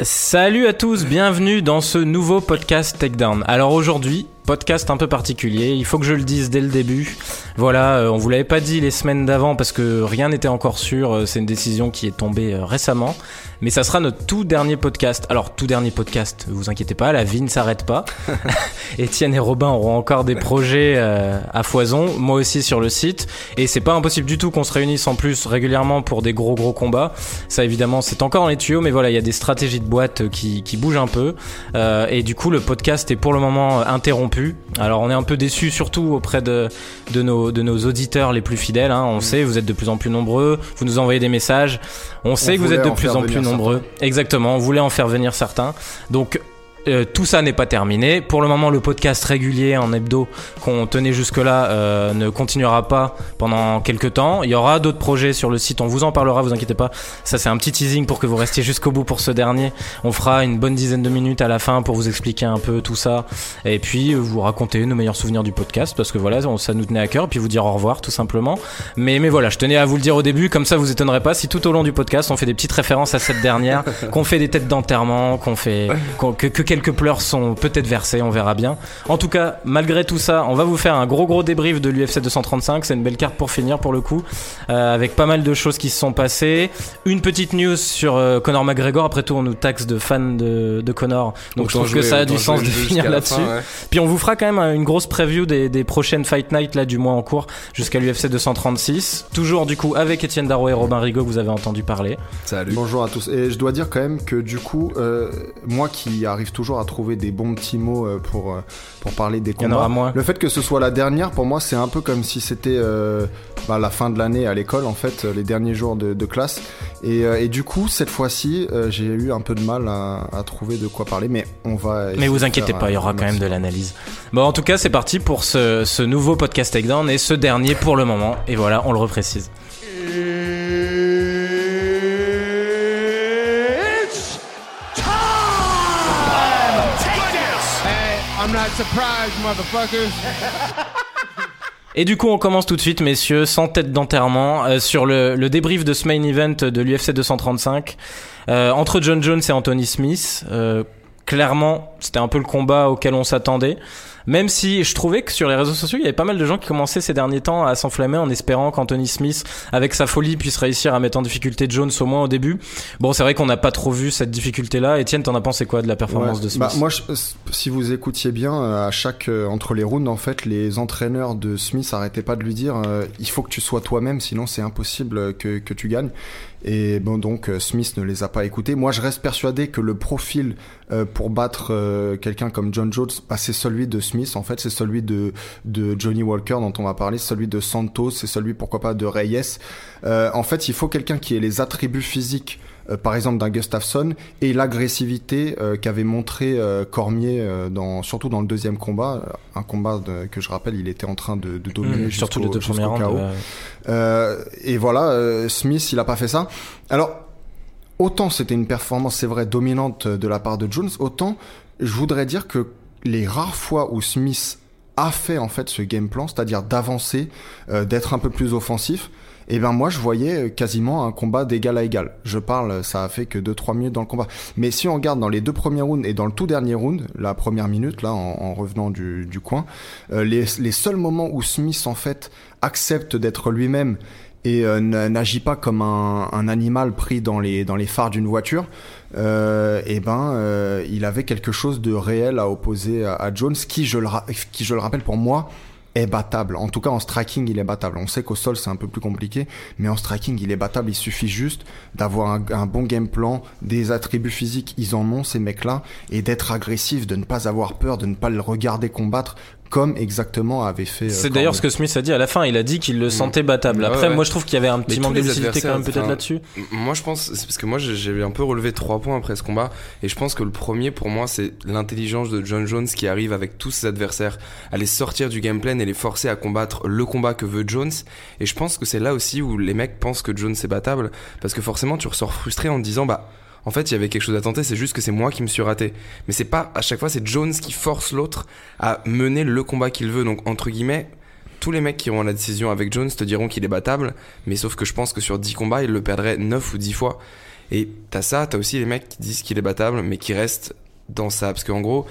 Salut à tous, bienvenue dans ce nouveau podcast Takedown. Alors aujourd'hui, podcast un peu particulier, il faut que je le dise dès le début. Voilà, euh, on vous l'avait pas dit les semaines d'avant parce que rien n'était encore sûr, euh, c'est une décision qui est tombée euh, récemment, mais ça sera notre tout dernier podcast. Alors tout dernier podcast, vous inquiétez pas, la vie ne s'arrête pas. Étienne et Robin auront encore des projets à foison, moi aussi sur le site, et c'est pas impossible du tout qu'on se réunisse en plus régulièrement pour des gros gros combats. Ça évidemment c'est encore dans les tuyaux, mais voilà, il y a des stratégies de boîte qui, qui bougent un peu, et du coup le podcast est pour le moment interrompu alors on est un peu déçu surtout auprès de, de, nos, de nos auditeurs les plus fidèles. Hein. On mm. sait, vous êtes de plus en plus nombreux, vous nous envoyez des messages. On, sait que vous êtes de plus en plus nombreux. Exactement, on voulait en faire venir certains. Donc euh, tout ça n'est pas terminé. Pour le moment, le podcast régulier en hebdo qu'on tenait jusque-là euh, ne continuera pas pendant quelques temps. Il y aura d'autres projets sur le site, on vous en parlera, vous inquiétez pas. Ça, c'est un petit teasing pour que vous restiez jusqu'au bout pour ce dernier. On fera une bonne dizaine de minutes à la fin pour vous expliquer un peu tout ça. Et puis, vous raconter nos meilleurs souvenirs du podcast parce que voilà, ça nous tenait à cœur. Et puis vous dire au revoir, tout simplement. Mais, voilà, je tenais à vous le dire au début, comme ça vous étonnerez pas si tout au long du podcast on fait des petites références à cette dernière, qu'on fait des têtes d'enterrement, qu'on fait, que quelques pleurs sont peut-être versés, on verra bien. En tout cas, malgré tout ça, on va vous faire un gros gros débrief de l'UFC 235. C'est une belle carte pour finir pour le coup, euh, avec pas mal de choses qui se sont passées. Une petite news sur euh, Conor McGregor. Après tout, on nous taxe de fans de, de Conor, donc, je trouve que ça a du sens de finir là-dessus. Puis on vous fera quand même une grosse preview des, des prochaines Fight Night là du mois en cours jusqu'à l'UFC 236. Toujours du coup avec Étienne Darro et Robin Rigaud que vous avez entendu parler. Salut. Bonjour à tous. Et je dois dire quand même que du coup, euh, moi qui arrive toujours à trouver des bons petits mots euh, pour, euh, pour parler des combats. Le fait que ce soit la dernière, pour moi, c'est un peu comme si c'était euh, bah, la fin de l'année à l'école, en fait, les derniers jours de, classe. Et, et, du coup, cette fois-ci, j'ai eu un peu de mal à, à, trouver de quoi parler, mais on va. Mais vous inquiétez pas, il y aura quand même de l'analyse. Bon, en tout cas, c'est parti pour ce, ce nouveau podcast Takedown et ce dernier pour le moment. Et voilà, on le reprécise. Et du coup, on commence tout de suite, messieurs, sans tête d'enterrement, euh, sur le, débrief de ce main event de l'UFC 235 euh, entre John Jones et Anthony Smith. Euh, clairement, c'était un peu le combat auquel on s'attendait. Même si je trouvais que sur les réseaux sociaux, il y avait pas mal de gens qui commençaient ces derniers temps à s'enflammer en espérant qu'Anthony Smith, avec sa folie, puisse réussir à mettre en difficulté Jones au moins au début. Bon, c'est vrai qu'on n'a pas trop vu cette difficulté-là. Etienne, t'en as pensé quoi de la performance de Smith? bah, Moi, si vous écoutiez bien, euh, à chaque euh, entre les rounds, en fait, les entraîneurs de Smith arrêtaient pas de lui dire euh, il faut que tu sois toi-même, sinon c'est impossible que, que tu gagnes. Et bon, donc Smith ne les a pas écoutés. Moi, je reste persuadé que le profil pour battre quelqu'un comme John Jones, bah, c'est celui de Smith en fait, c'est celui de, de Johnny Walker dont on va parler, celui de Santos, c'est celui, pourquoi pas, de Reyes. Euh, en fait, il faut quelqu'un qui ait les attributs physiques euh, par exemple d'un Gustafsson et l'agressivité euh, qu'avait montré Cormier dans surtout dans le deuxième combat un combat que je rappelle il était en train de, de dominer mmh, surtout les deux premiers rounds et voilà Smith il a pas fait ça alors autant c'était une performance c'est vrai dominante de la part de Jones autant je voudrais dire que les rares fois où Smith a fait en fait ce game plan, c'est-à-dire d'avancer, euh, d'être un peu plus offensif, eh ben moi je voyais quasiment un combat d'égal à égal. Je parle, ça a fait que 2-3 minutes dans le combat. Mais si on regarde dans les deux premiers rounds et dans le tout dernier round, la première minute là en, revenant du, coin, euh, les, seuls moments où Smith en fait accepte d'être lui-même et euh, n'agit pas comme un, un, animal pris dans les, dans les phares d'une voiture, euh, et ben euh, il avait quelque chose de réel à opposer à, Jones, qui je, le, qui je le rappelle pour moi est battable. En tout cas, en striking, il est battable. On sait qu'au sol, c'est un peu plus compliqué, mais en striking, il est battable. Il suffit juste d'avoir un, un, bon game plan, des attributs physiques, ils en ont, ces mecs-là, et d'être agressif, de ne pas avoir peur, de ne pas le regarder combattre comme exactement avait fait. Euh, c'est d'ailleurs ce que Smith a dit à la fin. Il a dit qu'il le sentait battable. Après, moi, je trouve qu'il y avait un petit manque de lucidité quand même peut-être là-dessus. Moi, je pense, c'est parce que moi, j'ai un peu relevé trois points après ce combat, et je pense que le premier, pour moi, c'est l'intelligence de John Jones qui arrive avec tous ses adversaires à les sortir du gameplay et les forcer à combattre le combat que veut Jones. Et je pense que c'est là aussi où les mecs pensent que Jones est battable, parce que forcément, tu ressors frustré en te disant, bah en fait, il y avait quelque chose à tenter, c'est juste que c'est moi qui me suis raté. Mais c'est pas, à chaque fois, c'est Jones qui force l'autre à mener le combat qu'il veut. Donc, entre guillemets, tous les mecs qui auront la décision avec Jones te diront qu'il est battable, mais sauf que je pense que sur 10 combats, il le perdrait 9 ou 10 fois. Et t'as ça, t'as aussi les mecs qui disent qu'il est battable, mais qui restent dans ça. Parce qu'en gros,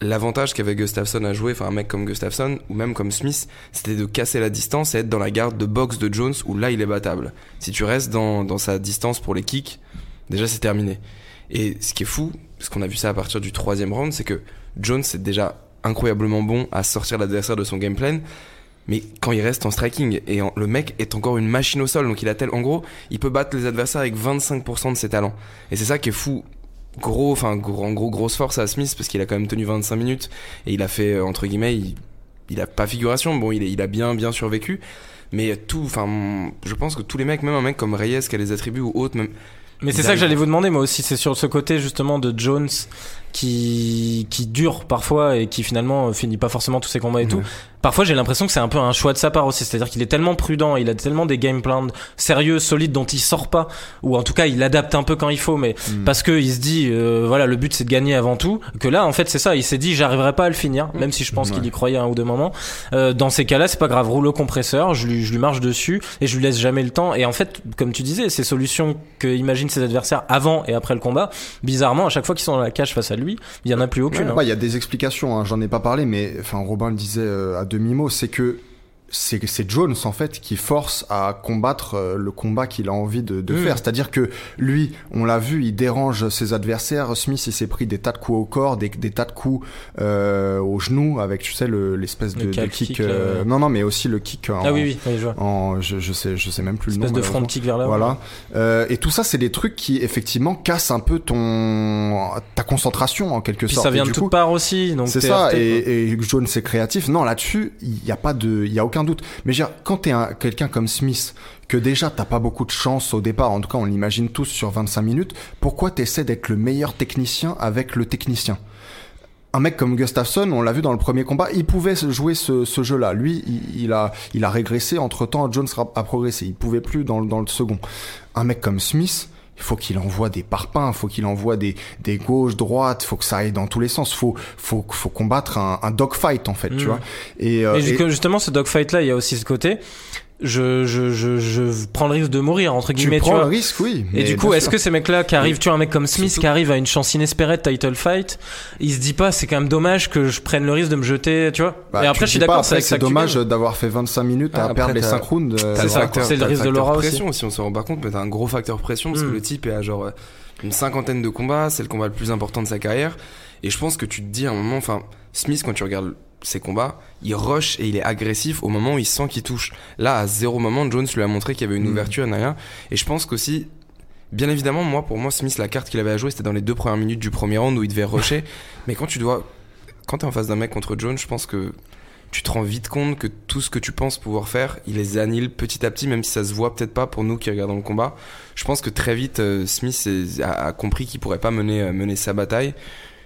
l'avantage qu'avait Gustafsson à jouer, enfin un mec comme Gustafsson ou même comme Smith, c'était de casser la distance et être dans la garde de boxe de Jones où là il est battable. Si tu restes dans, dans sa distance pour les kicks, déjà c'est terminé. Et ce qui est fou, parce qu'on a vu ça à partir du troisième round, c'est que Jones est déjà incroyablement bon à sortir l'adversaire de son game plan. Mais quand il reste en striking, et le mec est encore une machine au sol, donc il a tel, en gros, il peut battre les adversaires avec 25% de ses talents. Et c'est ça qui est fou gros, enfin, en gros, grosse force à Smith parce qu'il a quand même tenu 25 minutes et il a fait, euh, entre guillemets, il, a pas figuration. Bon, il, il a bien, bien survécu. Mais tout, enfin, je pense que tous les mecs, même un mec comme Reyes qui a les attributs ou autres, même. Mais c'est ça que j'allais vous demander, moi aussi, c'est sur ce côté justement de Jones qui qui dure parfois et qui finalement finit pas forcément tous ses combats et tout parfois j'ai l'impression que c'est un peu un choix de sa part aussi. C'est-à-dire qu'il est tellement prudent, il a tellement des game plans sérieux, solides dont il sort pas, ou en tout cas il adapte un peu quand il faut, mais mm. parce que il se dit euh, voilà le but c'est de gagner avant tout. Que là en fait c'est ça, il s'est dit j'arriverai pas à le finir, mm. même si je pense qu'il y croyait un ou deux moments. Euh, dans ces cas-là c'est pas grave, rouleau compresseur, je lui, je lui marche dessus et je lui laisse jamais le temps. Et en fait comme tu disais, ces solutions que imaginent ses adversaires avant et après le combat, bizarrement à chaque fois qu'ils sont dans la cage face à lui, il y en a plus aucune. Hein. Il y a des explications, hein, j'en ai pas parlé, mais enfin Robin le disait euh, à demi-mot, c'est que c'est Jones en fait qui force à combattre euh, le combat qu'il a envie de, de mm. faire. C'est-à-dire que lui, on l'a vu, il dérange ses adversaires. Smith, il s'est pris des tas de coups au corps, des, des tas de coups euh, au genou avec, tu sais, l'espèce de, de, kick. euh, non, non, mais aussi le kick. En, ah oui, oui, je, vois. En, je, je, sais, je sais même plus le nom. Espèce de front kick vers là. Voilà. Euh, et tout ça, c'est des trucs qui effectivement cassent un peu ton ta concentration en quelque Puis sorte. Ça vient de toutes parts aussi. C'est ça. et, et Jones c'est créatif. Non, là-dessus, il n'y a pas de, il y a aucun doute. Mais quand t'es quelqu'un comme Smith, que déjà t'as pas beaucoup de chance au départ, en tout cas on l'imagine tous sur 25 minutes, pourquoi t'essaies d'être le meilleur technicien avec le technicien? Un mec comme Gustafsson, on l'a vu dans le premier combat, il pouvait jouer ce, jeu-là. Lui, il, a, il a régressé. Entre temps, Jones a progressé. Il pouvait plus dans, dans le second. Un mec comme Smith, il faut qu'il envoie des parpaings, il faut qu'il envoie des, des gauches, droites, il faut que ça aille dans tous les sens, faut faut faut combattre un, un dogfight en fait, tu mm. vois. Et, euh, et, justement ce dogfight là, il y a aussi ce côté je, je, je, je prends le risque de mourir entre guillemets tu prends le risque oui et du coup est-ce que ces mecs là qui arrivent tu vois un mec comme Smith qui arrive à une chance inespérée de title fight il se dit pas c'est quand même dommage que je prenne le risque de me jeter tu vois bah, et après je suis d'accord c'est c'est dommage d'avoir fait 25 minutes à perdre les 5 rounds euh, c'est le risque de l'aura pression aussi. si on se rend pas compte mais t'as un gros facteur pression parce que mm. le type est à genre euh, une cinquantaine de combats c'est le combat le plus important de sa carrière et je pense que tu te dis à un moment enfin Smith quand tu regardes ses combats, il rush et il est agressif au moment où il sent qu'il touche. Là, à zéro moment, Jones lui a montré qu'il y avait une mm. ouverture, rien. Et je pense qu'aussi, bien évidemment, moi, pour moi, Smith, la carte qu'il avait à jouer, c'était dans les deux premières minutes du premier round où il devait rusher. Mais quand tu dois, quand t'es en face d'un mec contre Jones, je pense que tu te rends vite compte que tout ce que tu penses pouvoir faire, il les annule petit à petit, même si ça se voit peut-être pas pour nous qui regardons le combat. Je pense que très vite, euh, Smith a, compris qu'il pourrait pas mener, euh, mener sa bataille.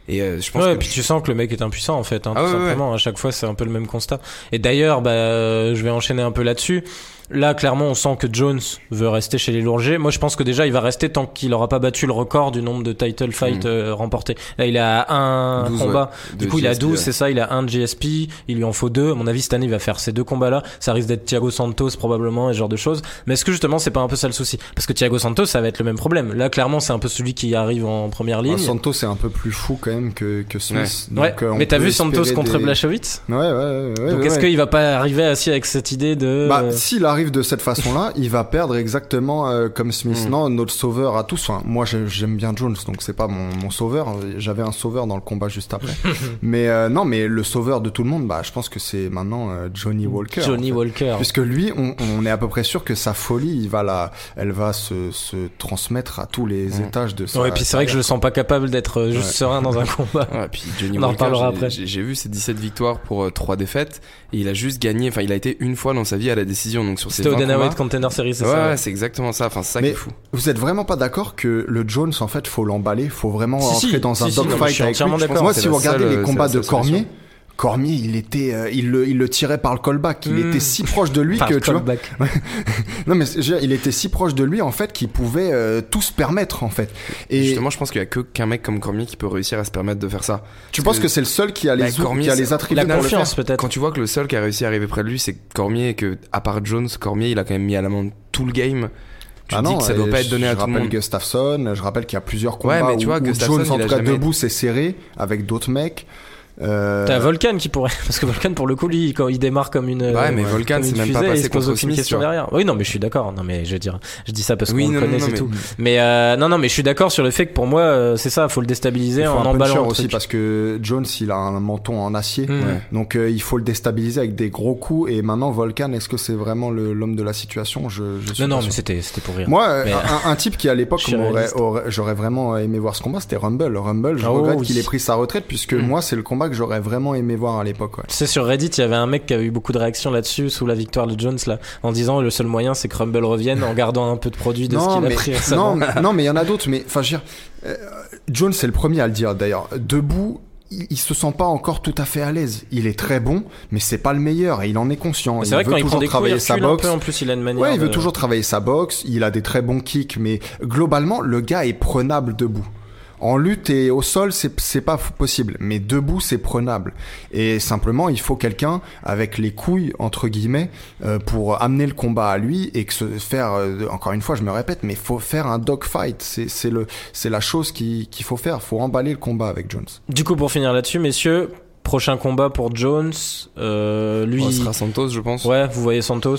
Et euh, je pense ouais, que et puis tu sens que le mec est impuissant en fait, hein, ah tout simplement. À chaque fois, c'est un peu le même constat. Et d'ailleurs, bah, je vais enchaîner un peu là-dessus. Là, clairement, on sent que Jones veut rester chez les lourgers. Moi, je pense que déjà, il va rester tant qu'il aura pas battu le record du nombre de title fights mm. euh, remportés. Là, il a un combat. Du coup, il a 12, c'est ça. Il a un GSP. Il lui en faut deux. À mon avis, cette année, il va faire ces deux combats-là. Ça risque d'être Thiago Santos, probablement, et ce genre de choses. Mais est-ce que justement, c'est pas un peu ça le souci? Parce que Thiago Santos, ça va être le même problème. Là, clairement, c'est un peu celui qui arrive en première ligne. Santos, c'est un peu plus fou quand même que, que Smith. Ouais. Donc, euh, mais t'as vu Santos contre Blachowicz? Ouais, ouais, ouais. Donc, est-ce qu'il va pas arriver assis avec cette idée de. Bah, s'il arrive de cette façon il va perdre exactement euh, comme Smith. Mm. Non, notre sauveur à tous. Enfin, moi, j'aime bien Jones, donc c'est pas mon, mon sauveur. J'avais un sauveur dans le combat juste après. mais euh, non, mais le sauveur de tout le monde, bah, je pense que c'est maintenant euh, Johnny Walker. Johnny Walker. Puisque lui, on, on, est à peu près sûr que sa folie, il va la, elle va se, se transmettre à tous les mm. étages de sa. Ouais, et puis c'est vrai que je le sens pas capable d'être juste serein dans un combat. Ouais, puis Johnny on en reparlera après. J'ai vu ses 17 victoires pour 3 défaites et il a juste gagné. Enfin, il a été une fois dans sa vie à la décision. Donc sur ses 20 combats, Contender Series, c'est ouais, ça Ouais, c'est exactement ça. Enfin, c'est ça qui est fou. Vous êtes vraiment pas d'accord que le Jones, en fait, faut l'emballer, faut vraiment entrer dans un dogfight avec lui. Moi, si vous regardez les combats de Cormier, Cormier, il était, euh, il le, il le tirait par le callback. Il hmm. était si proche de lui que tu vois. non mais il était si proche de lui en fait qu'il pouvait euh, tout se permettre en fait. Et justement, je pense qu'il y a que qu'un mec comme Cormier qui peut réussir à se permettre de faire ça. Tu penses que, c'est le seul qui a les, bah, qui a les attributs la confiance peut-être. Quand tu vois que le seul qui a réussi à arriver près de lui, c'est Cormier et que à part Jones, Cormier, il a quand même mis à l'amende tout le game tu Ah dis non, que ça doit pas être donné je à tout le rappelle monde. Gustafsson, je rappelle qu'il y a plusieurs combats Ouais, mais tu où, vois, où Jones en tout cas jamais- debout c'est serré avec d'autres mecs. Euh, T'as Volcan qui pourrait, parce que Volcan pour le coup lui quand il démarre comme une Ouais, mais euh, Volcan, c'est même pas passé il se pose aucune question derrière. Oui non mais je suis d'accord, non mais je veux dire, je dis ça parce qu'on Oui, le non, connaît non, c'est mais- tout. Mais euh, non non mais je suis d'accord sur le fait que pour moi c'est ça, faut le déstabiliser il faut en un emballant aussi parce que Jones il a un menton en acier. Mm. Ouais. Donc euh, il faut le déstabiliser avec des gros coups et maintenant Volcan est-ce que c'est vraiment l'homme de la situation? Je, je suis Non non mais c'était c'était pour rire. Moi, Mais- un, un type qui à l'époque j'aurais vraiment aimé voir ce combat, c'était Rumble. Rumble, je Oh, regrette qu'il ait pris sa retraite puisque Mm. moi c'est le combat que j'aurais vraiment aimé voir à l'époque. Ouais. Tu sais, sur Reddit, il y avait un mec qui avait eu beaucoup de réactions là-dessus sous la victoire de Jones, là, en disant le seul moyen c'est que Rumble revienne en gardant un peu de produit de ce qu'il a pris récemment. non, mais- non, mais il y en a d'autres. Mais enfin, je veux dire, euh, Jones c'est le premier à le dire d'ailleurs. Debout, il, se sent pas encore tout à fait à l'aise. Il est très bon, mais c'est pas le meilleur et il en est conscient. C'est il vrai veut quand il prend toujours coups, il travailler sa un boxe. peu, en plus il a une manière Ouais, il veut de- toujours travailler sa boxe. Il a des très bons kicks, mais globalement, le gars est prenable debout. En lutte et au sol, c'est pas possible, mais debout, c'est prenable. Et simplement, il faut quelqu'un avec les couilles entre guillemets euh, pour amener le combat à lui et que se faire. euh, encore une fois, je me répète, mais faut faire un dogfight. C'est c'est le c'est la chose qui- qu'il faut faire. Faut emballer le combat avec Jones. Du coup, pour finir là-dessus, messieurs, prochain combat pour Jones, euh, lui. Oh, ce sera Santos, je pense. Ouais, vous voyez Santos?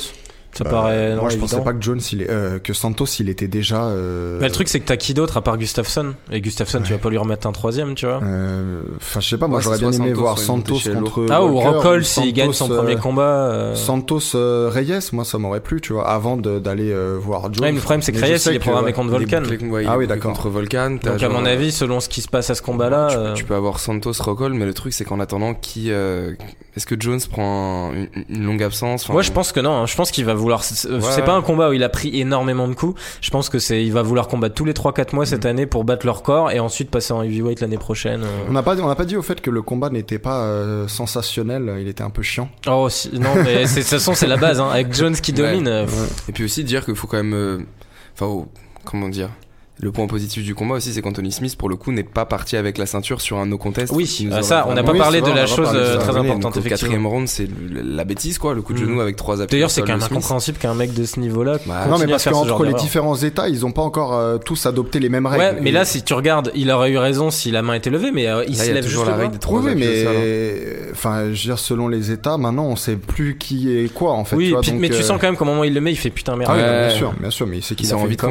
Ça Bah, paraît non, moi, je évident. pensais pas que Jones, il est, euh, que Santos, il était déjà. euh, Mais le truc, c'est que t'as qui d'autre à part Gustafsson? Et Gustafsson, tu vas pas lui remettre un troisième, tu vois? Euh, Enfin, je sais pas. Moi, Ouais, j'aurais bien aimé Santos, voir Santos contre. Ah, ou Rockhold s'il gagne son premier euh, combat. euh, Santos euh, Reyes, moi ça m'aurait plu, tu vois, avant d'aller euh, voir Jones. Ouais, mais le problème, c'est que je Reyes, il est programmé contre Volcan. Ah oui, d'accord. Contre Volcan. Donc, à mon avis, selon ce qui se passe à ce combat-là. tu, peux- euh, tu peux avoir Santos Rockhold, mais le truc c'est qu'en attendant, qui euh, est-ce que Jones prend un- une, longue absence? Moi, je pense que non. hein. Je pense qu'il va vouloir. C'est c'est Ouais. pas un combat où il a pris énormément de coups. Je pense que c'est. Il va vouloir combattre tous les 3-4 mois cette année pour battre leur corps et ensuite passer en heavyweight l'année prochaine. euh. On n'a pas, on n'a pas dit au fait que le combat n'était pas euh, sensationnel, il était un peu chiant. Oh si- non, mais de toute façon, c'est la base. Hein. Avec Jones qui domine. euh, Et puis aussi dire qu'il faut quand même, euh, enfin, oh, comment dire. Le point positif du combat aussi, c'est qu'Anthony Smith, pour le coup, n'est pas parti avec la ceinture sur un no contest. Oui, ah, aurait ça, on n'a vraiment- pas parlé de la chose euh, ça. très importante, Donc, au effectivement. quatrième round, c'est la bêtise, quoi, le coup de Mm. genou avec trois appuis. D'ailleurs, c'est quand même incompréhensible qu'un mec de ce niveau-là. Bah, non, mais parce qu'entre les différents États, ils ont pas encore euh, tous adopté les mêmes règles. Ouais, mais Et- là, si tu regardes, il aurait eu raison si la main était levée, mais euh, il se il y a lève toujours juste la le règle des trois sol, hein. mais enfin, je veux dire, selon les États, maintenant, on sait plus qui est quoi en fait. Oui, mais tu euh, sens quand même qu'au moment où il le met, il fait putain merde. Ah bien sûr, bien sûr, mais c'est qu'il a envie de.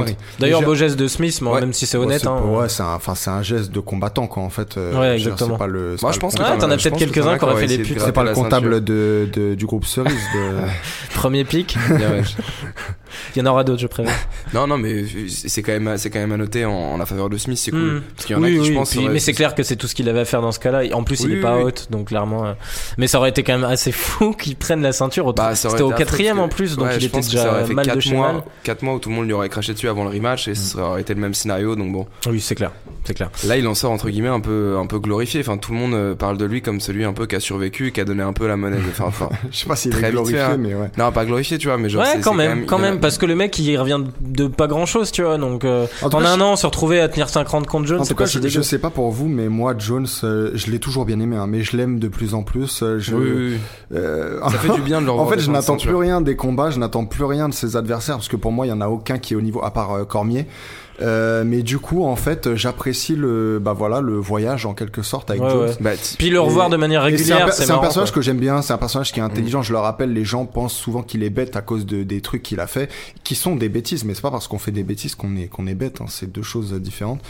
D'ailleurs, beau geste de Smith, Ouais. même si c'est Ouais, honnête. c'est hein, ouais, c'est un, enfin, c'est un geste de combattant, quoi, en fait. euh, Ouais, dire, exactement. C'est pas le. c'est Moi, je pense que Ouais, t'en as peut-être que quelques-uns qui auraient fait de putes. C'est pas le comptable de, de- du groupe Cerise. De... Premier pic. Il y en aura d'autres, je préviens. Non, non, mais c'est quand même, c'est quand même à noter en, en la faveur de Smith, c'est cool. Parce qu'il y en a oui, qui, oui, je pense, puis- auraient- mais c'est clair que c'est tout ce qu'il avait à faire dans ce cas-là. En plus, il est pas oui, haut, donc clairement. euh, Mais ça aurait été quand même assez fou qu'il prenne la ceinture. au- Bah, C'était au quatrième parce en que- plus, donc ouais, il était que déjà mal de quatre chez mois, mal. 4 mois où tout le monde lui aurait craché dessus avant le rematch et ça aurait été le même scénario, donc bon. Oui, c'est clair, c'est clair. Là, il en sort entre guillemets un peu, un peu glorifié. Enfin, tout le monde euh, parle de lui comme celui un peu qui a survécu, qui a donné un peu la monnaie. de- Enfin, enfin, Je sais pas s'il Très est glorifié, fait, hein. mais ouais. non, pas glorifié, tu vois, mais genre. ouais, c'est- quand même, quand même, parce que le mec il revient de pas grand chose, tu vois. Donc euh, En un je- an, se retrouver à tenir 50 contre Jones, En c'est tout pas cas, si je, sais pas pour vous, mais moi, Jones, euh, je l'ai toujours bien aimé, hein, mais je l'aime de plus en plus. euh, Je, Oui, oui, oui. Ça fait du bien de le En fait, je n'attends plus rien des combats, je n'attends plus rien de ses adversaires, parce que pour moi, il y en a aucun qui est au niveau, à part euh, Cormier. Euh, mais du coup, en fait, j'apprécie le, bah voilà, le voyage en quelque sorte avec Ouais, Jones. ouais. Bah, Puis le revoir Et- de manière c'est un, régulière, c'est un marrant, personnage quoi. que j'aime bien, c'est un personnage qui est Mm. intelligent. Je le rappelle, les gens pensent souvent qu'il est bête à cause de, des trucs qu'il a fait, qui sont des bêtises, mais c'est pas parce qu'on fait des bêtises qu'on est, qu'on est bête, hein, c'est deux choses différentes.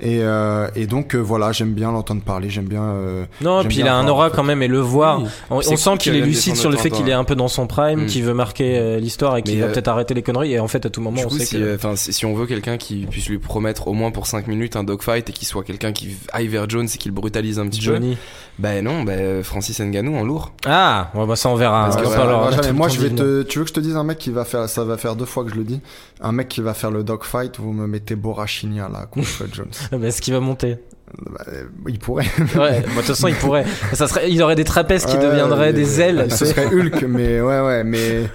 Et, euh, et donc, euh, voilà, j'aime bien l'entendre parler, j'aime bien. euh, Non, puis il a un aura en fait. quand même et le voir. Oui. On, sent qu'il qu'il est lucide sur le fait qu'il est un peu dans son prime, Mm. qu'il veut marquer euh, l'histoire et qu'il va euh, peut-être arrêter les conneries. Et en fait, à tout moment, Du on coup, sait si, que. si on veut quelqu'un qui puisse lui promettre au moins pour 5 minutes un dogfight et qui soit quelqu'un qui aille vers Jones et qui le brutalise un petit Johnny. peu, ben non, ben Francis Ngannou en lourd. Ah, ouais, bah ça on verra. Parce que on jamais. moi, je vais te, tu veux que je te dise un mec qui va faire, ça va faire deux fois que je le dis, un mec qui va faire le dogfight, vous me mettez Borachinia là contre Jones. Mais est-ce qu'il va monter? Bah, euh, il pourrait. Ouais, bah, de toute façon, il pourrait. Ça serait, il aurait des trapèzes qui Ouais, deviendraient des ailes. Ce serait Hulk, mais ouais, ouais, mais.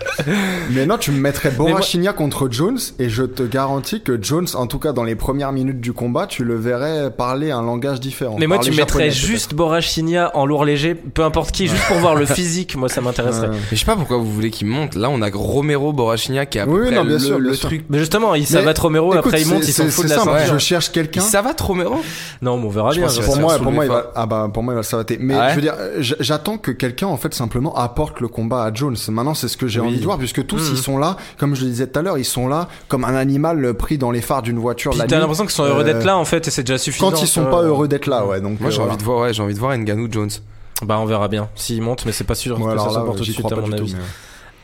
Mais non, tu me mettrais moi- Borachinia contre Jones, et je te garantis que Jones, en tout cas dans les premières minutes du combat, tu le verrais parler un langage différent. Mais moi, tu mettrais juste Borachinia en lourd léger, peu importe qui, juste pour voir le physique. Moi, ça m'intéresserait. Mais je sais pas pourquoi vous voulez qu'il monte. Là, on a Romero Borachinia qui a à peu Oui, près non, bien le, sûr, bien le sûr. truc. Mais justement, il savate Romero, après il monte, il s'en fout de c'est la simple, ceinture. Je cherche quelqu'un. Il savate Romero? Non, mais on verra Je bien. pense Pour moi, pour moi, il va, ah bah, pour moi, il va savater. Mais Ah ouais je veux dire, j'attends que quelqu'un, en fait, simplement apporte le combat à Jones. Maintenant, c'est ce que j'ai Oui. envie de voir, puisque tous, Mhm. ils sont là, comme je le disais tout à l'heure, ils sont là comme un animal euh, pris dans les phares d'une voiture t'as l'impression qu'ils sont heureux Euh, d'être là, en fait, et c'est déjà suffisant. Quand ils sont pas heureux d'être là, ouais. Donc, Moi, euh, j'ai voilà. envie de voir, ouais, j'ai envie de voir Ngannou Jones. Bah, on verra bien. S'il monte, mais c'est pas sûr Ouais, que ça soit pour tout de suite, à mon tout. avis. mais-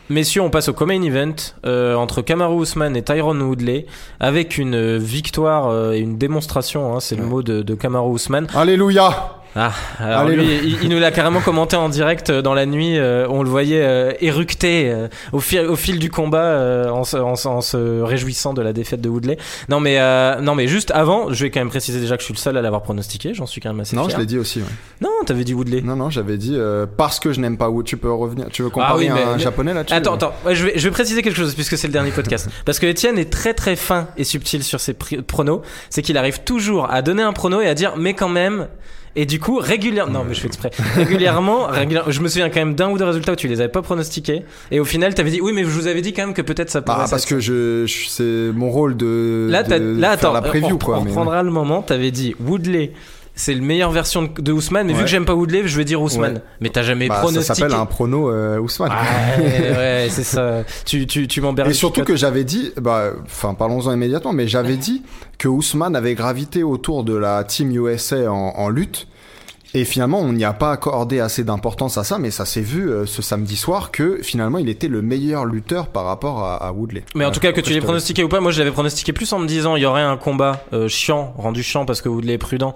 Messieurs, on passe au co-main event euh, entre Kamaru Usman et Tyron Woodley avec une euh, victoire euh, et une démonstration, hein, c'est le mot de, de Kamaru Usman. Alléluia! Ah, alors Allez, lui, il, il nous l'a carrément commenté en direct euh, dans la nuit. euh, on le voyait euh, éructer euh, au, fil, au fil du combat euh, en, se, en en se réjouissant de la défaite de Woodley. Non mais euh, non mais juste avant, je vais quand même préciser déjà que je suis le seul à l'avoir pronostiqué. J'en suis quand même assez Non, fier. je l'ai dit aussi. ouais. Non, t'avais dit Woodley. Non, non, j'avais dit euh, parce que je n'aime pas Wood. Tu peux revenir. Tu veux comparer Ah oui, mais- un mais- japonais là-dessus Attends, attends, ouais, je, vais, je vais préciser quelque chose puisque c'est le dernier podcast. Parce que Étienne est très très fin et subtil sur ses pronos. C'est qu'il arrive toujours à donner un prono et à dire mais quand même. Et du coup, régulièrement, non mais je fais exprès, régulièrement, régulièrement, je me souviens quand même d'un ou deux résultats où tu les avais pas pronostiqués. Et au final, t'avais dit oui mais je vous avais dit quand même que peut-être ça pourrait Bah, parce que je, je- c'est mon rôle de, Là, t'as- de là faire attends, la preview on, quoi. on mais- reprendra le moment. T'avais dit Woodley. C'est le meilleure version de, de Ousmane, mais vu que j'aime pas Woodley, je vais dire Ousmane. Ouais. Mais t'as jamais Bah, ça pronostiqué. s'appelle un prono euh, Ousmane. Ouais, ouais, c'est ça. Tu, tu, tu. Et surtout que j'avais dit, bah, enfin, parlons-en immédiatement, mais j'avais dit que Ousmane avait gravité autour de la team USA en, en lutte. Et finalement, on n'y a pas accordé assez d'importance à ça, mais ça s'est vu euh, ce samedi soir que finalement, il était le meilleur lutteur par rapport à, à Woodley. Mais en Ouais, tout cas, que tu l'aies pronostiqué ou pas, moi je l'avais pronostiqué plus en me disant il y aurait un combat euh, chiant, rendu chiant parce que Woodley est prudent.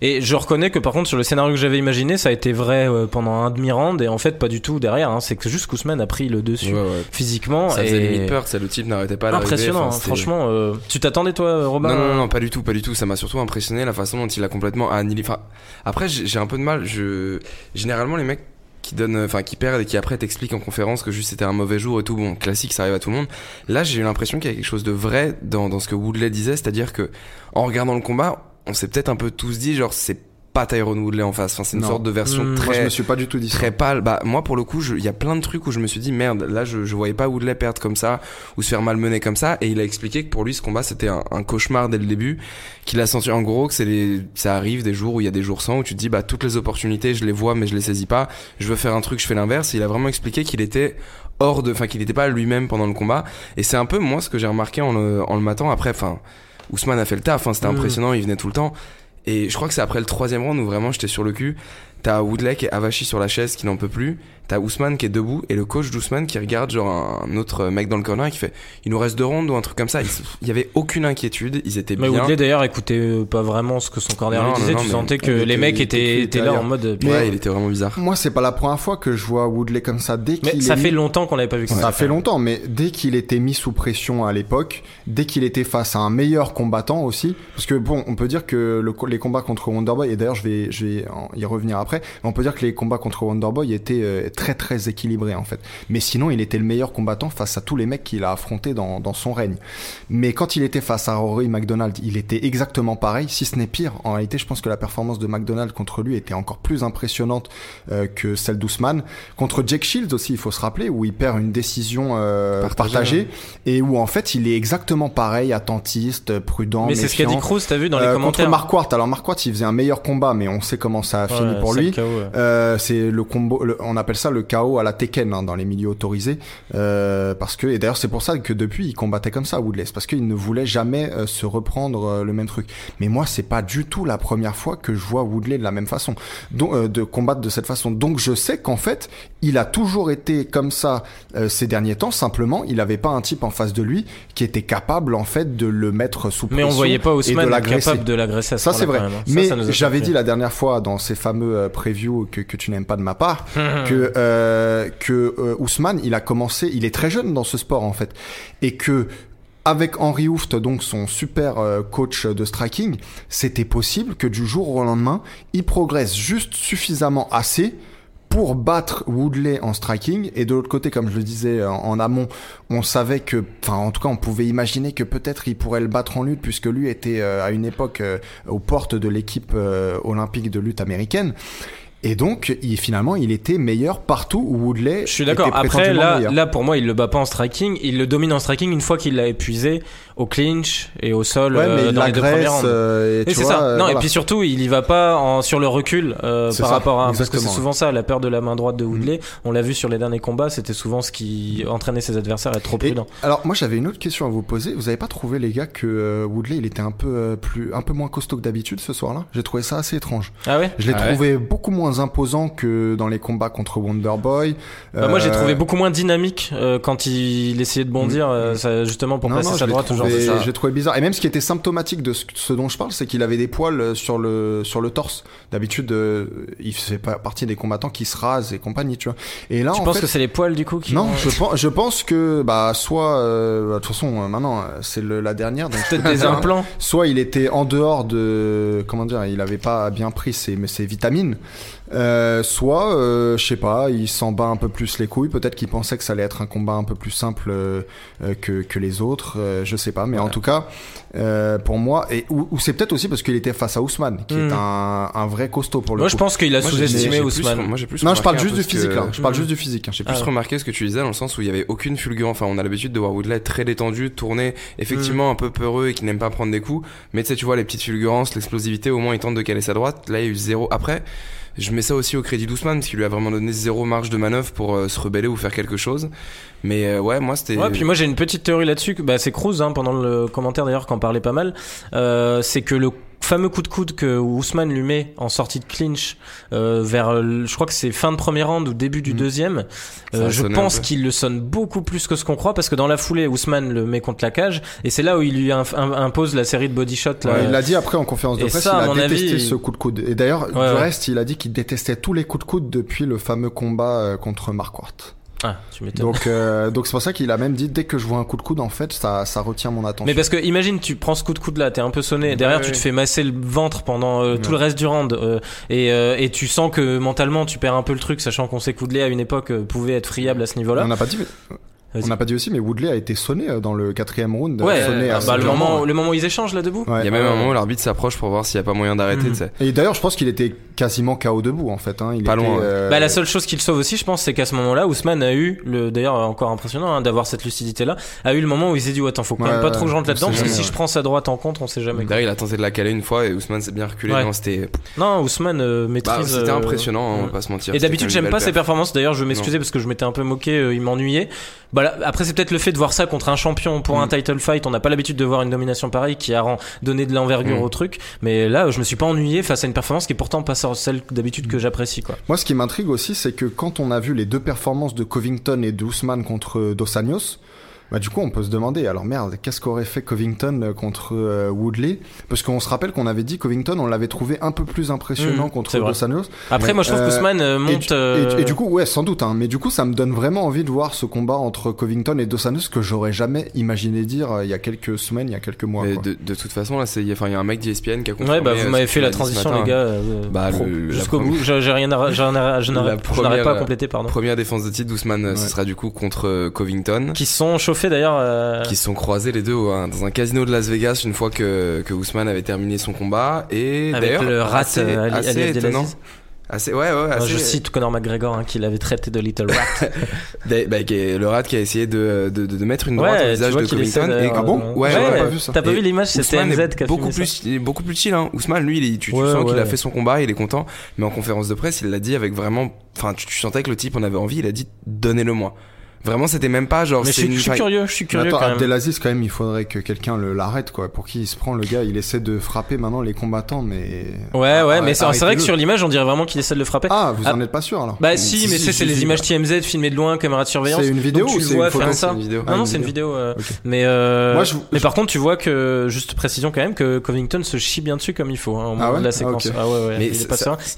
Et je reconnais que par contre sur le scénario que j'avais imaginé, ça a été vrai euh, pendant un demi-round et en fait pas du tout derrière. Hein. C'est que juste Kousman a pris le dessus Ouais, ouais. physiquement. Ça et... faisait limite peur, c'est le type n'arrêtait pas d'arriver. Impressionnant, Enfin, hein, franchement. euh, Tu t'attendais toi, Robin Non, non, non, non, pas du tout, pas du tout. Ça m'a surtout impressionné la façon dont il a complètement annihilé. Enfin, après, j'ai un peu de mal. Je généralement les mecs qui donnent, enfin qui perdent et qui après t'expliquent en conférence que juste c'était un mauvais jour et tout. Bon, classique, ça arrive à tout le monde. Là, j'ai eu l'impression qu'il y a quelque chose de vrai dans, dans ce que Woodley disait, c'est-à-dire que en regardant le combat, on s'est peut-être un peu tous dit genre c'est pas Tyrone Woodley en face. Enfin, c'est une Non. sorte de version Hmm. Moi, je très me suis pas du tout dit très pâle. Bah moi pour le coup, je- il y a plein de trucs où je me suis dit merde, là je, je voyais pas Woodley perdre comme ça ou se faire malmener comme ça. Et il a expliqué que pour lui ce combat c'était un, un cauchemar dès le début, qu'il a senti en gros que c'est les, ça arrive des jours où il y a des jours sans où tu te dis bah toutes les opportunités je les vois mais je les saisis pas. Je veux faire un truc, je fais l'inverse. Et il a vraiment expliqué qu'il était hors de, enfin qu'il n'était pas lui-même pendant le combat. Et c'est un peu moi ce que j'ai remarqué en le, en le matant. Après, enfin Ousmane a fait le taf, hein, c'était Mm. impressionnant, il venait tout le temps. Et je crois que c'est après le troisième round où vraiment j'étais sur le cul. T'as Woodley est avachi sur la chaise qui n'en peut plus. T'as Ousmane qui est debout et le coach d'Ousmane qui regarde genre un autre mec dans le corner et qui fait il nous reste deux rounds ou un truc comme ça. Il, y avait aucune inquiétude, ils étaient Mais bien. Woodley d'ailleurs écoutait euh, pas vraiment ce que son corner Non, lui disait. non, tu sentais que les mecs étaient, étaient là en mode. euh, Mais- Ouais, il était vraiment bizarre. Moi, c'est pas la première fois que je vois Woodley comme ça. Dès Mais qu'il ça est fait mis- longtemps qu'on l'avait pas vu comme Ça fait longtemps, mais dès qu'il était mis sous pression à l'époque, dès qu'il était face à un meilleur combattant aussi, parce que bon, on peut dire que le les combats contre Wonderboy, et d'ailleurs je vais, je vais y revenir après, mais on peut dire que les combats contre Wonderboy étaient euh, très très équilibrés en fait. Mais sinon, il était le meilleur combattant face à tous les mecs qu'il a affrontés dans, dans son règne. Mais quand il était face à Rory McDonald, il était exactement pareil, si ce n'est pire. En réalité, je pense que la performance de McDonald contre lui était encore plus impressionnante euh, que celle d'Ousmane. Contre Jake Shields aussi, il faut se rappeler, où il perd une décision euh, Partagée, partagée, et où en fait il est exactement pareil, attentiste, prudent, Mais c'est ce qu'a dit. Cruz, t'as vu dans les Euh, commentaires. Contre Mark Wart, alors Mark Wart, il faisait un meilleur combat, mais on sait comment ça a fini Ouais, pour c'est lui. ouais. Euh, c'est le combo, le- on appelle ça le chaos à la Tekken hein, dans les milieux autorisés, euh, parce que et d'ailleurs c'est pour ça que depuis il combattait comme ça Woodley, c'est parce qu'il ne voulait jamais euh, se reprendre euh, le même truc. Mais moi c'est pas du tout la première fois que je vois Woodley de la même façon, donc de combattre de cette façon. Donc je sais qu'en fait il a toujours été comme ça ces derniers temps. Simplement il avait pas un type en face de lui qui était capable en fait de le mettre sous Mais pression. on voyait pas Ousmane capable de l'agresser ce Ça c'est vrai. hein. Ça, Mais j'avais dit la dernière fois dans ces fameux previews que, que tu n'aimes pas de ma part que euh, que euh, Ousmane il a commencé, il est très jeune dans ce sport en fait, et que avec Henry Hooft, donc son super euh, coach de striking, c'était possible que du jour au lendemain, il progresse juste suffisamment assez pour battre Woodley en striking. Et de l'autre côté comme je le disais en, en amont on savait que enfin en tout cas on pouvait imaginer que peut-être il pourrait le battre en lutte puisque lui était euh, à une époque euh, aux portes de l'équipe euh, olympique de lutte américaine et donc, il, finalement, il était meilleur partout où Woodley. Je suis d'accord. Après, là, meilleur. là, pour moi, il le bat pas en striking. Il le domine en striking une fois qu'il l'a épuisé au clinch et au sol ouais, euh, mais il dans les deux premiers l'agresse. rounds. euh, et c'est ça. euh, non, voilà. et puis surtout, il y va pas en, sur le recul euh, par ça, rapport à parce que exactement, c'est souvent ça, la peur de la main droite de Woodley. On l'a vu sur les derniers combats, c'était souvent ce qui entraînait ses adversaires à être trop Et, prudent. alors moi j'avais une autre question à vous poser. Vous avez pas trouvé les gars que euh, Woodley il était un peu euh, plus un peu moins costaud que d'habitude ce soir-là? J'ai trouvé ça assez étrange. Ah ouais? Je l'ai Ah ouais trouvé beaucoup moins imposant que dans les combats contre Wonderboy. Bah, moi, j'ai Euh, trouvé beaucoup moins dynamique euh, quand il essayait de bondir, euh, ça, justement pour non, placer non, sa droite. genre. J'ai trouvé bizarre. Et même ce qui était symptomatique de ce, ce dont je parle, c'est qu'il avait des poils euh, sur le sur le torse. D'habitude, euh, il fait pas partie des combattants qui se rasent et compagnie, tu vois. Et là, Tu en penses fait, que c'est les poils du coup qui non, je pense, je pense que bah soit euh, de toute façon euh, maintenant euh, c'est la dernière donc peut-être des implants. soit il était en dehors de comment dire il avait pas bien pris ses, ses vitamines euh, soit euh, je sais pas il s'en bat un peu plus les couilles peut-être qu'il pensait que ça allait être un combat un peu plus simple euh, euh, que, que les autres euh, je sais pas mais en tout cas euh, pour moi et ou, ou c'est peut-être aussi parce qu'il était face à Ousmane qui est Hmm. un, un vrai costaud pour le Moi, coup je pense qu'il a Moi, sous-estimé j'ai plus- Ousmane. Moi, j'ai plus non je parle remarqué juste du physique que- là je parle Hmm. juste du physique hein. J'ai plus Ah remarqué ce que tu disais dans le sens où il y avait aucune fulgurance. Enfin, on a l'habitude de voir Woodley très détendu, tourner, effectivement un peu peureux et qui n'aime pas prendre des coups. Mais tu sais, tu vois les petites fulgurances, l'explosivité, au moins il tente de caler sa droite. Là, il y a eu zéro. Après, je mets ça aussi au crédit d'Ousmane parce qu'il lui a vraiment donné zéro marge de manœuvre pour euh, se rebeller ou faire quelque chose. Mais euh, ouais, moi c'était. Ouais, puis moi j'ai une petite théorie là-dessus. Bah, c'est Cruz, hein, pendant le commentaire d'ailleurs, qui en parlait pas mal. Euh, c'est que le fameux coup de coude que Ousmane lui met en sortie de clinch euh, vers, je crois que c'est fin de premier round ou début du Mhm. deuxième. Euh, je pense qu'il le sonne beaucoup plus que ce qu'on croit parce que dans la foulée, Ousmane le met contre la cage et c'est là où il lui impose la série de body shots. Là. Ouais, il l'a dit après en conférence de Et presse, ça, il a détesté avis, ce coup de coude. Et d'ailleurs, du ouais. reste, il a dit qu'il détestait tous les coups de coude depuis le fameux combat euh, contre Mark Ward. Ah, tu. Donc, euh, donc c'est pour ça qu'il a même dit dès que je vois un coup de coude, en fait, ça, ça retient mon attention. Mais parce que imagine tu prends ce coup de coude là, t'es un peu sonné, derrière Ouais, tu te fais masser le ventre pendant euh, tout le reste du round euh, et, euh, et tu sens que mentalement tu perds un peu le truc, sachant qu'on sait Woodley à une époque euh, pouvait être friable à ce on niveau-là. n'a pas dit. On n'a pas dit aussi, mais Woodley a été sonné euh, dans le quatrième round. Ouais, sonné ah assez bah, le moment, le moment où ils échangent là debout. Ouais. Il y a même un moment où l'arbitre s'approche pour voir s'il n'y a pas moyen d'arrêter. Tu sais. Et d'ailleurs, je pense qu'il était quasiment KO debout, en fait. Hein. Il Pas était, loin, ouais. euh, Bah la seule chose qui le sauve aussi, je pense, c'est qu'à ce moment-là, Ousmane a eu le, d'ailleurs encore impressionnant hein, d'avoir cette lucidité-là, a eu le moment où il s'est dit ouais, attends, faut quand Ouais, même pas trop que je rentre là-dedans parce que si ouais. je prends sa droite en compte, on sait jamais. quoi. Derrière, il a tenté de la caler une fois et Ousmane s'est bien reculé. Ouais. Non, c'était. Non, Ousmane euh, Bah, maîtrise. c'était euh, impressionnant, on va pas se mentir. Et C'était d'habitude, j'aime pas ses perf. performances. D'ailleurs, je m'excusais parce que je m'étais un peu moqué, euh, il m'ennuyait. Bah là, après, c'est peut-être le fait de voir ça contre un champion pour Mm. un title fight. On n'a pas l'habitude de voir une domination pareille qui a rend- donné de l'envergure Mm. au truc. Mais là, je me suis pas ennuyé face à une performance qui est pourtant pas celle d'habitude que j'apprécie, quoi. Moi, ce qui m'intrigue aussi, c'est que quand on a vu les deux performances de Covington et d'Ousmane contre Dos Anjos, bah du coup, on peut se demander, alors merde, qu'est-ce qu'aurait fait Covington euh, contre euh, Woodley? Parce qu'on se rappelle qu'on avait dit Covington, on l'avait trouvé un peu plus impressionnant Mmh, contre. Dos Anjos. Après, Mais, moi, je trouve euh, qu'Ousmane euh, Et, monte. et- et du coup, ouais, sans doute, hein, mais du coup, ça me donne vraiment envie de voir ce combat entre Covington et Dos Anjos que j'aurais jamais imaginé dire euh, il y a quelques semaines, il y a quelques mois. Mais quoi. de, de toute façon, là, c'est, il y a- enfin, il y a un mec d'ESPN qui a confirmé. Ouais, bah vous m'avez fait la transition, matin. les gars, euh, Bah, jusqu'au bout. J'ai j'ai rien à, je n'arrive pas à compléter, pardon. Première défense de titre d'Ousmane, euh, ce Ouais. sera du coup contre Covington. Qui sont chauffés d'ailleurs. euh, Qui se sont croisés les deux hein, dans un casino de Las Vegas une fois que, que Ousmane avait terminé son combat. Et Avec le rat assez, euh, Ali, assez Ali étonnant. Assez, ouais, ouais, assez. Je cite Conor McGregor hein, qui l'avait traité de Little Rat. Bah, qui est- le rat qui a essayé de, de, de, de mettre une droite Ouais, au visage de Covington. Et Ah bon? Ouais, J'avais ouais. pas vu ça. T'as pas vu l'image? C'était est qui a beaucoup filmé ça. plus, beaucoup plus chill. Hein. Ousmane, lui, il est- tu, tu sens qu'il a fait son combat, il est content. Mais en conférence de presse, il l'a dit avec vraiment. Enfin, tu, tu sentais que le type en avait envie. Il a dit donnez-le-moi. Vraiment, c'était même pas genre. Mais je suis, une- je suis enfin, curieux, je suis curieux attends, quand même. Abdelaziz, quand même, il faudrait que quelqu'un le l'arrête, quoi. Pour qui il se prend, le gars, il essaie de frapper maintenant les combattants, mais. Ouais, ouais, Ah, mais c'est c'est vrai que sur l'image, on dirait vraiment qu'il essaie de le frapper. Ah, vous Ah. en êtes pas sûr alors Bah si, Si, mais si, c'est si, c'est les si, images bah. TMZ filmées de loin, caméra de surveillance. C'est une vidéo Donc, tu ou le c'est vois faire ça. une vidéo. Ah, Non, non, c'est une vidéo. Mais, Moi, je- mais par contre, tu vois que, juste précision quand même, que Covington se chie bien dessus comme il faut, hein, au moment ouais de la Ah, séquence. ok. Ah ouais, ouais. Mais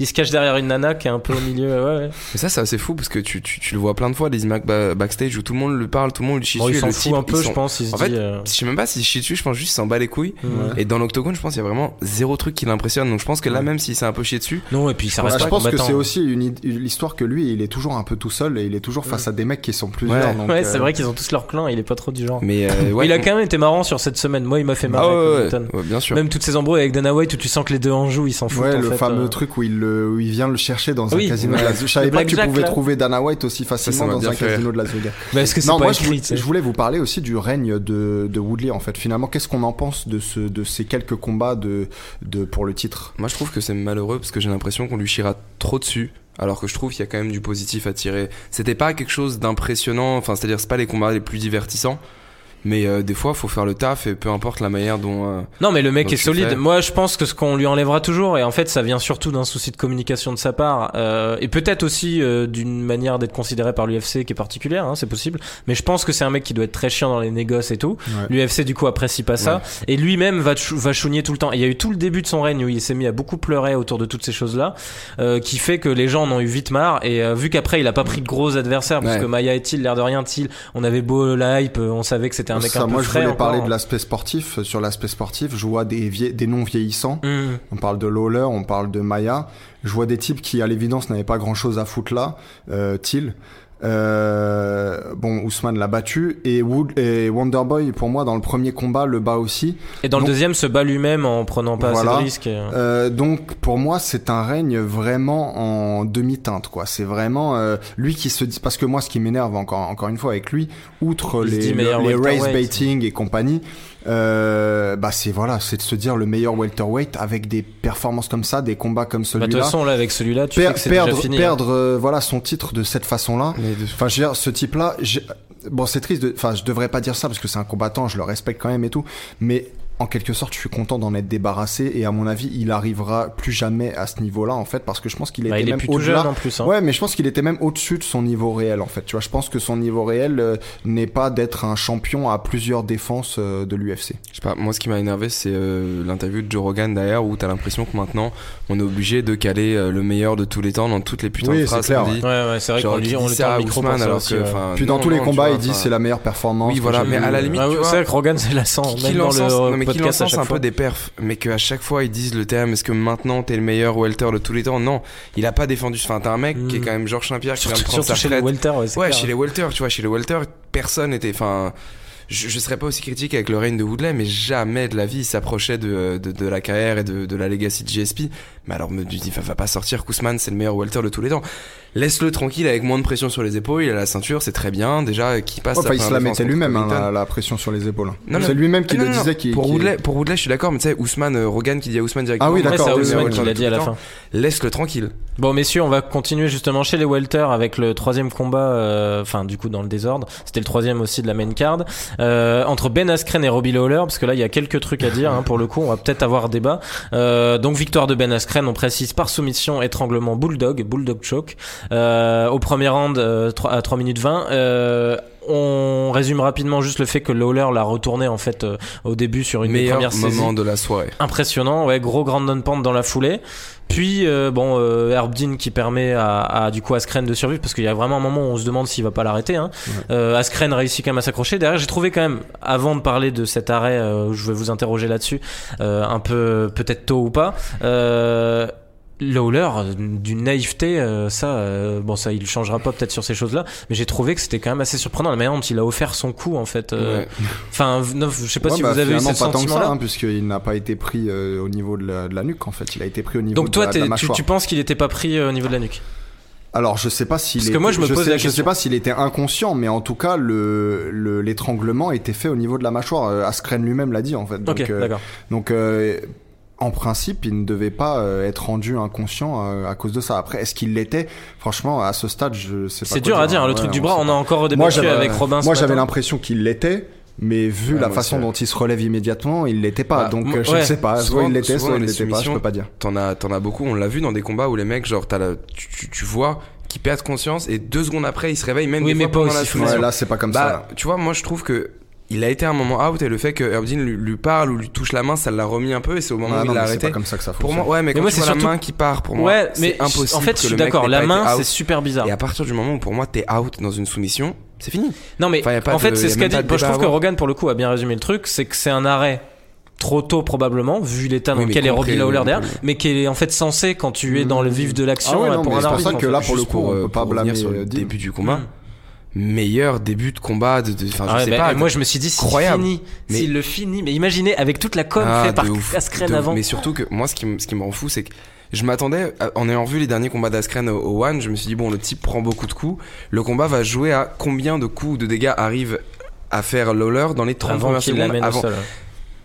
il se cache derrière une nana qui est un peu au milieu. Ouais, ouais. Mais ça, c'est assez fou parce que tu, tu, tu le vois plein de fois, des images ba- backstage où tout le monde lui parle, tout le monde lui chie Bon, il dessus. et s'en le fout type, un peu, ils je pense. Il se En fait, dit, euh, Je sais même pas s'il chie dessus, je pense juste qu'il s'en bat les couilles. ouais. Et dans l'octogone, je pense qu'il y a vraiment zéro truc qui l'impressionne. Donc je pense que là, même s'il s'est un peu chié dessus, Non, et puis ça Bah, reste je pas pense que c'est aussi une l'histoire que lui, il est toujours un peu tout seul et il est toujours face à des mecs qui sont plusieurs. Ouais. donc, Ouais, euh, c'est vrai qu'ils ont tous leur clan, il est pas trop du genre. mais euh, ouais. il a quand même été marrant sur cette semaine. Moi, il m'a fait Ah marrer. bien sûr. Même toutes ces embrouilles avec Dana White où tu sens que les deux en jouent, ils s'en foutent. Ouais, en le fait, fameux euh. truc où il, le- où il vient le chercher dans un casino de Vegas. Je savais Le pas que tu pouvais trouver Dana White aussi facilement dans un casino de Las Vegas. Mais est-ce que c'est Non, pas moi je, écrit voulais vous parler aussi du règne de, de Woodley en fait. Finalement, qu'est-ce qu'on en pense de, ce, de ces quelques combats de, de, pour le titre? Moi, je trouve que c'est malheureux parce que j'ai l'impression qu'on lui chira trop dessus. Alors que je trouve qu'il y a quand même du positif à tirer. C'était pas quelque chose d'impressionnant. Enfin, c'est-à-dire, c'est pas les combats les plus divertissants. Mais euh, des fois, faut faire le taf et peu importe la manière dont. euh, Non, mais le mec est solide. fais- Moi, je pense que ce qu'on lui enlèvera toujours, et en fait, ça vient surtout d'un souci de communication de sa part, euh, et peut-être aussi euh, d'une manière d'être considéré par l'UFC qui est particulière, hein, c'est possible. Mais je pense que c'est un mec qui doit être très chiant dans les négoces et tout. Ouais. L'UFC du coup apprécie pas ça, et lui-même va chou- va chouigner tout le temps. Il y a eu tout le début de son règne où il s'est mis à beaucoup pleurer autour de toutes ces choses-là, euh, qui fait que les gens en ont eu vite marre. Et euh, vu qu'après il a pas pris de gros adversaires, parce Ouais. que Maya et Till, l'air de rien, Till, on avait beau le hype, on savait que c'était un mec Ça, un peu Moi je voulais parler de l'aspect sportif. Sur l'aspect sportif, je vois des, vie- des noms vieillissants. Hum. On parle de Lawler, on parle de Maya. Je vois des types qui, à l'évidence, n'avaient pas grand-chose à foutre là. Euh, Till. Euh, bon, Ousmane l'a battu et Wood et Wonderboy pour moi dans le premier combat le bat aussi. Et dans le deuxième, se bat lui-même en prenant pas Voilà. assez de risques. et- Euh, donc pour moi c'est un règne vraiment en demi-teinte quoi. C'est vraiment euh, lui qui se dit parce que moi ce qui m'énerve encore encore une fois avec lui, outre Il les, le- les race baiting et compagnie, euh, bah c'est voilà c'est de se dire le meilleur welterweight avec des performances comme ça, des combats comme Bah, de toute celui-là. façon, là, avec celui-là, tu Per- sais que déjà perdre hein. perdre euh, voilà son titre de cette façon-là. de- Enfin, je veux dire, ce type-là, bon, c'est triste. de- Enfin, je devrais pas dire ça parce que c'est un combattant, je le respecte quand même et tout. Mais en quelque sorte, je suis content d'en être débarrassé et à mon avis, il arrivera plus jamais à ce niveau-là en fait parce que je pense qu'il bah, était il même au-delà. Hein. Ouais, mais je pense qu'il était même au-dessus de son niveau réel en fait. Tu vois, je pense que son niveau réel euh, n'est pas d'être un champion à plusieurs défenses euh, de l'UFC. Je sais pas, moi ce qui m'a énervé c'est euh, l'interview de Joe Rogan d'ailleurs où t'as l'impression que maintenant on est obligé de caler le meilleur de tous les temps dans toutes les putains de phrases qu'on dit. Ouais, ouais, c'est vrai qu'on dit, on ça à micro Ousmane, alors aussi, que ouais. puis dans tous les combats, il dit c'est la meilleure performance. Oui, voilà, mais à la limite, c'est vrai que Rogan c'est la 100, podcast à chaque un fois. peu des perfs, mais qu'à chaque fois ils disent le terme est-ce que maintenant t'es le meilleur welter de tous les temps? Non, il a pas défendu. Enfin, t'as un mec qui est Mm. quand même Georges Saint-Pierre qui vient de prendre sa chez les welter, ouais, Ouais, chez les welter, tu vois, chez les welter, personne était. Enfin, je, je serais pas aussi critique avec le règne de Woodley, mais jamais de la vie il s'approchait de, de, de la carrière et de, de la legacy de GSP. Mais alors me dis, va, va pas sortir, Kousman, c'est le meilleur welter de tous les temps. Laisse-le tranquille avec moins de pression sur les épaules, il a la ceinture, c'est très bien. Déjà, qui passe. Ouais, enfin, il se la mettait lui-même hein, la, la pression sur les épaules. Non, non. C'est lui-même qui Non, le non, non. disait. Qui, pour qui- Woodley, pour Woodley, je suis d'accord, mais tu sais, Ousmane, euh, Rogan qui dit à Ousmane directement. Ah oui, d'accord, c'est oui, Ousmane qui l'a dit à la fin. Laisse-le tranquille. Bon, messieurs, on va continuer justement chez les welter avec le troisième combat, euh, enfin, du coup, dans le désordre. C'était le troisième aussi de la main card, euh, entre Ben Askren et Robbie Lawler, parce que là, il y a quelques trucs à dire, hein, pour le coup, on va peut-être avoir débat. Donc, victoire de Ben Askren, on précise par soumission, étranglement, bulldog, bulldog choke, euh, au premier round, euh, trois- à 3 minutes 20, euh, on résume rapidement juste le fait que Lawler l'a retourné en fait euh, au début sur une saisies moment de la soirée. impressionnant, ouais, gros grand pound dans la foulée. Puis euh, bon, euh, Herb Dean qui permet à, à, du coup Askren de survivre parce qu'il y a vraiment un moment où on se demande s'il va pas l'arrêter. Hein. Euh, Askren réussit quand même à s'accrocher. Derrière, j'ai trouvé quand même, avant de parler de cet arrêt, euh, je vais vous interroger là-dessus, euh, un peu peut-être tôt ou pas. Euh, Lawler, d'une naïveté, euh, ça, euh, bon, ça, il changera pas peut-être sur ces choses-là, mais j'ai trouvé que c'était quand même assez surprenant la manière dont il a offert son coup, en fait. euh, Ouais. Enfin, non, je sais pas Ouais, si bah, vous avez eu finalement, ce pas tant que ça, hein, puisqu'il n'a pas été pris euh, au niveau de la, de la nuque en fait. Il a été pris au niveau Donc de, toi, la, de la t'es- tu, mâchoire. tu penses qu'il était pas pris euh, au niveau de la nuque? Alors je sais pas s'il Parce que moi, je me pose sais, la je question. sais pas s'il était inconscient, mais en tout cas le le- l'étranglement était fait au niveau de la mâchoire. Euh, Askren lui-même l'a dit en fait. Donc, Ok, euh, d'accord. donc euh, en principe, il ne devait pas euh, être rendu inconscient euh, à cause de ça. Après, est-ce qu'il l'était? Franchement, à ce stade, je sais pas. C'est dur à dire, hein, le Ouais, truc du on bras, on a encore débattu avec Robin. Moi, j'avais l'impression qu'il l'était. Mais vu Ouais, la façon dont il se relève immédiatement, il l'était pas. Bah, donc moi- euh, je ouais. ne sais pas. Soit il l'était, soit il l'était pas. Je peux pas dire. T'en as, t'en as beaucoup, on l'a vu dans des combats où les mecs, genre, la, tu, tu, tu vois qu'ils perdent conscience et deux secondes après, ils se réveillent même Oui, des mais fois pas pendant la aussi soumission. Ouais, là, c'est pas comme ça. Bah, là. tu vois, moi, je trouve que il a été un moment out et le fait que Herbdin lui, lui parle ou lui touche la main, ça l'a remis un peu et c'est au moment Ah où non, il l'a mais c'est arrêté. pas comme ça que ça Pour fonctionne. moi, ouais, mais quand moi, tu c'est vois surtout- la main qui part, pour moi, Ouais, mais c'est impossible. en fait, que je suis d'accord. La pas main, c'est super bizarre. Et à partir du moment où pour moi t'es out dans une soumission, c'est fini. Non mais Enfin, pas en fait c'est ce qu'a dit. pas je trouve que. Rogan pour le coup a bien résumé le truc, c'est que c'est un arrêt trop tôt probablement vu l'état dans mais lequel est Robbie Lawler derrière, mais qui est en fait censé quand tu es dans le vif de l'action Ah euh, pour mais un c'est pour arbitre. ça que là, pour le coup, on euh, peut pas pour revenir blâmer, sur euh, le début du combat. Meilleur début de combat de, de- enfin Ah je ouais, sais bah, pas. moi je me suis dit s'il finit, Mais- s'il le finit, mais imaginez avec toute la com Ah, faite par Askren avant. Mais surtout que moi, ce qui, me- ce qui me rend fou, c'est que je m'attendais, en ayant vu les derniers combats d'Askren au, au One, je me suis dit, bon, le type prend beaucoup de coups. Le combat va jouer à combien de coups ou de dégâts arrive à faire Lawler dans les 30 avant premières secondes avant. sol.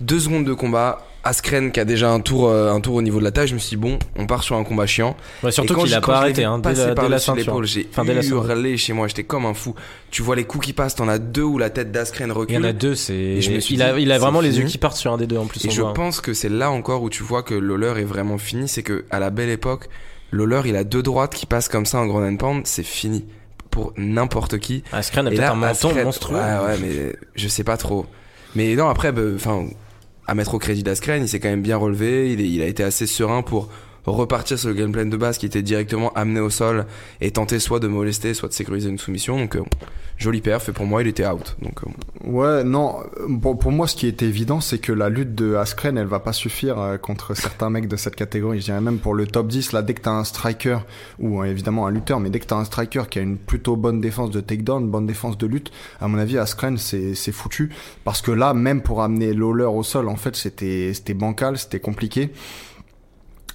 Deux secondes de combat. Askren qui a déjà un tour, euh, un tour au niveau de la taille, je me suis dit, bon, on part sur un combat chiant. Ouais, surtout qu'il a pas arrêté hein, dès la, dès la ceinture. J'ai Enfin, hurlé chez moi, j'étais comme un fou. Tu vois les coups qui passent, t'en as deux où la tête d'Askren Il recule. y en a deux, c'est. Et je me suis Il a, il a vraiment les yeux qui partent sur un des deux en plus. Et je voit. pense que c'est là encore où tu vois que Lawler est vraiment fini, c'est que à la belle époque, Lawler il a deux droites qui passent comme ça en grand and pound, c'est fini pour n'importe qui. Askren a peut-être un menton monstrueux. Ouais, ouais, mais je sais pas trop. Mais non, après, bah, enfin, à mettre au crédit d'Askren, il s'est quand même bien relevé. Il, il a été assez serein pour repartir sur le gameplay de base qui était directement amené au sol et tenter soit de molester, soit de sécuriser une soumission. Donc, euh, joli perf. Et pour moi, il était out. Donc, euh, Ouais, non. Bon, pour moi, ce qui est évident, c'est que la lutte de Askren, elle va pas suffire euh, contre certains mecs de cette catégorie. Je dirais même pour le top 10, là, dès que t'as un striker, ou euh, évidemment un lutteur, mais dès que t'as un striker qui a une plutôt bonne défense de takedown, bonne défense de lutte, à mon avis, Askren, c'est, foutu. Parce que là, même pour amener Lawler au sol, en fait, c'était bancal, c'était compliqué.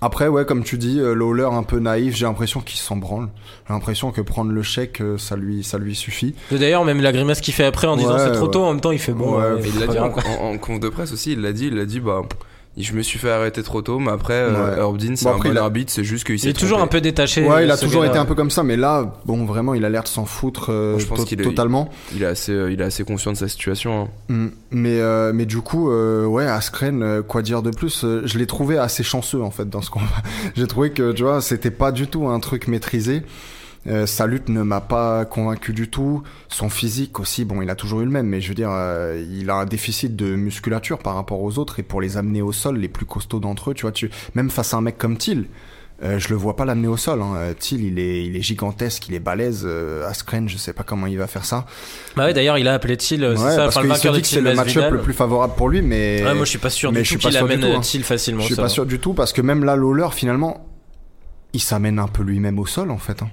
Après, ouais, comme tu dis, euh, Lawler un peu naïf, j'ai l'impression qu'il s'en branle. J'ai l'impression que prendre le chèque, euh, ça lui, ça lui suffit. D'ailleurs, même la grimace qu'il fait après en disant Ouais, c'est trop ouais. tôt, en même temps il fait bon. Ouais, euh, il l'a dit en, en, en conf de presse aussi, il l'a dit, il l'a dit, bah, je me suis fait arrêter trop tôt, mais après, euh, Ouais. Herb Dean, c'est Bon, un bon il a- arbitre, c'est juste qu'il Il s'est est toujours un peu détaché. Ouais, il a toujours été un peu comme ça, mais là, bon, vraiment, il a l'air de s'en foutre euh, Moi, je pense to- qu'il est- totalement. Il est assez, euh, il est assez conscient de sa situation. hein. Mm. Mais, euh, mais du coup, euh, ouais, Askren, euh, quoi dire de plus Je l'ai trouvé assez chanceux en fait dans ce combat. J'ai trouvé que, tu vois, c'était pas du tout un truc maîtrisé. Euh, sa lutte ne m'a pas convaincu du tout. Son physique aussi, bon, il a toujours eu le même, mais je veux dire, euh, il a un déficit de musculature par rapport aux autres. Et pour les amener au sol, les plus costauds d'entre eux, tu vois, tu, même face à un mec comme Thiel, euh, je le vois pas l'amener au sol. Hein. Euh, Thiel, il est, il est gigantesque, il est balèze. Euh, Askren, je sais pas comment il va faire ça. Bah ouais, d'ailleurs, il a appelé Thiel, euh, c'est Ouais, ça, parce qu'il se dit que c'est le match-up le plus favorable pour lui, mais Ouais, moi je suis pas sûr mais du je suis tout pas qu'il amène tout, hein. Thiel facilement. je suis ça. pas sûr du tout parce que même là, Lawler, finalement, il s'amène un peu lui-même au sol en fait. Hein.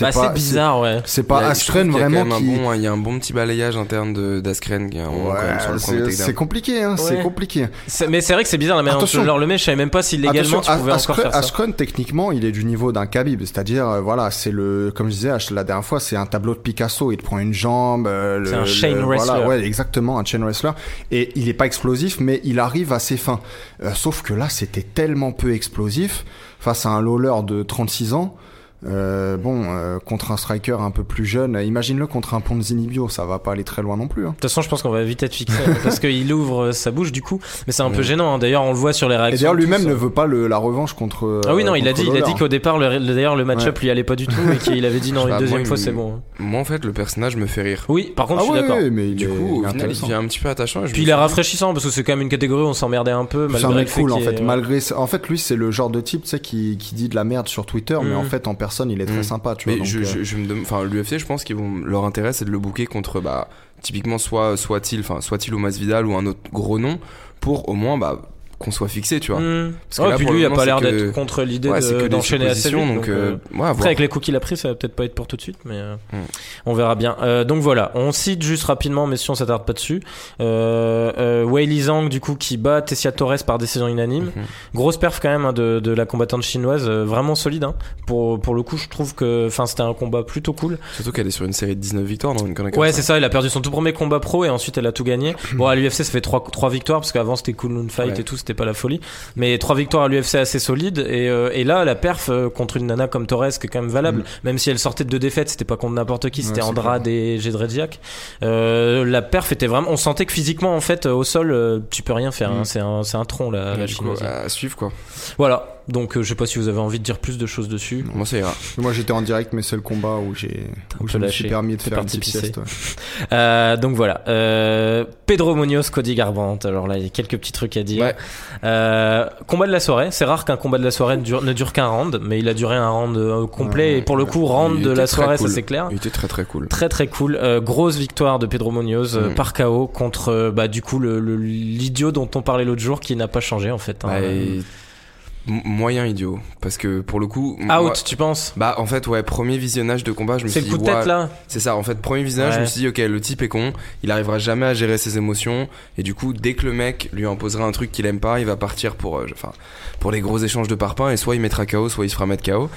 Bah, pas- c'est bizarre, ouais. C'est pas Il y a- je Askren trouve qu'il y a vraiment quand même qui. un bon, il y a un bon petit balayage interne de- d'Askren qui est un moment, quand même sur Ouais, c'est c'est compliqué, hein, c'est compliqué. C'est- Mais c'est vrai que c'est bizarre la manière dont leur le mets. Je savais même pas si légalement tu pouvais encore faire ça. Askren, techniquement, il est du niveau d'un Khabib, c'est-à-dire, euh, voilà, c'est le, comme je disais la dernière fois, c'est un tableau de Picasso. Il te prend une jambe. euh, C'est un le- chain voilà, wrestler. ouais, exactement, un chain wrestler. Et il est pas explosif, mais il arrive à ses fins. Euh, sauf que là, c'était tellement peu explosif face à un Lawler de 36 ans. Euh, bon, euh, contre un striker un peu plus jeune, imagine-le contre un Ponzini Bio, ça va pas aller très loin non plus. Hein. De toute façon, je pense qu'on va vite être fixé parce qu'il ouvre euh, sa bouche du coup. Mais c'est un peu gênant. hein. D'ailleurs, on le voit sur les Et réactions. d'ailleurs, lui-même ne euh. veut pas le, la revanche contre. Ah oui, non, il a dit, il a dit qu'au départ, le, le- d'ailleurs, le match-up Ouais. lui allait pas du tout et qu'il avait dit non, une pas, deuxième moi, fois il c'est bon. Moi, en fait, le personnage me fait rire. Oui, par contre, Ah je suis ouais, d'accord. mais il Du est- coup, il final, il intéressant. devient un petit peu attachant. et je Puis il est suis rafraîchissant parce que c'est quand même une catégorie où on s'emmerdait un peu. C'est malgré un le mec cool en fait, malgré. En fait, lui, c'est le genre de type, tu sais, qui, qui dit de la merde sur Twitter, mais Mm. en fait, en personne, il est très Mm. sympa, tu vois. Mais donc, je, euh, je, je me demande, enfin, l'UFC, je pense qu'ils vont, leur intérêt, c'est de le booker contre, bah, typiquement, soit, soit-il, enfin, soit-il ou Masvidal ou un autre gros nom, pour au moins, bah, qu'on soit fixé, tu vois. Hmm. Parce que Ouais, là, puis lui, il a pas l'air que- d'être contre l'idée Ouais, de- d'enchaîner assez vite. donc, euh, ouais, Après, avec les coups qu'il a pris, ça va peut-être pas être pour tout de suite, mais euh, Mm. on verra bien. Euh, donc voilà, on cite juste rapidement, mais si on s'attarde pas dessus. Euh, euh, Wei Li Zhang, du coup, qui bat Tessia Torres par décision unanime. Mhm. Grosse perf quand même hein, de, de la combattante chinoise, vraiment solide. Hein. Pour, pour le coup, je trouve que enfin c'était un combat plutôt cool. Surtout qu'elle est sur une série de 19 victoires dans une Ouais, c'est ça, elle a perdu son tout premier combat pro et ensuite elle a tout gagné. Bon, à l'UFC, ça fait trois, trois victoires parce qu'avant c'était Moon Fight et tout, c'était pas la folie. Mais trois victoires à l'UFC assez solides et, euh, et là, la perf euh, contre une nana comme Torres qui est quand même valable, Mm. même si elle sortait de deux défaites, c'était pas contre n'importe qui, c'était Ouais, Andrade et. Euh, la perf était vraiment, on sentait que physiquement, en fait, au sol, euh, tu peux rien faire. hein. Mm. C'est un, c'est un tronc la, Ouais, la coup, chinoise. à suivre, quoi. Voilà. Donc euh, je sais pas si vous avez envie de dire plus de choses dessus. Moi, ça ira. Moi j'étais en direct, mais c'est le combat où j'ai où je me suis permis de faire une petite sieste. ouais. Euh, donc voilà, euh, Pedro Munoz, Cody Garbrandt. Alors là, il y a quelques petits trucs à dire. Ouais. Euh, combat de la soirée. C'est rare qu'un combat de la soirée ne dure, ne dure qu'un round, mais il a duré un round euh, complet. Ouais, et pour le coup, round de la soirée, cool. ça c'est clair. Il était très très cool. Très très cool. Euh, grosse victoire de Pedro Munoz euh, Mm. par KO contre bah du coup le le- l'idiot dont on parlait l'autre jour qui n'a pas changé en fait. hein. Bah, Moyen idiot. Parce que pour le coup. Out, moi- tu penses? Bah en fait ouais premier visionnage de combat je me C'est suis le dit coup de tête ouais, là? c'est ça en fait premier visionnage je me suis dit ok le type est con il arrivera jamais à gérer ses émotions et du coup dès que le mec lui imposera un truc qu'il aime pas il va partir pour euh, enfin pour les gros échanges de parpaings et soit il mettra KO soit il se fera mettre KO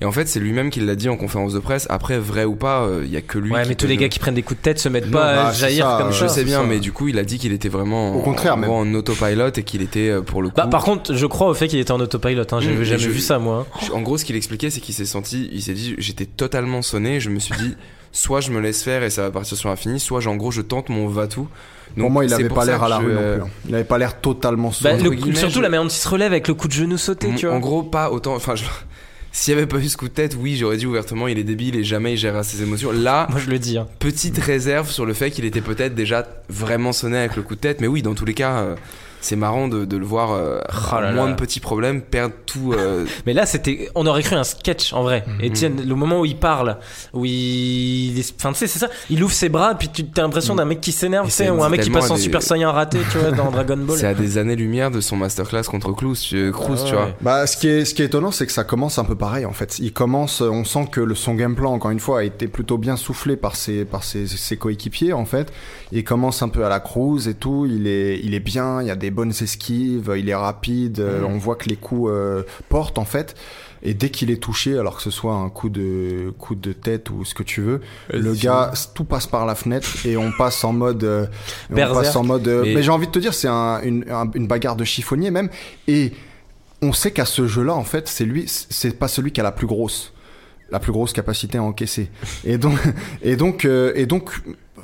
et en fait c'est lui-même qui l'a dit en conférence de presse après vrai ou pas euh, il y a que lui Ouais, qui mais tous les le- gars qui prennent des coups de tête se mettent Non, pas à bah, jaillir ça, comme euh, je ça. sais bien ça. mais du coup il a dit qu'il était vraiment Au contraire, en, même. en autopilote et qu'il était euh, pour le coup Bah, par contre, je crois au fait qu'il était en autopilot. Hein. J'ai Mm, jamais je- vu ça moi. Je- En gros, ce qu'il expliquait, c'est qu'il s'est senti, il s'est dit, j'étais totalement sonné. Je me suis dit, soit je me laisse faire et ça va partir sur l'infini, soit en gros je tente mon va-tout. Pour moi, il c'est avait pour pas l'air à la je- rue non plus. hein. Il avait pas l'air totalement Bah, le- surtout je- la manière dont il se relève avec le coup de genou sauté, tu En vois. gros, pas autant. Enfin, je- s'il y avait pas eu ce coup de tête, oui, j'aurais dit ouvertement, il est débile et jamais il gérera ses émotions. Là, Moi je le dis. Hein. petite réserve sur le fait qu'il était peut-être déjà vraiment sonné avec le coup de tête. Mais oui, dans tous les cas, euh, c'est marrant de, de le voir euh, Oh là moins là. de petits problèmes, perdre tout. euh, Mais là, c'était, on aurait cru un sketch en vrai. Mhm. Etienne, le moment où il parle, où il, enfin, tu sais, c'est ça. Il ouvre ses bras, puis tu as l'impression d'un mec qui s'énerve, ou un mec qui passe en des- Super Saiyan raté, tu vois, dans Dragon Ball. c'est à des années-lumière de son masterclass contre Cruz, tu, Cruz, Ah tu ouais. vois. Bah, ce qui est, ce qui est étonnant, c'est que ça commence un peu pareil, en fait. Il commence, on sent que le, son game plan, encore une fois, a été plutôt bien soufflé par ses, par ses, ses coéquipiers, en fait. Il commence un peu à la cruise et tout. Il est, il est bien, il y a des bonnes esquives, il est rapide, euh, on voit que les coups euh, portent, en fait. Et dès qu'il est touché, alors que ce soit un coup de, coup de tête ou ce que tu veux, le gars, tout passe par la fenêtre et on passe en mode, euh, on passe en mode, euh, Mais- mais j'ai envie de te dire, c'est un, une, un- une bagarre de chiffonnier même. Et on sait qu'à ce jeu-là, en fait, c'est lui, c'est pas celui qui a la plus grosse, la plus grosse capacité à encaisser. Et donc, et donc, euh, et donc,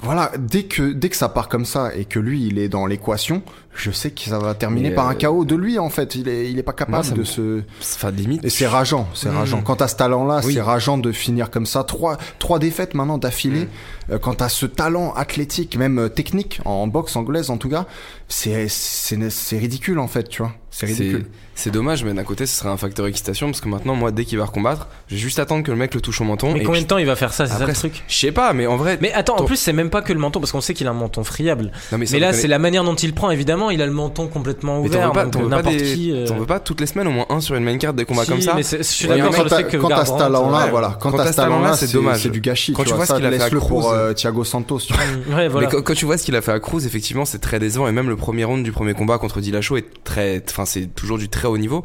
voilà, dès que dès que ça part comme ça et que lui, il est dans l'équation, je sais que ça va terminer par un euh, chaos de lui, en fait. Il est, il est pas capable moi, de se. Enfin, limite. Et c'est rageant, c'est Mm. rageant. Quand t'as ce talent-là, Oui. c'est rageant de finir comme ça. Trois, trois défaites maintenant d'affilée. Mm. Euh, Quand t'as ce talent athlétique, même euh, technique, en boxe anglaise en tout cas, c'est c'est c'est ridicule en fait, tu vois. C'est C'est ridicule. c'est dommage, mais d'un côté, ce serait un facteur excitation parce que maintenant, moi, dès qu'il va recombattre, je vais juste attendre que le mec le touche au menton. Mais et combien de temps il va faire ça, c'est ça le truc Je sais pas, mais en vrai. Mais attends, en plus, c'est même pas que le menton, parce qu'on sait qu'il a un menton friable. non, Mais là, c'est la manière dont il prend, évidemment, il a le menton complètement Mais t'en ouvert. veux pas, donc t'en veux pas n'importe des- qui. euh, t'en veux pas toutes les semaines au moins un sur une main card des combats si, comme ça mais c'est- je suis d'accord sur le fait que quand t'as ce talent-là, ouais. voilà, quand t'as ce talent-là, c'est dommage. c'est du gâchis. Quand tu vois ce qu'il a fait à Cruz, euh, Thiago Santos. Mais quand tu vois ce qu'il a fait à Cruz, effectivement, c'est très décevant. Et même le premier round du premier combat contre Dillashaw est très, enfin, c'est toujours du très haut niveau.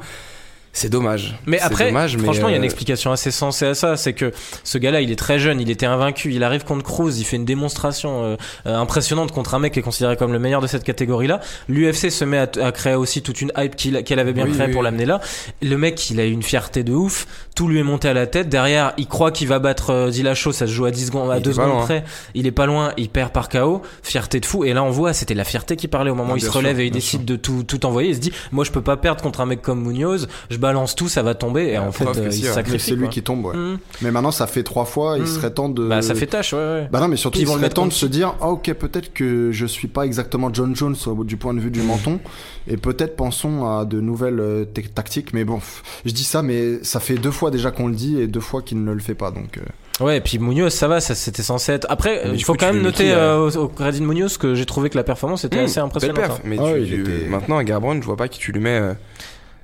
C'est dommage. Mais après, dommage, mais, franchement, il y a une euh, explication assez sensée à ça. C'est que ce gars-là, il est très jeune, il était invaincu, il arrive contre Cruz, il fait une démonstration euh, euh, impressionnante contre un mec qui est considéré comme le meilleur de cette catégorie-là. L'UFC se met à, à créer aussi toute une hype qu'elle avait bien Oui, créée oui, pour oui. l'amener là. Le mec, il a une fierté de ouf, tout lui est monté à la tête. Derrière, il croit qu'il va battre euh, Dillashaw, ça se joue à 10 secondes, à Il 2 est pas secondes loin. près. Il est pas loin, il perd par KO, fierté de fou. Et là, on voit, c'était la fierté qui parlait au moment où il se relève sûr, et il décide de tout, tout envoyer. Il se dit, moi, je peux pas perdre contre un mec comme Munoz, je balance tout, ça va tomber. Et en fait, euh, si, il sacrifie. c'est lui qui tombe. ouais. Mhm. Mais maintenant, ça fait trois fois. Il Mm. serait temps de. Bah, ça fait tâche, ouais, ouais. Bah non, mais surtout, Puis ils il serait temps de se dire, ah ok, peut-être que je suis pas exactement John Jones au- du point de vue du menton, et peut-être pensons à de nouvelles euh, tactiques. Mais bon, je dis ça, mais ça fait deux fois déjà qu'on le dit et deux fois qu'il ne le fait pas. Donc, euh, Ouais, et puis Munoz, ça va, ça c'était censé être. Après, il faut coup, quand même noter euh, au, crédit de Munoz que j'ai trouvé que la performance était Mmh, assez impressionnante. perf. hein. Mais Ah tu- oui, il était- maintenant, à Garbrandt, je vois pas qui tu lui mets. euh,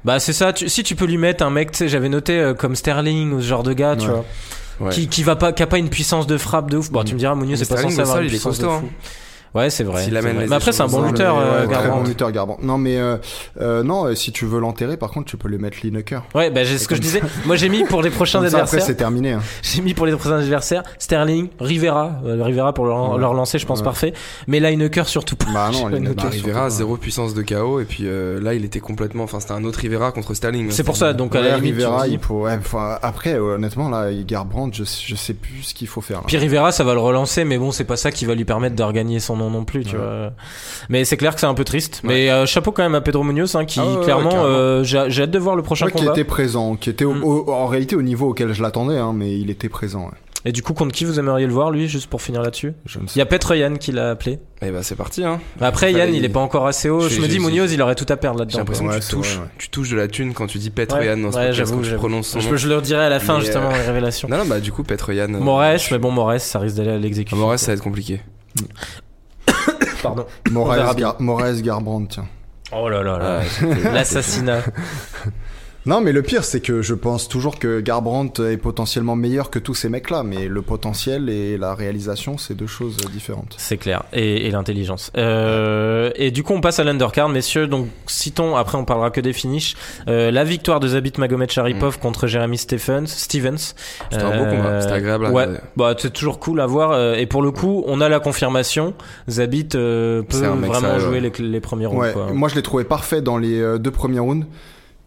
Bah c'est ça. Tu, si tu peux lui mettre un mec, tu sais, j'avais noté euh, comme Sterling ou ce genre de gars, tu vois, ouais. qui, qui va pas, qui a pas une puissance de frappe de ouf. Bon, Mhm. tu me diras, Munoz c'est pas censé avoir une puissance de fou. hein. Ouais, c'est vrai. S'il c'est amène vrai. les Mais après, c'est un bon lutteur, euh, Garbrandt. bon lutteur, Garbrandt. Non, mais euh, euh, non, euh, si tu veux l'enterrer, par contre, tu peux lui mettre Lineker. Ouais, bah j'ai ce que je disais. Moi, j'ai mis pour les prochains Comme ça, après, adversaires. c'est terminé. hein. J'ai mis pour les prochains adversaires Sterling, Rivera, euh, Rivera pour leur, Ouais. leur lancer, je pense Ouais. parfait. Mais Lineker surtout pas. Bah non, Lineker, Bah, Rivera, zéro puissance de KO, et puis euh, là, il était complètement. Enfin, c'était un autre Rivera contre Sterling. C'est pour ça, donc à la limite. Rivera, il faut. après, honnêtement, là, Garbrandt, je, je sais plus ce qu'il faut faire. Puis Rivera, ça va le relancer, mais bon, c'est pas ça qui va lui permettre de regagner son non non plus, tu Ouais. vois. Mais c'est clair que c'est un peu triste. Mais euh, chapeau quand même à Pedro Munoz, hein, qui Ah clairement, euh, j'ai j'ai hâte de voir le prochain Ouais, qui combat. était présent, qui était au- Mm. au- en réalité au niveau auquel je l'attendais, hein, mais il était présent. ouais. Et du coup, contre qui vous aimeriez le voir, lui, juste pour finir là-dessus? Je ne sais Il y a Petr Yann qui l'a appelé. Et bah c'est parti hein. Après, Yann, il est pas encore assez haut. J'ai- Je me dis, j'ai- Munoz, il aurait tout à perdre J'ai là-dedans. l'impression Ouais, que tu touches, vrai, ouais. tu touches de la thune quand tu dis Ouais. Petroyan dans ce j'avoue, quand tu j'avoue. prononces son Je, nom. je le redirai à la fin, Mais, justement, euh, les révélations. Non non bah du coup Petroyan. euh, Morès, mais bon, Morès, ça risque d'aller à l'exécution. Morès ça va être compliqué. Pardon. Moraes. Gar- Garbrandt, tiens. Oh là là là. Ouais, L'assassinat. Non, mais le pire, c'est que je pense toujours que Garbrandt est potentiellement meilleur que tous ces mecs-là, mais le potentiel et la réalisation, c'est deux choses différentes. C'est clair. Et, et l'intelligence. Euh, et du coup, on passe à l'undercard, messieurs. Donc, citons, après, on parlera que des finishes. Euh, la victoire de Zabit Magomed Sharipov contre Jeremy Stephens. Stevens. C'était un beau combat, c'était agréable à Ouais. Bah, c'est toujours cool à voir. euh, Et pour le coup, on a la confirmation. Zabit euh, peut vraiment jouer ouais. les, les premiers rounds. Ouais, quoi. moi je l'ai trouvé parfait dans les euh, deux premiers rounds.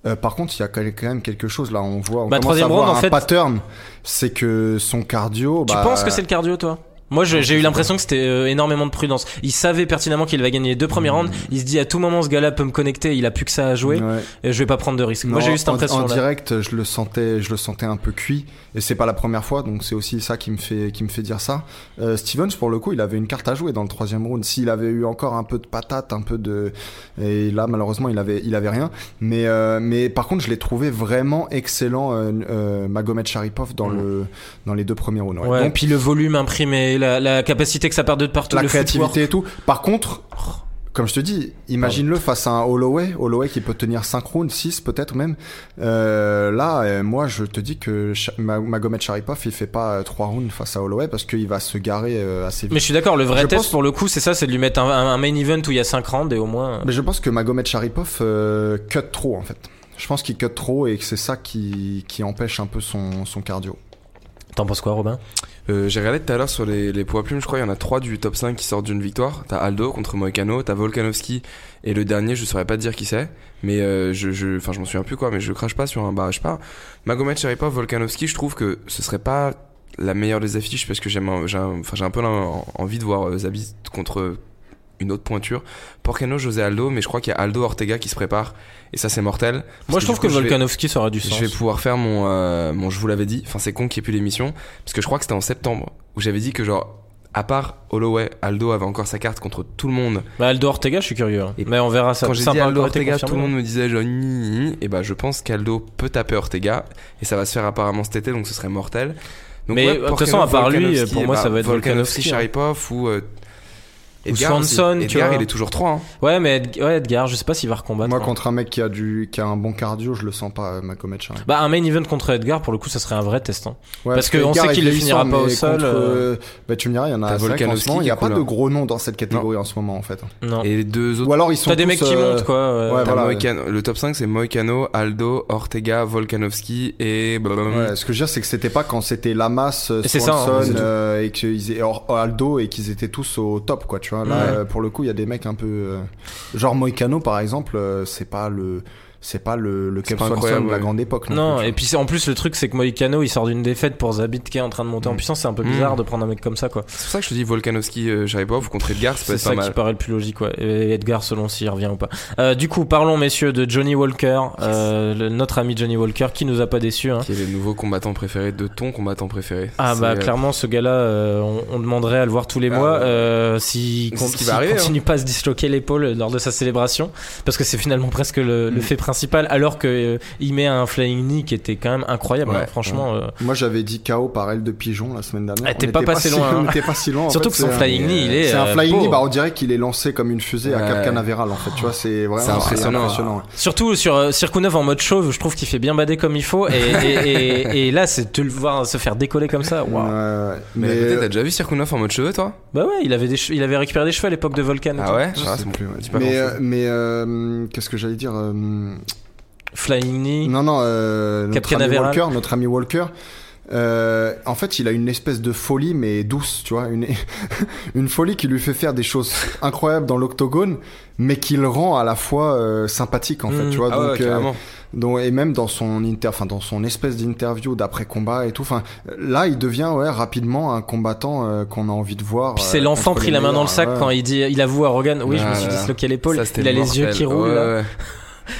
Euh, par contre, il y a quand même quelque chose là. On voit, on Bah, commence troisième à voir round, en un fait- pattern. C'est que son cardio. Tu bah, penses que c'est le cardio, toi? Moi, j'ai eu l'impression que c'était euh, énormément de prudence. Il savait pertinemment qu'il va gagner les deux premiers rounds. Il se dit à tout moment, ce gars-là peut me connecter. Il a plus que ça à jouer. Ouais. Et je vais pas prendre de risques. Moi, j'ai eu cette impression. En, direct, je le sentais, je le sentais un peu cuit, et c'est pas la première fois, donc c'est aussi ça qui me fait, qui me fait dire ça. Euh, Stevens, pour le coup, il avait une carte à jouer dans le troisième round. S'il avait eu encore un peu de patate, un peu de, et là malheureusement il avait, il avait rien. Mais, euh, mais par contre, je l'ai trouvé vraiment excellent, euh, Magomed Sharipov dans Mm. le, dans les deux premiers rounds. ouais. Ouais, Donc puis le volume imprimé, la, la capacité que ça perd de partout, la le créativité et tout. Par contre, comme je te dis, imagine-le face à un Holloway, Holloway qui peut tenir 5 rounds, 6 peut-être même. Euh, là, euh, moi, je te dis que Magomed Sharipov, il fait pas 3 rounds face à Holloway parce qu'il va se garer euh, assez vite. Mais je suis d'accord, le vrai Je test pense- pour le coup, c'est ça, c'est de lui mettre un, un main event où il y a 5 rounds et au moins. Mais je pense que Magomed Sharipov euh, cut trop en fait. Je pense qu'il cut trop et que c'est ça qui, qui empêche un peu son, son cardio. T'en penses quoi, Robin? Euh, J'ai regardé tout à l'heure sur les, les poids plumes, je crois il y en a trois du top 5 qui sortent d'une victoire. T'as Aldo contre Moicano, t'as Volkanovski et le dernier, je saurais pas te dire qui c'est, mais euh, je, je, enfin je m'en souviens plus quoi, mais je crache pas sur un, bah je pas. Magomed Sharipov, Volkanovski, je trouve que ce serait pas la meilleure des affiches parce que j'ai un, enfin j'ai un peu envie de voir euh, Zabit contre une autre pointure. Porcano, José Aldo, mais je crois qu'il y a Aldo Ortega qui se prépare et ça c'est mortel. Moi, je trouve que Volkanovski ça aurait du sens. je vais pouvoir faire mon, euh, mon je vous l'avais dit. Enfin, c'est con qu'il n'y ait plus l'émission. Parce que je crois que c'était en septembre où j'avais dit que, genre, à part Holloway, Aldo avait encore sa carte contre tout le monde. Bah, Aldo Ortega, je suis curieux. hein. Et Mais on verra ça. Quand j'ai dit Aldo Ortega, tout le monde me disait, genre, et bah, je pense qu'Aldo peut taper Ortega. Et ça va se faire apparemment cet été, donc ce serait mortel. Donc, Mais, ouais, de toute façon, à part lui, pour moi, bah, ça va être Volkanovski, hein. Sharipov ou. euh, Edgar aussi. Swanson, tu Edgar, vois. il est toujours 3. Hein. Ouais, mais Ed- ouais, Edgar, je sais pas s'il va recombattre. Moi, hein. contre un mec qui a, du, qui a un bon cardio, je le sens pas, euh. Bah, un main event contre Edgar, pour le coup, ça serait un vrai test. hein. Ouais, Parce que on Edgar sait qu'il vieillissant, finira pas au sol, euh, euh, Bah, tu me diras, il y en a. Volkanovski ce moment, Il n'y a pas de gros noms dans cette catégorie en ce moment, en fait. Non. Et les deux autres. Ou alors ils sont T'as des mecs qui euh, montent, quoi. ouais. ouais, voilà. Le top 5 c'est Moicano, Aldo, Ortega, Volkanovski et. Ouais, ce que je veux dire, c'est que c'était pas quand c'était Lamas, euh, Swanson euh, et Aldo et qu'ils étaient tous au top, quoi. Tu vois, là, Ouais. euh, pour le coup, il y a des mecs un peu, euh, genre Moicano par exemple, euh, c'est pas le, c'est pas le, le pas Swanson de la grande époque. Non, plus, tu et puis en plus le truc c'est que Moïcano il sort d'une défaite pour Zabit qui est en train de monter en Mm. puissance, c'est un peu bizarre de prendre un mec comme ça quoi. C'est pour ça que je te dis Volkanovski, euh, Sharipov contre Edgar, C'est ça pas qui mal. paraît le plus logique ouais. Et Edgar selon s'il revient ou pas. Euh, du coup parlons messieurs de Johnny Walker, euh, le- notre ami Johnny Walker qui nous a pas déçus. Hein. Qui est le nouveau combattant préféré de ton combattant préféré. Ah bah euh, clairement ce gars-là, euh, on, on demanderait à le voir tous les Ah mois ouais. euh, s'il qui arriver, hein. continue pas à se disloquer l'épaule lors de sa célébration, parce que c'est finalement presque le, le Mm. fait principal, alors que euh, il met un flying knee qui était quand même incroyable. Ouais, hein, franchement, euh. Moi, j'avais dit KO par aile de pigeon la semaine dernière. Ah, t'es pas était passé si- loin, hein. On était pas si loin. surtout fait, que son flying knee, il est. C'est un euh, flying beau. knee, bah on dirait qu'il est lancé comme une fusée à Ouais. Cap Canaveral en fait. Tu vois, c'est vraiment impressionnant. Surtout sur Sirkunov en mode chauve, je trouve qu'il fait bien bader comme il faut. Et, et, et, et là, c'est de le voir se faire décoller comme ça. Mais, t'as déjà vu Sirkunov en mode cheveux, toi? Bah ouais, il avait, des il avait récupéré des cheveux à l'époque de Volcan. Ah ouais? Ah, bon. plus, ouais. Mais mais euh, qu'est-ce que j'allais dire Flying knee. Non, non, euh, notre ami. Walker, notre ami Walker, euh, en fait, il a une espèce de folie, mais douce, tu vois, une, une folie qui lui fait faire des choses incroyables dans l'octogone, mais qui le rend à la fois euh, sympathique, en fait, Mm. tu vois. Ah ouais, donc, euh. Donc, et même dans son inter, enfin dans son espèce d'interview d'après combat et tout. Enfin, là, il devient ouais rapidement un combattant euh, qu'on a envie de voir. Puis c'est euh, l'enfant pris la main dans le sac ouais. quand il dit, il avoue à Rogan, oui, je me suis Voilà. disloqué l'épaule. Il a les yeux qui roulent. Ouais, là. ouais.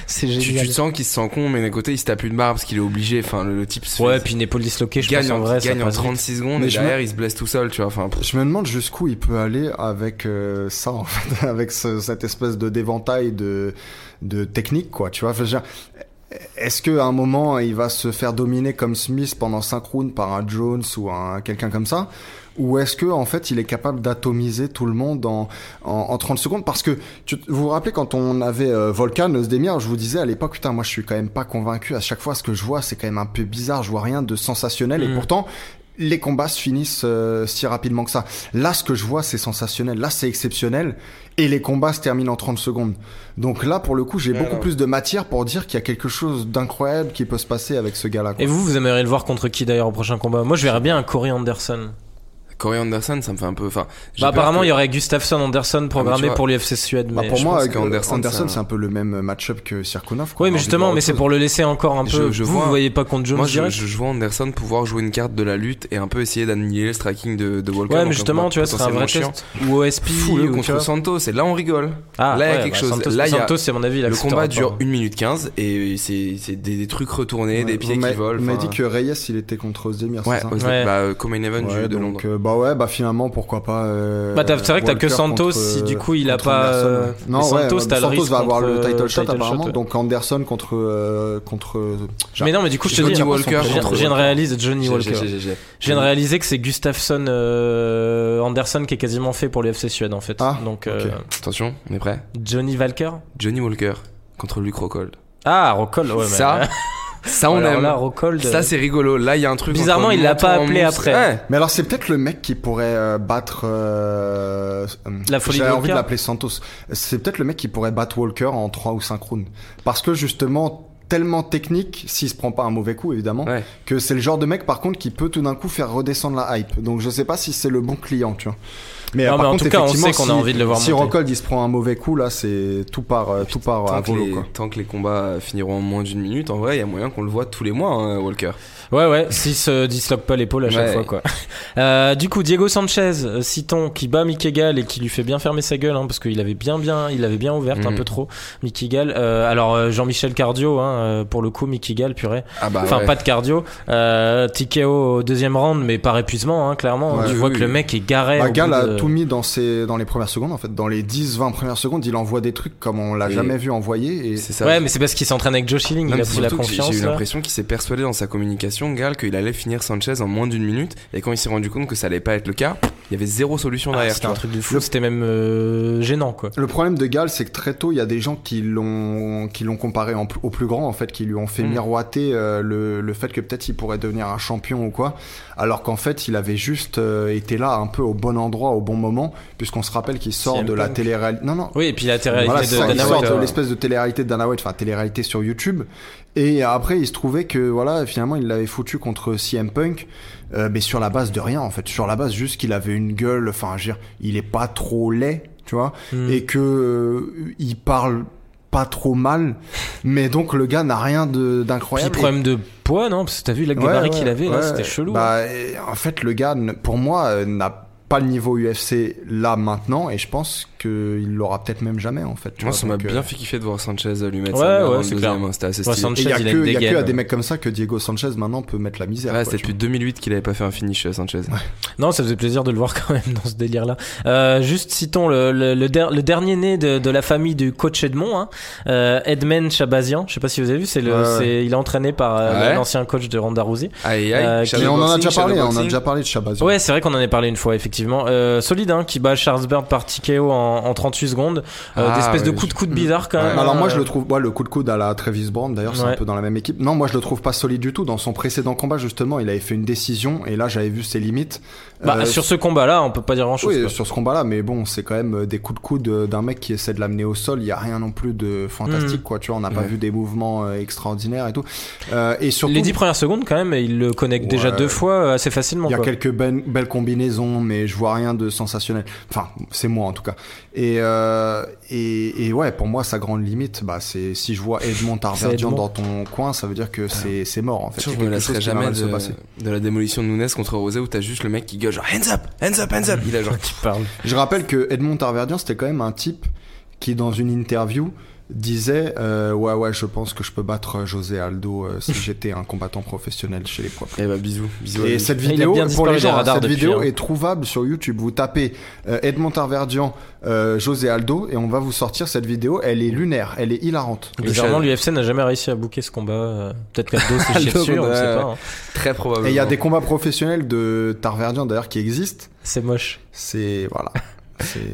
C'est Tu, génial. tu sens qu'il se sent con, mais d'un côté, il se tape une barre parce qu'il est obligé. Enfin, le, le type se Ouais, fait- puis une épaule disloquée, je gagne, pense en en, vrai, ça gagne en passe vite. 36 secondes Mais et je me- derrière, il se blesse tout seul, tu vois. Enfin, Je me demande jusqu'où il peut aller avec euh, ça, en fait, avec ce- cette espèce de d'éventail de de technique, quoi. Tu vois, je veux dire, est-ce que à un moment il va se faire dominer comme Smith pendant 5 rounds par un Jones ou un quelqu'un comme ça, ou est-ce que en fait il est capable d'atomiser tout le monde en, en en 30 secondes? Parce que tu, vous vous rappelez quand on avait euh, Volkan Ozdemir, je vous disais à l'époque, putain, moi je suis quand même pas convaincu. À chaque fois, ce que je vois, c'est quand même un peu bizarre. Je vois rien de sensationnel, et Mm. pourtant les combats se finissent euh, si rapidement que ça. Là, ce que je vois, c'est sensationnel. Là, c'est exceptionnel. Et les combats se terminent en 30 secondes. Donc là, pour le coup, j'ai beaucoup plus de matière pour dire qu'il y a quelque chose d'incroyable qui peut se passer avec ce gars-là. quoi. Et vous, vous aimeriez le voir contre qui d'ailleurs au prochain combat? Moi, je verrais bien un Corey Anderson. Corey Anderson, ça me fait un peu. Enfin, Bah, apparemment, que- il y aurait Gustafsson Anderson programmé vois, pour l'UFC Suède. Bah, mais pour moi, euh, Anderson, c'est c'est un- un peu le même match-up que Sirkunov. Oui, On mais justement, mais c'est pour le laisser encore un peu. Je- je vous, vois vous un- voyez pas contre Jones Moi, je, direct je, je vois Anderson pouvoir jouer une carte de la lutte et un peu essayer d'annihiler le striking de, de Walker. Ouais, mais justement, combat tu vois, ce serait un vrai test. Ou OSP. Fou-le ou, tu contre. Santos, et là on rigole. Ah, Là, il y a quelque bah, chose. Santos, Là, il y a- Santos, c'est à mon avis, Le combat dure 1 minute 15 et c'est c'est des, trucs retournés, des pieds m'a- qui volent. M'avez enfin, dit que Reyes, il était contre Ozdemir, Ouais, c'est bah, euh, comme un event de Londres. Euh, bah ouais, bah finalement, pourquoi pas. euh, Bah, t'as- c'est vrai que t'as que Santos, contre, si du euh, coup, il a pas, Anderson, euh, Non, Santos, ouais, t'as le Santos risque va avoir le contre, title euh, shot title apparemment, shot. donc Anderson contre euh, contre. Mais non, mais du coup, je te Johnny dis, Walker je viens- contre je viens de réaliser Johnny Walker. Je viens de réaliser que c'est Gustafsson euh, Anderson qui est quasiment fait pour l'UFC Suède en fait. Ah, Donc euh, Attention, on est prêt Johnny Walker? Johnny Walker contre Luke Rockhold. Ah, Rockhold. Ouais, mais- Ça, ça on Alors aime. là, Rockhold. Ça c'est rigolo. Là il y a un truc. Bizarrement, il l'a pas appelé après. Ouais. Mais alors c'est peut-être le mec qui pourrait euh, battre. Euh, euh, La folie J'avais de envie de Walker. l'appeler Santos. C'est peut-être le mec qui pourrait battre Walker en 3 ou 5 rounds. Parce que justement tellement technique, s'il se prend pas un mauvais coup évidemment, Ouais. que c'est le genre de mec par contre qui peut tout d'un coup faire redescendre la hype. Donc je sais pas si c'est le bon client, tu vois. Mais, Non, par mais en contre, tout cas, on effectivement, sait qu'on a si- envie de le voir Si monter. Rockhold il se prend un mauvais coup là, c'est tout part euh, tout part à Tant que, volo les, quoi. tant que les combats finiront en moins d'une minute, en vrai, il y a moyen qu'on le voit tous les mois, hein, Walker. Ouais, ouais, s'il se disloque pas l'épaule à chaque Ouais. fois, quoi. Euh, du coup, Diego Sanchez, euh, citons, qui bat Mickey Gall et qui lui fait bien fermer sa gueule, hein, parce qu'il avait bien, bien, il avait bien ouverte un Mhm. peu trop, Mickey Gall. Euh, alors, euh, Jean-Michel Cardio, hein, euh, pour le coup, Mickey Gall, purée. Ah bah enfin, ouais. pas de cardio. Euh, TKO au deuxième round, mais par épuisement, hein, clairement. Ouais. tu Oui, vois oui, que le mec est garé. Bah, au bout de- tout mis dans ses dans les premières secondes en fait, dans les 10-20 premières secondes, il envoie des trucs comme on l'a Et- jamais vu envoyer et C'est ça. Ouais, mais c'est parce qu'il s'entraîne avec Joe Schilling, Non, il a pris la confiance. J'ai eu l'impression qu'il s'est persuadé dans sa communication, Gal, qu'il allait finir Sanchez en moins d'une minute. Et quand il s'est rendu compte que ça allait pas être le cas, il y avait zéro solution Ah, derrière. C'était un truc de fou, c'était même euh, gênant, quoi. Le problème de Gall, c'est que très tôt, il y a des gens qui l'ont qui l'ont comparé en- au plus grand, en fait, qui lui ont fait Mm. miroiter euh, le, le fait que peut-être il pourrait devenir un champion ou quoi, alors qu'en fait, il avait juste euh, été là un peu au bon endroit, au bon moment, puisqu'on se rappelle qu'il sort CM de la télé-réalité. Non, non. Oui, et puis la télé Voilà, de c'est ça, il Dana sort White, de euh, l'espèce de télé-réalité de Dana White, enfin télé-réalité sur YouTube. Et après, il se trouvait que voilà, finalement, il l'avait foutu contre CM Punk, euh, mais sur la base de rien en fait, sur la base juste qu'il avait une gueule. Enfin, je veux dire, il est pas trop laid, tu vois, hmm. et que euh, il parle pas trop mal, mais donc le gars n'a rien de Puis d'incroyable. problème de poids, non? Parce que t'as vu la gabarit ouais, qu'il avait, ouais. c'était chelou. hein. Bah, et en fait, le gars, pour moi, n'a pas le niveau UFC là maintenant, et je pense qu'il l'aura peut-être même jamais en fait. tu Moi, vois, ça m'a euh, bien fait kiffer de voir Sanchez lui mettre Ouais, sa ouais, c'est deuxième, clair. hein, C'était assez Ouais, stylé. Sanchez, Et il y a il a que, y a à des mecs comme ça que Diego Sanchez maintenant peut mettre la misère. Ouais, c'était depuis 2008 qu'il avait pas fait un finish, euh, Sanchez. Non, ça faisait plaisir de le voir quand même dans ce délire-là. Euh, juste citons le, le, le, der- le dernier né de, de la famille du coach Edmond, hein, euh, Edmond Chabazian. Je sais pas si vous avez vu, c'est le, Ouais, ouais. c'est, il est entraîné par euh, Ouais. l'ancien coach de Ronda Rousey. Aïe, Euh, aïe. qui- on en a déjà parlé, on a déjà parlé de Shabazz. Ouais, c'est vrai qu'on en a parlé une fois, effectivement. Solide, hein, qui bat Charles Bird par TKO en, en 38 secondes. Euh, Ah, d'espèces de ouais, coups de coups de bizarre quand Ouais. même. Alors moi Euh, je le trouve, ouais, le coup de coude à la Travis Brown d'ailleurs c'est Ouais. un peu dans la même équipe. Non moi je le trouve pas solide du tout. Dans son précédent combat justement il avait fait une décision et là j'avais vu ses limites. Bah, Euh, sur ce combat-là, on peut pas dire grand-chose. oui, quoi. sur ce combat-là, mais bon, c'est quand même euh, des coups de coude euh, d'un mec qui essaie de l'amener au sol. Il y a rien non plus de fantastique, Mhm. quoi. Tu vois, on n'a pas Ouais. vu des mouvements extraordinaires et tout. Euh, et surtout, Les 10 premières secondes, quand même, il le connecte déjà deux fois assez facilement. il y a quoi. quelques ben- belles combinaisons, mais je vois rien de sensationnel. Enfin, c'est moi en tout cas. Et, euh, et, et ouais, pour moi, sa grande limite, bah, c'est si je vois Edmond Tarverdian dans ton coin, ça veut dire que c'est c'est mort en fait. Je me va jamais se de, passer. de la démolition de Nunes contre Rosé où t'as juste le mec qui gueule genre hands up, hands up, hands up. Il a genre Qui parle. Je rappelle que Edmond Tarverdian, c'était quand même un type qui, dans une interview, disait euh, Ouais, ouais, je pense que je peux battre José Aldo euh, si j'étais un combattant professionnel chez les poids. eh bah bisous, bisous. à Et cette vidéo, pour les gens, cette depuis, vidéo hein. est trouvable sur YouTube. Vous tapez euh, Edmond Tarverdian, euh, José Aldo, et on va vous sortir cette vidéo. Elle est lunaire, elle est hilarante. Bizarrement, l'UFC n'a jamais réussi à booker ce combat. euh, Peut-être qu'Aldo s'est chié Aldo, dessus, on sait pas. hein. très probablement. Et il y a des combats professionnels de Tarverdian d'ailleurs qui existent. C'est moche. C'est voilà,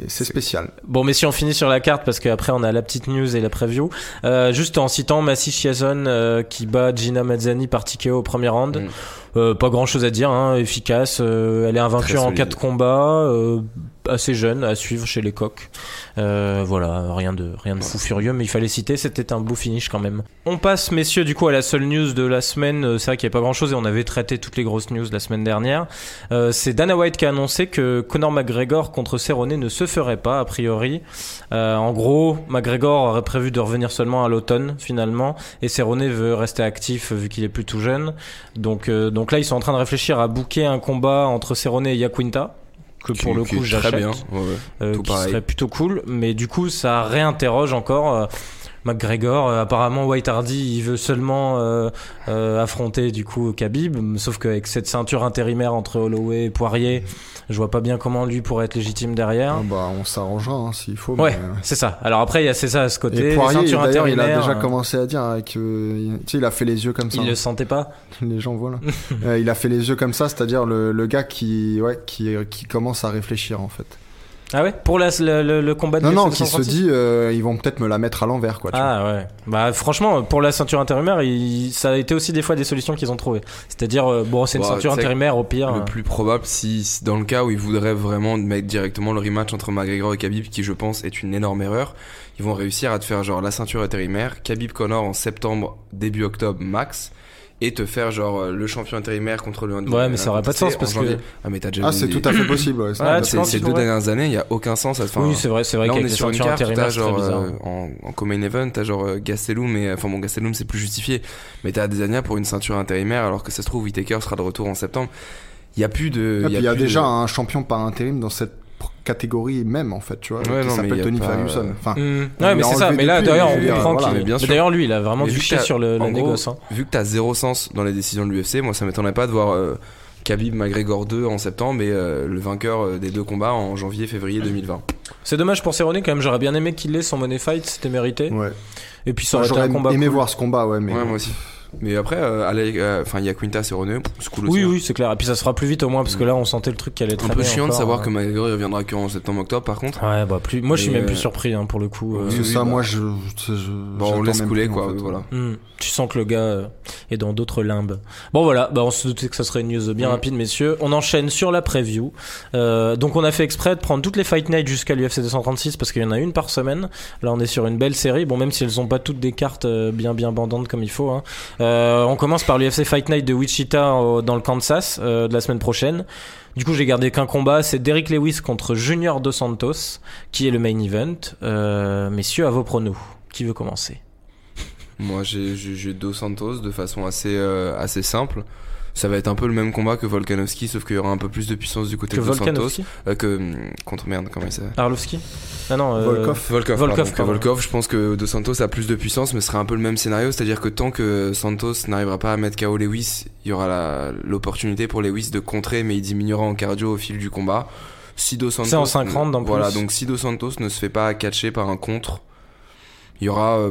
c'est spécial. Bon, mais si on finit sur la carte, parce qu'après on a la petite news et la preview. Euh, juste en citant Massi Chiasson euh, qui bat Gina Mazzani par TKO au premier round. Mm. Euh, pas grand chose à dire, hein, efficace. euh, elle est invaincue en solide. 4 combats, euh, assez jeune à suivre chez les coqs. Euh, voilà, rien de rien de fou furieux, mais il fallait citer, c'était un beau finish quand même. On passe, messieurs, du coup à la seule news de la semaine. Euh, C'est vrai qu'il n'y avait pas grand chose et on avait traité toutes les grosses news la semaine dernière. Euh, c'est Dana White qui a annoncé que Conor McGregor contre Cerrone ne se ferait pas a priori. Euh, en gros, McGregor aurait prévu de revenir seulement à l'automne finalement, et Cerrone veut rester actif vu qu'il est plus tout jeune. Donc, donc là, ils sont en train de réfléchir à booker un combat entre Cerrone et Yaquinta, que Qui- pour le coup j'achète. Ouais, ouais. euh, qui pareil. serait plutôt cool. Mais du coup, ça réinterroge encore. McGregor, euh, apparemment White Hardy, il veut seulement euh, euh, affronter du coup Khabib, sauf qu'avec cette ceinture intérimaire entre Holloway et Poirier, je vois pas bien comment lui pourrait être légitime derrière. Ah bah, on s'arrangera hein, s'il faut. Ouais, mais, c'est ça. Alors après, il y a c'est ça à ce côté. Et Poirier, il a déjà commencé à dire avec, euh, tu sais, il a fait les yeux comme ça. il le sentait pas. Les gens voient là. Euh, il a fait les yeux comme ça, c'est-à-dire le, le gars qui, ouais, qui, qui commence à réfléchir en fait. Ah ouais Pour la, le, le- le combat de Non, non, qui se 236? dit, euh, ils vont peut-être me la mettre à l'envers, quoi. tu vois. Ah ouais. Bah franchement, pour la ceinture intérimaire, il- ça a été aussi des fois des solutions qu'ils ont trouvées. C'est-à-dire, euh, bon, c'est une Bah, ceinture intérimaire au pire. Le euh, plus probable, si si dans le cas où ils voudraient vraiment mettre directement le rematch entre McGregor et Khabib, qui je pense est une énorme erreur, ils vont réussir à te faire genre la ceinture intérimaire, Khabib Connor en septembre, début octobre max, et te faire genre euh, le champion intérimaire contre le Ouais, mais ça aurait pas de sens, en parce que-. Ah, mais t'as déjà Ah, c'est tout à fait possible. Ouais, Ces, deux dernières années, il y a aucun sens faire. oui, c'est vrai, c'est vrai Là, on est sur une ceintures carte t'as genre euh, en, en co-main event, t'as genre euh, Gastelum, mais enfin bon Gastelum c'est plus justifié, mais t'as Adesanya pour une ceinture intérimaire alors que ça se trouve Whitaker sera de retour en septembre. Il y a plus de. Puis, il y a déjà de- un champion par intérim dans cette catégorie même, en fait, tu vois, Ouais, qui s'appelle Tony pas- Ferguson. Enfin, Mmh. on Ouais, mais c'est ça. Mais là, d'ailleurs, on comprend voilà, qu'il. mais bien mais sûr. D'ailleurs, lui, il a vraiment Mais que chier sur le, gros, négoce. hein. Vu que t'as zéro sens dans les décisions de l'UFC, moi ça m'étonnerait pas de voir euh, Khabib McGregor 2 en septembre et euh, le vainqueur euh, des deux combats en janvier-février 2020. C'est dommage pour Cerrone quand même. J'aurais bien aimé qu'il l'ait son money fight, c'était mérité. ouais. Et puis ça aurait été J'aurais un combat aimé cool. voir ce combat, ouais, mais. Ouais, moi aussi. Mais après, euh, allez, euh, enfin il y a Quinta Cerrone, c'est cool aussi. Oui, hein. oui, c'est clair. Et puis ça se fera plus vite au moins parce que là, on sentait le truc qui allait Un traîner peu chiant de savoir hein. que McGregor reviendra qu'en septembre-octobre par contre. Ouais, bah plus. Moi, je suis même plus euh, surpris hein, pour le coup. euh. Parce Oui, ça, bah. moi, je. je, je- Bon, on j'attends laisse couler plus, en quoi, fait. voilà. Hmm. Tu sens que le gars euh, est dans d'autres limbes. Bon voilà, bah, on se doutait que ça serait une news bien Mm. rapide, messieurs. On enchaîne sur la preview. Euh, donc on a fait exprès de prendre toutes les Fight Night jusqu'à l'UFC 236 parce qu'il y en a une par semaine. Là on est sur une belle série. Bon même si elles ont pas toutes des cartes euh, bien bien bandantes comme il faut. Hein. Euh, on commence par l'UFC Fight Night de Wichita au- dans le Kansas euh, de la semaine prochaine. Du coup j'ai gardé qu'un combat, c'est Derrick Lewis contre Junior Dos Santos qui est le main event. Euh, messieurs à vos pronos. Qui veut commencer? Moi, j'ai Dos Santos de façon assez, euh, assez simple. Ça va être un peu le même combat que Volkanovski, sauf qu'il y aura un peu plus de puissance du côté Que de Dos Santos. Volkanovski Euh, que hum, contre merde, comment il s'appelle Arlovski Ah non, euh, Volkov. Volkov, Volkov, pardon. Volkov, je pense que Dos Santos a plus de puissance, mais ce sera un peu le même scénario, c'est-à-dire que tant que Santos n'arrivera pas à mettre KO Lewis, il y aura la- l'opportunité pour Lewis de contrer, mais il diminuera en cardio au fil du combat. Si Dos Santos, C'est en cinq rounds, en voilà, plus. donc si Dos Santos ne se fait pas catcher par un contre, il y aura euh,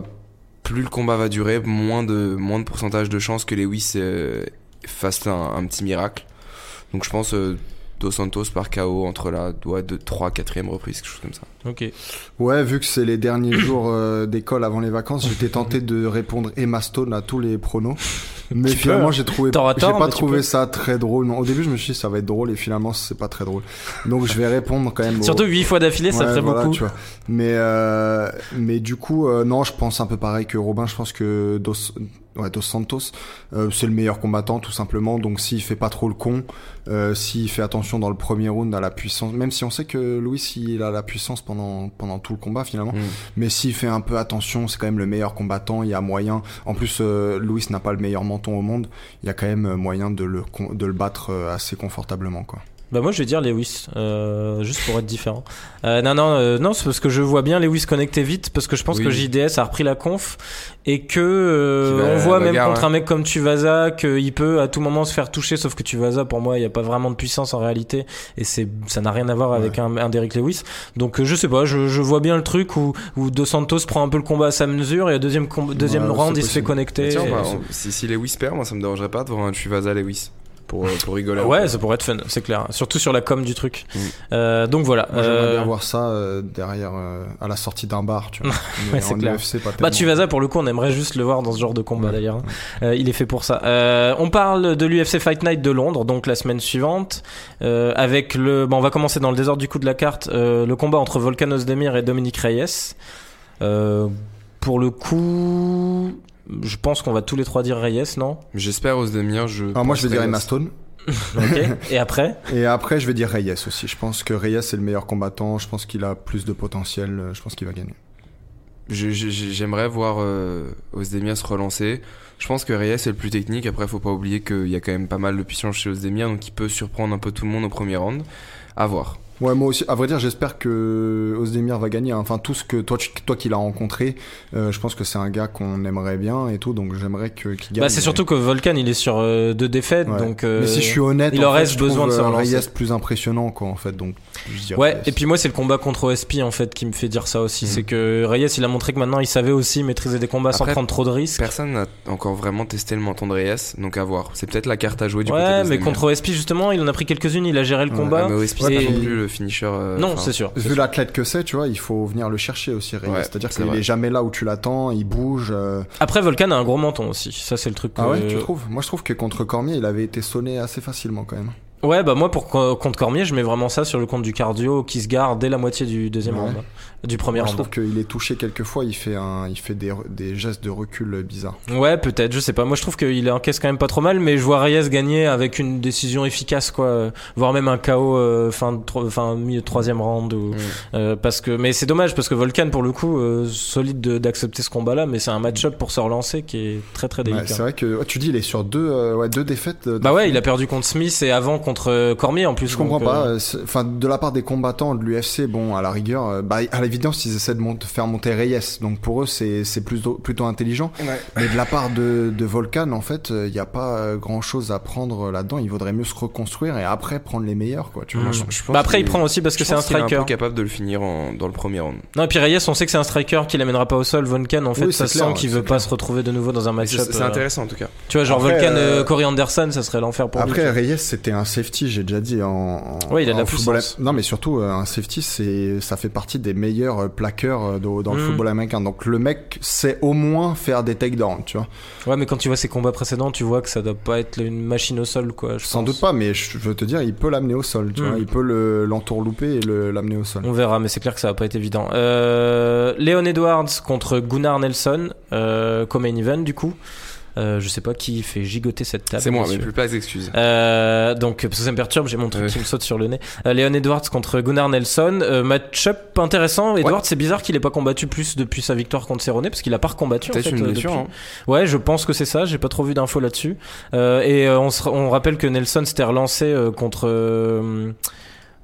plus le combat va durer, moins de moins de pourcentage de chances que Lewis euh, fasse un, un petit miracle. Donc je pense euh, Dos Santos par KO entre la doigt de 3 4 reprise, quelque chose comme ça. Ok. Ouais, vu que c'est les derniers jours euh, d'école avant les vacances, j'étais tenté de répondre Emma Stone à tous les pronos. Mais Tu finalement, hein. j'ai trouvé, j'ai pas trouvé ça très drôle. Non, au début, je me suis dit ça va être drôle et finalement, c'est pas très drôle. Donc, je vais répondre quand même. au- Surtout 8 fois d'affilée, ça ferait voilà, beaucoup. tu vois. Mais, euh, mais du coup, euh, non, je pense un peu pareil que Robin. Je pense que Dos, ouais, Dos Santos, euh, c'est le meilleur combattant tout simplement. Donc s'il fait pas trop le con, s'il fait attention dans le premier round à la puissance, même si on sait que Louis il a la puissance pendant pendant tout le combat finalement, Mm. mais s'il fait un peu attention, c'est quand même le meilleur combattant. Il y a moyen. En plus, euh, Louis n'a pas le meilleur menton au monde. Il y a quand même moyen de le de le battre euh, assez confortablement quoi. Bah moi je vais dire Lewis, euh, juste pour être différent. Euh, non non euh, non c'est parce que je vois bien Lewis connecter vite parce que je pense Oui. que JDS a repris la conf et que va on à voit même contre ouais. un mec comme Tuvasa qu'il peut à tout moment se faire toucher sauf que Tuvasa pour moi il y a pas vraiment de puissance en réalité et c'est ça n'a rien à voir avec un, un Derrick Lewis donc je sais pas je, je vois bien le truc où, où Dos Santos prend un peu le combat à sa mesure et au deuxième deuxième Ouais, round il se fait connecter Tiens, bah, on- si, si Lewis perd, moi ça me dérangerait pas de voir un Chuvasa Lewis pour, euh, pour rigoler. Ouais, ça pourrait être fun, c'est clair. Surtout sur la com du truc. Mm. Euh, donc voilà. Moi, j'aimerais Euh, bien voir ça euh, derrière euh, à la sortie d'un bar, tu vois. Mais Ouais, c'est en clair. UFC, pas Bah tellement. Tuvasa pour le coup on aimerait juste le voir dans ce genre de combat Ouais. d'ailleurs. Euh, il est fait pour ça. Euh, on parle de l'UFC Fight Night de Londres donc la semaine suivante euh, avec le bon on va commencer dans le désordre du coup de la carte euh, le combat entre Volkan Ozdemir et Dominique Reyes. Euh, pour le coup je pense qu'on va tous les trois dire Reyes non? J'espère Ozdemir. Je Alors moi, je vais dire Emma Stone. Ok. et après? Et après, je vais dire Reyes aussi. Je pense que Reyes est le meilleur combattant. Je pense qu'il a plus de potentiel. Je pense qu'il va gagner. J'aimerais voir euh, Ozdemir se relancer. Je pense que Reyes est le plus technique. Après, faut pas oublier qu'il y a quand même pas mal de puissance chez Ozdemir, donc il peut surprendre un peu tout le monde au premier round. À voir. Ouais, moi aussi. À vrai dire, j'espère que Ozdemir va gagner. hein. Enfin, tout ce que toi, tu- toi qui l'as rencontré, euh, je pense que c'est un gars qu'on aimerait bien et tout. Donc, j'aimerais que qu'il gagne. Bah c'est mais- surtout que Volkan il est sur euh, deux défaites Ouais. donc euh, Mais si je suis honnête, il en fait, reste je besoin de se euh, relancer. Reyes plus impressionnant, quoi, en fait. Donc, je Ouais, Reyes. et puis moi c'est le combat contre OSP en fait qui me fait dire ça aussi. C'est que Reyes il a montré que maintenant il savait aussi maîtriser des combats sans prendre trop de risques. Personne n'a encore vraiment testé le menton de Reyes, donc à voir. C'est peut-être la carte à jouer du côté Ouais, mais d'Ozdemir. contre OSP justement il en a pris quelques-unes, il a géré le Ouais, combat. Ah, mais OSP, puis- pas non plus le finisher. euh, non, c'est sûr. Vu l'athlète que c'est, tu vois, il faut venir le chercher aussi, Reyes. Ouais, C'est-à-dire c'est qu'il est jamais là où tu l'attends, il bouge. euh. Après Volkan a un gros menton aussi. Ça c'est le truc. Ah ouais, tu trouves? Moi, je trouve que contre Cormier, il avait été sonné assez facilement quand même. Ouais, bah moi pour co- contre Cormier, je mets vraiment ça sur le compte du cardio qui se gare dès la moitié du deuxième Ouais. round, du premier Moi, je round. trouve qu'il est touché quelques fois, il fait un, il fait des, des gestes de recul bizarres. Ouais, peut-être, je sais pas. Moi, je trouve qu'il encaisse quand même pas trop mal, mais je vois Reyes gagner avec une décision efficace, quoi. euh, Voire même un KO euh, fin, tro- fin milieu de troisième round. Ou, euh, parce que, mais c'est dommage parce que Volkan, pour le coup, euh, solide de- d'accepter ce combat-là, mais c'est un match-up pour se relancer qui est très très Ouais, délicat. c'est vrai que ouais, tu dis, il est sur deux, euh, ouais, deux défaites. bah ouais, il a perdu contre Smith et avant contre euh, Cormier en plus. Je comprends donc, pas. euh, euh, Enfin, de la part des combattants de l'UFC, bon, à la rigueur, bah, à l'évidence, ils essaient de mont- faire monter Reyes. Donc pour eux, c'est c'est plutôt plutôt intelligent. Mais de la part de, de Volcan, en fait, il n'y a pas grand chose à prendre là-dedans. Il vaudrait mieux se reconstruire et après prendre les meilleurs, quoi. Tu vois. Mm. je- je pense Bah après, il prend aussi parce que c'est un pense qu'il est striker. peu capable de le finir en- dans le premier round. Non, et puis Reyes, on sait que c'est un striker qui l'amènera pas au sol. Volkan, en fait, Oui, ça clair, sent qu'il veut pas se retrouver de nouveau dans un Mais C'est match-up. c'est euh, intéressant en tout cas. Tu vois, genre Après, Volkan, euh, euh, Corey Anderson, ça serait l'enfer pour lui. Après, Reyes, c'était un safety, j'ai déjà dit. En, Ouais, il a de la football-. Non, mais surtout, euh, un safety, c'est, ça fait partie des meilleurs euh, plaqueurs euh, dans, le Mm. football américain. Donc, le mec sait au moins faire des takedowns, tu vois. Ouais, mais quand tu vois ses combats précédents, tu vois que ça doit pas être une machine au sol, quoi. je Sans pense. doute pas, mais je veux te dire, il peut l'amener au sol, tu Mm. vois. Il peut le, l'entourlouper et le, l'amener au sol. On verra, mais c'est clair que ça va pas être évident. Euh, Leon Edwards contre Gunnar Nelson, euh, comme main event, du coup. Euh, je sais pas qui fait gigoter cette table. C'est moi, mais plus pas d'excuses. Euh, donc parce que ça me perturbe, j'ai mon truc Ouais. qui me saute sur le nez. Euh, Leon Edwards contre Gunnar Nelson, euh, match-up intéressant. Edwards, c'est bizarre qu'il ait pas combattu plus depuis sa victoire contre Cerrone parce qu'il a pas recombattu. en fait, une euh, blessure. hein. Ouais, je pense que c'est ça. J'ai pas trop vu d'infos là-dessus. Euh, et euh, on, se- on rappelle que Nelson s'était relancé euh, contre.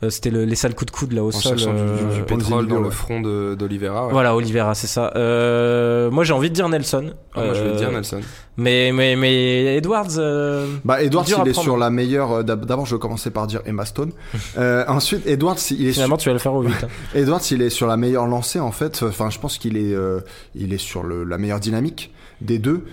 Euh, euh, c'était le- les sales coups de coude là au En sol. du- euh, du, du Ponzi pétrole dans ouais. le front d'Olivera. ouais. Voilà, Oliveira, c'est ça. Euh, moi, j'ai envie de dire Nelson. Ah, Moi, je vais Euh, dire Nelson. Mais mais mais Edwards. euh, Bah, Edwards, il est prendre. sur la meilleure. euh, d'ab- D'abord, je vais commencer par dire Emma Stone. euh, ensuite, Edwards, il est sur, Finalement, tu vas le faire au vite. hein. Edwards, il est sur la meilleure lancée en fait. Enfin, je pense qu'il est, euh, il est sur le, la meilleure dynamique des deux.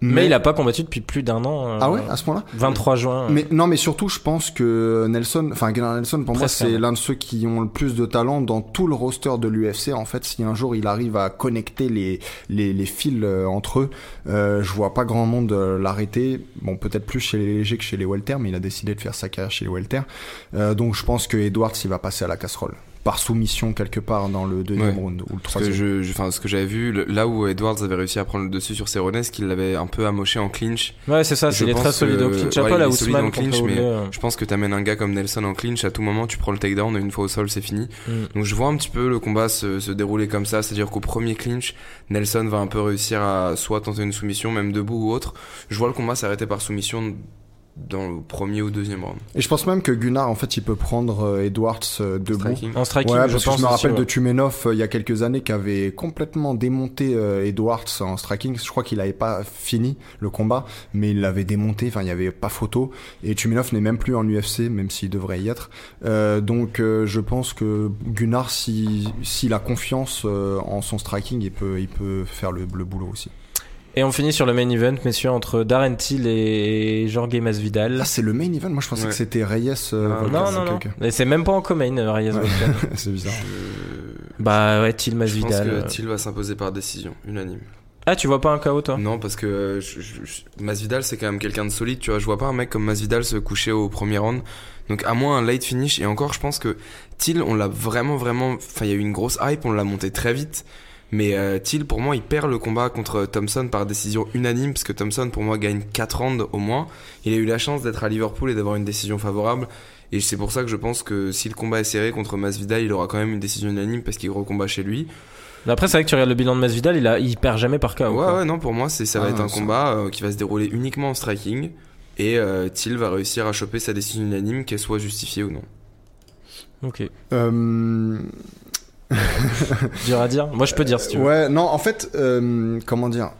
Mais, il a pas combattu depuis plus d'un an. euh, Ah ouais, à ce moment-là. 23 juin. Mais non, mais surtout, je pense que Nelson, enfin Gunnar Nelson, pour moi, c'est ouais. l'un de ceux qui ont le plus de talent dans tout le roster de l'UFC. En fait, si un jour il arrive à connecter les les, les fils euh, entre eux, euh, je vois pas grand monde euh, l'arrêter. Bon, peut-être plus chez les légers que chez les welter, mais il a décidé de faire sa carrière chez les welter. Euh, donc, je pense que Edwards, il va passer à la casserole. Par soumission quelque part dans le deuxième Ouais. round ou le Parce que troisième. je, je- enfin, ce que j'avais vu, le- là où Edwards avait réussi à prendre le dessus sur Cerones, qu'il l'avait un peu amoché en clinch. Ouais, c'est ça, il est très solide au clinch. ouais, Pas la est solide en clinch, mais euh. Je pense que t'amènes un gars comme Nelson en clinch, à tout moment tu prends le takedown et une fois au sol c'est fini. Mm. Donc je vois un petit peu le combat se, se dérouler comme ça, c'est-à-dire qu'au premier clinch, Nelson va un peu réussir à soit tenter une soumission, même debout ou autre. Je vois le combat s'arrêter par soumission dans le premier ou deuxième round. Et je pense même que Gunnar, en fait, il peut prendre euh, Edwards euh, debout. Striking. En striking, ouais, je parce que pense je me aussi, rappelle ouais. de Tumenov euh, il y a quelques années qui avait complètement démonté euh, Edwards en striking. Je crois qu'il avait pas fini le combat, mais il l'avait démonté. Enfin, il y avait pas photo. Et Tumenov n'est même plus en UFC, même s'il devrait y être. Euh, donc, euh, je pense que Gunnar, si s'il a confiance euh, en son striking, il peut il peut faire le, le boulot aussi. Et on finit sur le main event, messieurs, entre Darren Till et Jorge Masvidal. Là, c'est le main event? Moi, je pensais Ouais. que c'était Reyes. euh, Ah. Non, non, non. Et c'est même pas en co-main, euh, Reyes Ouais. C'est bizarre. Je, Bah ouais, Till je pense Masvidal. que euh. Thiel va s'imposer par décision, unanime. Ah, tu vois pas un KO, toi? Non, parce que euh, je- je- je- Masvidal, c'est quand même quelqu'un de solide, tu vois. Je vois pas un mec comme Masvidal se coucher au premier round. Donc, à moins un late finish. Et encore, je pense que Till, on l'a vraiment, vraiment. Enfin, il y a eu une grosse hype, on l'a monté très vite. Mais euh, Till, pour moi, il perd le combat contre Thompson par décision unanime, parce que Thompson, pour moi, gagne 4 rounds au moins. Il a eu la chance d'être à Liverpool et d'avoir une décision favorable. Et c'est pour ça que je pense que si le combat est serré contre Masvidal, il aura quand même une décision unanime parce qu'il recombat chez lui. Après, c'est vrai que tu regardes le bilan de Masvidal, il, a, il perd jamais par KO. Ouais, quoi. ouais, non, pour moi, c'est, ça va Ah, être un ça- combat euh, qui va se dérouler uniquement en striking. Et euh, Till va réussir à choper sa décision unanime, qu'elle soit justifiée ou non. Ok. Euh, Dur à dire. Moi, je peux dire si tu veux. Ouais, non, en fait, euh, comment dire?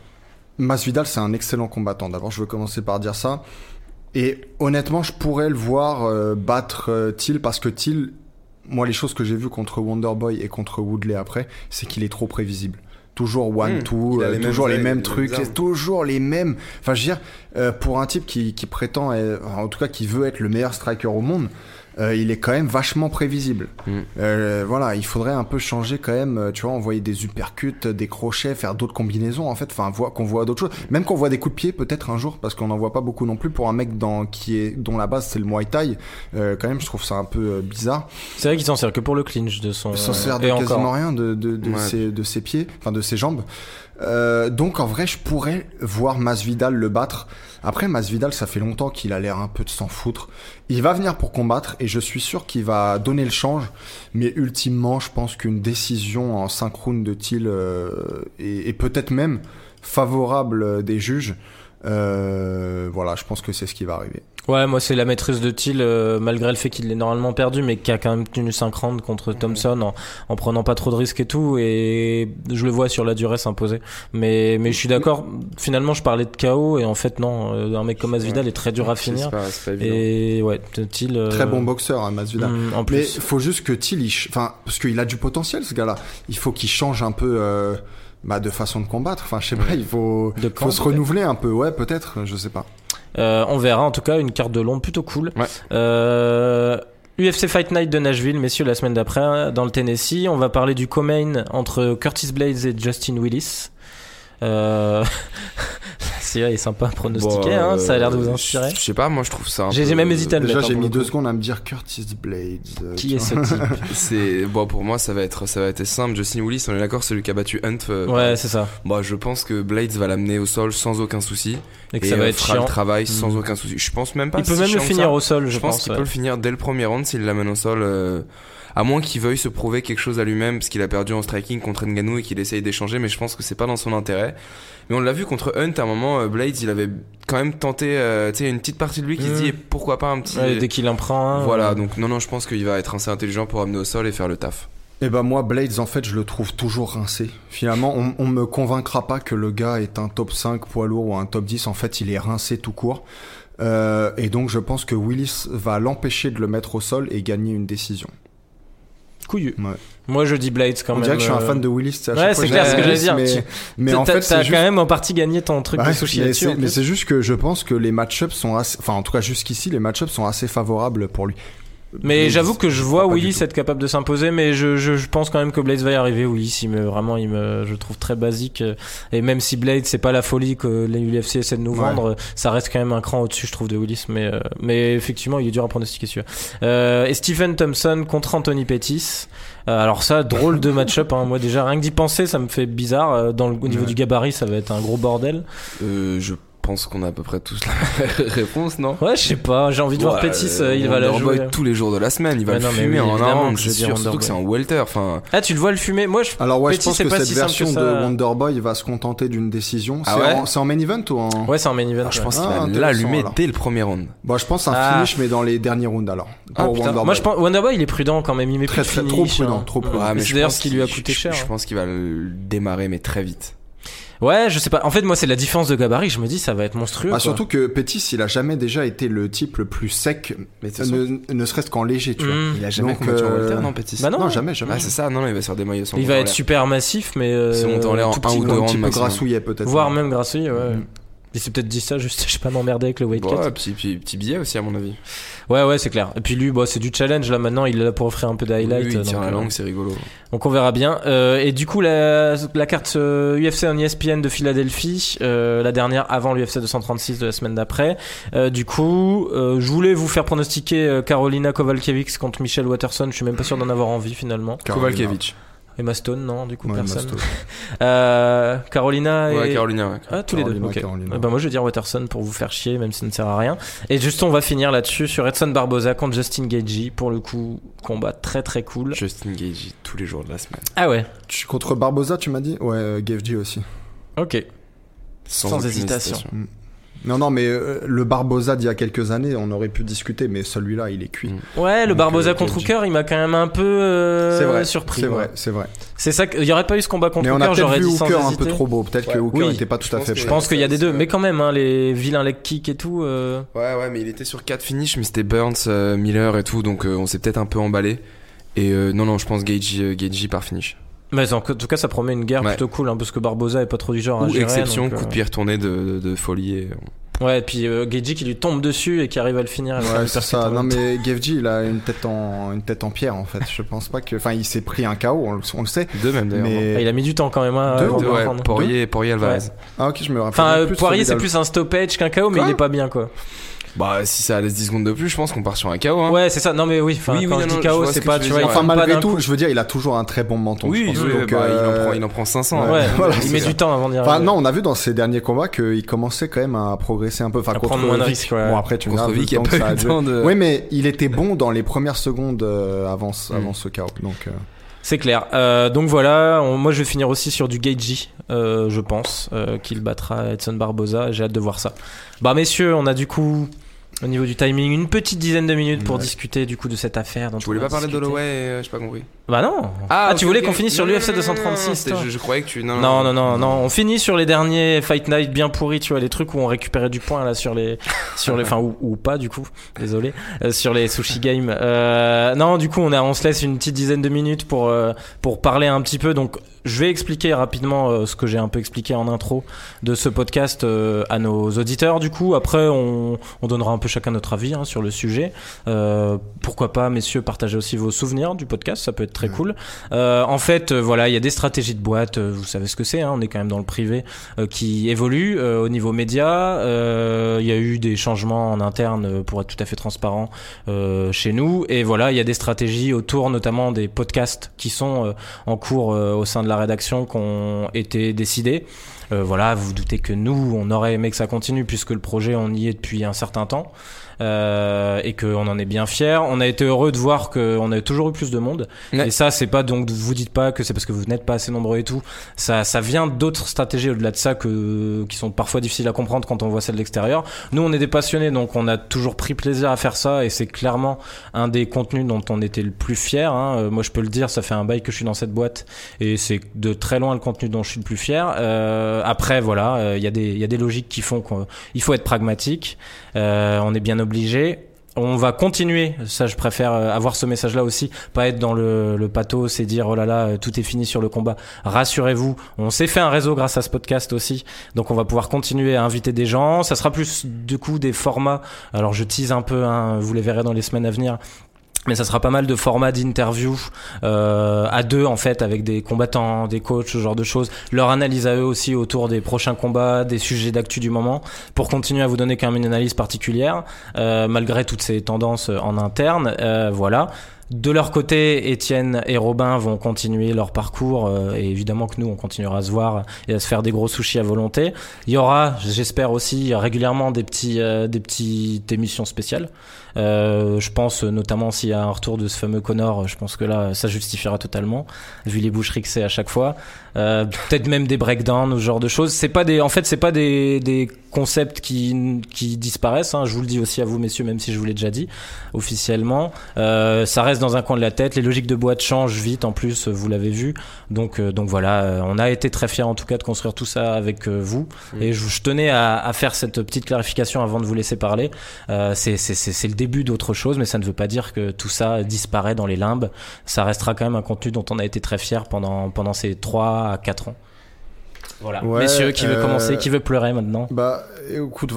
Masvidal, c'est un excellent combattant. D'abord, je veux commencer par dire ça. Et honnêtement, je pourrais le voir euh, battre euh, Till parce que Till, moi, les choses que j'ai vues contre Wonderboy et contre Woodley après, c'est qu'il est trop prévisible. Toujours one Hmm, two, euh, les mêmes toujours les mêmes les trucs, mêmes toujours les mêmes. Enfin, je veux dire, euh, pour un type qui, qui prétend, en tout cas, qui veut être le meilleur striker au monde, euh, il est quand même vachement prévisible. Hmm. Euh, voilà, il faudrait un peu changer quand même, euh, tu vois, envoyer des uppercuts, des crochets, faire d'autres combinaisons en fait, enfin voir qu'on voit d'autres choses, même qu'on voit des coups de pied peut-être un jour parce qu'on n'en voit pas beaucoup non plus pour un mec dans qui est dont la base c'est le Muay Thai, euh, quand même je trouve ça un peu euh, bizarre. C'est vrai qu'il s'en sert que pour le clinch de son. Il s'en sert de et quasiment encore. rien de de, de, Ouais. ses, de ses pieds, enfin de ses jambes. Euh, donc en vrai, je pourrais voir Masvidal le battre. Après, Masvidal, ça fait longtemps qu'il a l'air un peu de s'en foutre. Il va venir pour combattre et je suis sûr qu'il va donner le change. Mais ultimement, je pense qu'une décision en 5 rounds de Thiel euh, est peut-être même favorable euh, des juges. Euh, voilà, je pense que c'est ce qui va arriver. Ouais, moi, c'est la maîtrise de Thiel, euh, malgré le fait qu'il l'ait normalement perdu, mais qui a quand même tenu 5 rounds contre Thompson en, en prenant pas trop de risques et tout. Et je le vois sur la durée s'imposer. Mais, mais je suis d'accord. Finalement, je parlais de KO et en fait, non. euh, Un mec comme Masvidal Ouais. est très dur à C'est finir. pas, c'est pas évident. Et ouais, Thiel. euh, Très bon boxeur, hein, Masvidal. mm, en Mais plus. il faut juste que Thiel, enfin, parce qu'il a du potentiel, ce gars-là. Il faut qu'il change un peu euh, bah, de façon de combattre. Enfin, je sais pas, il faut, faut se renouveler un peu. Ouais, peut-être, je sais pas. Euh, on verra en tout cas une carte de Londres plutôt cool. Ouais. Euh, UFC Fight Night de Nashville, messieurs, la semaine d'après, dans le Tennessee. On va parler du co-main entre Curtis Blades et Justin Willis. Euh... C'est il est sympa à pronostiquer, Bon, hein, ça a l'air de vous euh, inspirer. Je sais pas, moi je trouve ça J'ai peu- même hésité à le Déjà, j'ai mis deux coup. secondes à me dire Curtis Blades. euh, Qui est ce type C'est bon pour moi ça va être ça va être simple. Justin Willis, on est d'accord, celui qui a battu Hunt. euh, Ouais, c'est ça. Bon, je pense que Blades va l'amener au sol sans aucun souci Et que et ça va euh, être fera chiant. le travail sans Mm. aucun souci. Je pense même pas. Il peut c'est même le finir ça. au sol, je, Je pense pense. qu'il ouais. peut le finir dès le premier round s'il l'amène au sol. Euh, à moins qu'il veuille se prouver quelque chose à lui-même parce qu'il a perdu en striking contre Ngannou et qu'il essaye d'échanger, mais je pense que c'est pas dans son intérêt. Mais on l'a vu contre Hunt à un moment, euh, Blades il avait quand même tenté, euh, tu sais, une petite partie de lui qui se dit eh, pourquoi pas un petit. Ouais, dès qu'il en prend un. Voilà, euh, donc non, non, je pense qu'il va être assez intelligent pour amener au sol et faire le taf. Et ben moi, Blades, en fait, je le trouve toujours rincé. Finalement, on, on me convaincra pas que le gars est un top 5 poids lourd ou un top 10. En fait, il est rincé tout court. Euh, et donc, je pense que Willis va l'empêcher de le mettre au sol et gagner une décision. Couillu. Ouais. Moi, je dis Blades quand On même. dirait que je suis un euh, fan de Willis. c'est à Ouais, c'est clair, ce que j'allais dire. Mais, mais en fait, t'as c'est quand juste... même en partie gagné ton truc Ouais, de sushi mais là-dessus. mais c'est juste que je pense que les match-ups sont assez, enfin en tout cas jusqu'ici les match-ups sont assez favorables pour lui. Mais Blaze, j'avoue que je vois Willis être capable de s'imposer, mais je, je, je pense quand même que Blaze va y arriver. Willis, il me, vraiment, il me, je trouve très basique. euh, Et même si Blade, c'est pas la folie que l'UFC essaie de nous Ouais. vendre, ça reste quand même un cran au-dessus, je trouve, de Willis. Mais, euh, mais effectivement, il est dur à pronostiquer celui-là. Euh, et Stephen Thompson contre Anthony Pettis. Euh, alors ça, drôle de match-up. Hein. Moi déjà, rien que d'y penser, ça me fait bizarre. Euh, Dans le, au niveau Ouais. du gabarit, ça va être un gros bordel. Euh, je pense qu'on a à peu près tous la réponse, non Ouais, je sais pas. J'ai envie de voir Ouais, Pettis. euh, il va la Wonderboy jouer. tous les jours de la semaine, il va Ouais, le non, fumer oui, en un je c'est sûr, surtout que c'est un welter, enfin... Ah, tu le vois le fumer Moi, je. Alors ouais, Petit, je pense c'est que pas cette si que version de. Wonderboy va se contenter d'une décision. Ah c'est ouais en, c'est en main event ou en Ouais, c'est en main event. Ah, je pense Ah, qu'il va intéressant, l'allumer dès le premier round. Bon, je pense un Ah. finish mais dans les derniers rounds alors. Ah, Pour. Wonderboy. Moi je pense Wonderboy il est prudent quand même, il met Très, plus de trop finish, prudent, hein. trop prudent. Mais je c'est d'ailleurs ce qui lui a je- coûté je- cher. Je pense qu'il va le démarrer, mais très vite. Ouais, je sais pas. En fait, moi c'est la différence de gabarit, je me dis ça va être monstrueux. Bah, surtout que Pettis, il a jamais déjà été le type le plus sec, Mais ne, ne serait-ce qu'en léger, tu vois. Hmm. il a jamais Donc, combattu en euh, non, Petit Bah non. Non, jamais, jamais. Ah, c'est ça, non, il va se faire démoyer son Il va être super massif, mais euh, Si on en tout un petit, ou deux un petit peu grassouillet peut-être. voire même grassouille, ouais. Mm. Il s'est peut-être dit ça juste, je sais pas m'emmerder avec le weight cut. Ouais, petit, petit, petit billet aussi, à mon avis. Ouais, ouais, c'est clair. Et puis lui, bon, c'est du challenge là maintenant. Il est là pour offrir un peu de highlight. Oui, il tire donc, la euh, langue, c'est rigolo. Donc on verra bien. Euh, et du coup, la, la carte euh, UFC en ESPN de Philadelphie, euh, la dernière avant l'UFC 236 de la semaine d'après. Euh, du coup, euh, je voulais vous faire pronostiquer euh, Carolina Kovalkiewicz contre Michelle Watterson. Je suis même pas sûr d'en avoir envie finalement. Kovalkiewicz. Emma Stone, non, du coup Ouais, personne. Euh, Carolina et Ouais, Carolina, ouais. ah tous les deux. Carolina, ok. Carolina. Eh ben moi je vais dire Watterson pour vous faire chier, même si ça ne sert à rien. Et juste on va finir là-dessus sur Edson Barboza contre Justin Gaethje. Pour le coup, combat très très cool. Justin Gage tous les jours de la semaine. Ah ouais. Tu- Contre Barboza, tu m'as dit? Ouais, euh, Gavji aussi. Ok. Sans hésitation. Non, non, mais euh, le Barboza d'il y a quelques années, on aurait pu discuter, mais celui-là, il est cuit. Mm. Ouais, le Donc, Barboza euh, contre. Hooker, il m'a quand même un peu euh, c'est vrai, surpris. C'est vrai, c'est vrai. C'est ça. que- Il y aurait pas eu ce combat contre Mais Hooker, j'aurais dit sans Hooker un hésiter. peu trop beau. Peut-être que Ouais. Hooker Oui. n'était pas tout Je à pense fait que- Je pense qu'il y a des deux, mais quand même, hein, les vilains leg kicks et tout. euh, Ouais, ouais, mais il était sur 4 finishes, mais c'était Burns, euh, Miller et tout, donc euh, on s'est peut-être un peu emballé. Et euh, non, non, je pense Gage, euh, Gage par finish. Mais en tout cas, ça promet une guerre Ouais. plutôt cool, hein, parce que Barboza est pas trop du genre à Ou gérer. exception, donc, coup de euh, pied retourné de, de, de folie. Et... Ouais, et puis euh, Gaethje qui lui tombe dessus et qui arrive à le finir. Ouais, c'est ça. Non, mais Gavji, il a une tête en, une tête en pierre, en fait. Je pense pas que, enfin, il s'est pris un KO, on, le- on le sait. Deux même d'ailleurs. Mais, Ah, il a mis du temps quand même hein, Deux, ouais. Poirier, Poirier Alvarez. ah, ok, je me rappelle. Enfin, euh, plus Poirier, c'est plus un stoppage qu'un KO, mais Quoi il est pas bien quoi. Bah, si ça laisse 10 secondes de plus, je pense qu'on part sur un KO. Hein. Ouais, c'est ça. Non, mais oui, enfin, Oui, quand non, je non, dis je KO, ce c'est pas, tu vois, Enfin, malgré tout, coup. je veux dire, il a toujours un très bon menton. Oui, je pense. oui, Donc, bah, il, en euh, prend, il en prend 500. Ouais, hein. Voilà, il met ça. du temps avant d'y Enfin, arriver. non, on a vu dans ses derniers combats qu'il commençait quand même à progresser un peu. Enfin, À contre prendre moins de risques, ouais. Bon, après, tu Contre Vic, il y a pas temps de. Oui, mais il était bon dans les premières secondes euh, avant, Mm. avant ce chaos. Donc, euh, C'est clair. Euh, donc voilà, on- moi je vais finir aussi sur du Gaethje, euh, je pense, euh, qu'il battra Edson Barboza. J'ai hâte de voir ça. Bah messieurs, on a du coup au niveau du timing une petite dizaine de minutes pour Ouais. discuter du coup de cette affaire. dont Tu voulais pas parler de discuter. Holloway, euh, j'ai pas compris. Bah non. Ah, tu ok, voulais qu'on finisse sur Non, l'UFC non, non, non, 236 c'était- toi je, je croyais que tu. Non, Non, non, non, non. On finit sur les derniers Fight Night bien pourris, tu vois, les trucs où on récupérait du point là sur les, sur les, enfin ou, ou pas du coup, désolé, euh, sur les sushi games. Euh, non, du coup, on a, on se laisse une petite dizaine de minutes pour euh, pour parler un petit peu. Donc, je vais expliquer rapidement euh, ce que j'ai un peu expliqué en intro de ce podcast euh, à nos auditeurs. Du coup, après, on, on donnera un peu chacun notre avis hein, sur le sujet. Euh, pourquoi pas, messieurs, partager aussi vos souvenirs du podcast, ça peut être très cool. En fait, voilà, il y a des stratégies de boîte, vous savez ce que c'est, hein, on est quand même dans le privé, qui évoluent au niveau média. Il y a eu des changements en interne, pour être tout à fait transparent, chez nous. Et voilà, il y a des stratégies autour notamment des podcasts qui sont en cours au sein de la rédaction, qui ont été décidés. Euh, voilà, vous vous doutez que nous, on aurait aimé que ça continue puisque le projet, on y est depuis un certain temps euh, et qu'on en est bien fier. On a été heureux de voir qu'on a toujours eu plus de monde. Ouais. Et ça, c'est pas donc vous dites pas que c'est parce que vous n'êtes pas assez nombreux et tout. Ça, ça vient d'autres stratégies au-delà de ça que qui sont parfois difficiles à comprendre quand on voit ça de l'extérieur. Nous, on est des passionnés, donc on a toujours pris plaisir à faire ça et c'est clairement un des contenus dont on était le plus fier. Hein. Euh, Moi, je peux le dire, ça fait un bail que je suis dans cette boîte et c'est de très loin le contenu dont je suis le plus fier. Euh, après, voilà, euh, il y a des il y a des logiques qui font qu'il faut être pragmatique. Euh, on est bien obligé. On va continuer, ça je préfère euh, avoir ce message-là aussi, pas être dans le, pathos et dire oh là là euh, tout est fini sur le combat. Rassurez-vous, on s'est fait un réseau grâce à ce podcast aussi, donc on va pouvoir continuer à inviter des gens. Ça sera plus du coup des formats. Alors je tease un peu, hein, vous les verrez dans les semaines à venir mais ça sera pas mal de formats d'interview euh, à deux en fait avec des combattants, des coachs, ce genre de choses. Leur analyse à eux aussi autour des prochains combats, des sujets d'actu du moment, pour continuer à vous donner quand même une analyse particulière euh, malgré toutes ces tendances en interne. Euh, voilà. De leur côté, Étienne et Robin vont continuer leur parcours euh, et évidemment que nous, on continuera à se voir et à se faire des gros sushis à volonté. Il y aura, j'espère aussi, régulièrement des petits, euh, des petites émissions spéciales. Euh, je pense notamment s'il y a un retour de ce fameux Connor, je pense que là, ça justifiera totalement, vu les boucheries que c'est à chaque fois. Euh, Peut-être même des breakdowns ce genre de choses. C'est pas des, en fait, c'est pas des, des concepts qui, qui disparaissent. Hein. Je vous le dis aussi à vous, messieurs, même si je vous l'ai déjà dit officiellement. Euh, ça reste dans un coin de la tête. Les logiques de boîte changent vite, en plus, vous l'avez vu. Donc, euh, donc voilà, euh, on a été très fiers en tout cas de construire tout ça avec euh, vous. Et je, je tenais à, à, faire cette petite clarification avant de vous laisser parler. Euh, c'est le début d'autre chose, mais ça ne veut pas dire que tout ça disparaît dans les limbes. Ça restera quand même un contenu dont on a été très fiers pendant, pendant ces 3 à 4 ans. Voilà. Ouais, Messieurs, qui veut euh, commencer Qui veut pleurer maintenant? Bah, écoute,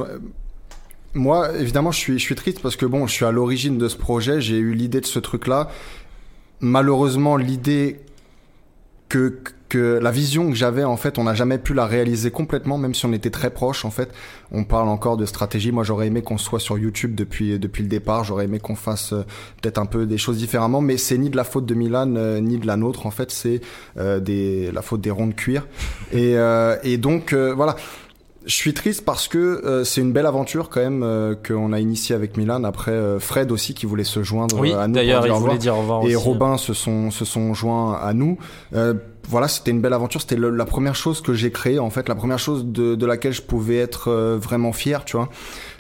moi, évidemment, je suis, je suis triste parce que bon, je suis à l'origine de ce projet. J'ai eu l'idée de ce truc-là. Malheureusement, l'idée que, que la vision que j'avais, en fait, on n'a jamais pu la réaliser complètement, même si on était très proche. En fait, on parle encore de stratégie. Moi, j'aurais aimé qu'on soit sur YouTube depuis depuis le départ. J'aurais aimé qu'on fasse euh, peut-être un peu des choses différemment, mais c'est ni de la faute de Milan euh, ni de la nôtre. En fait, c'est euh, des la faute des ronds de cuir. Et euh, et donc euh, voilà. Je suis triste parce que euh, c'est une belle aventure quand même euh, qu'on a initiée avec Milan. Après euh, Fred aussi qui voulait se joindre Oui, à nous. d'ailleurs, il voulait dire au revoir Et aussi. Robin se sont se sont joints à nous. Voilà, c'était une belle aventure. C'était la première chose que j'ai créée en fait, la première chose de, de laquelle je pouvais être euh, vraiment fier, tu vois.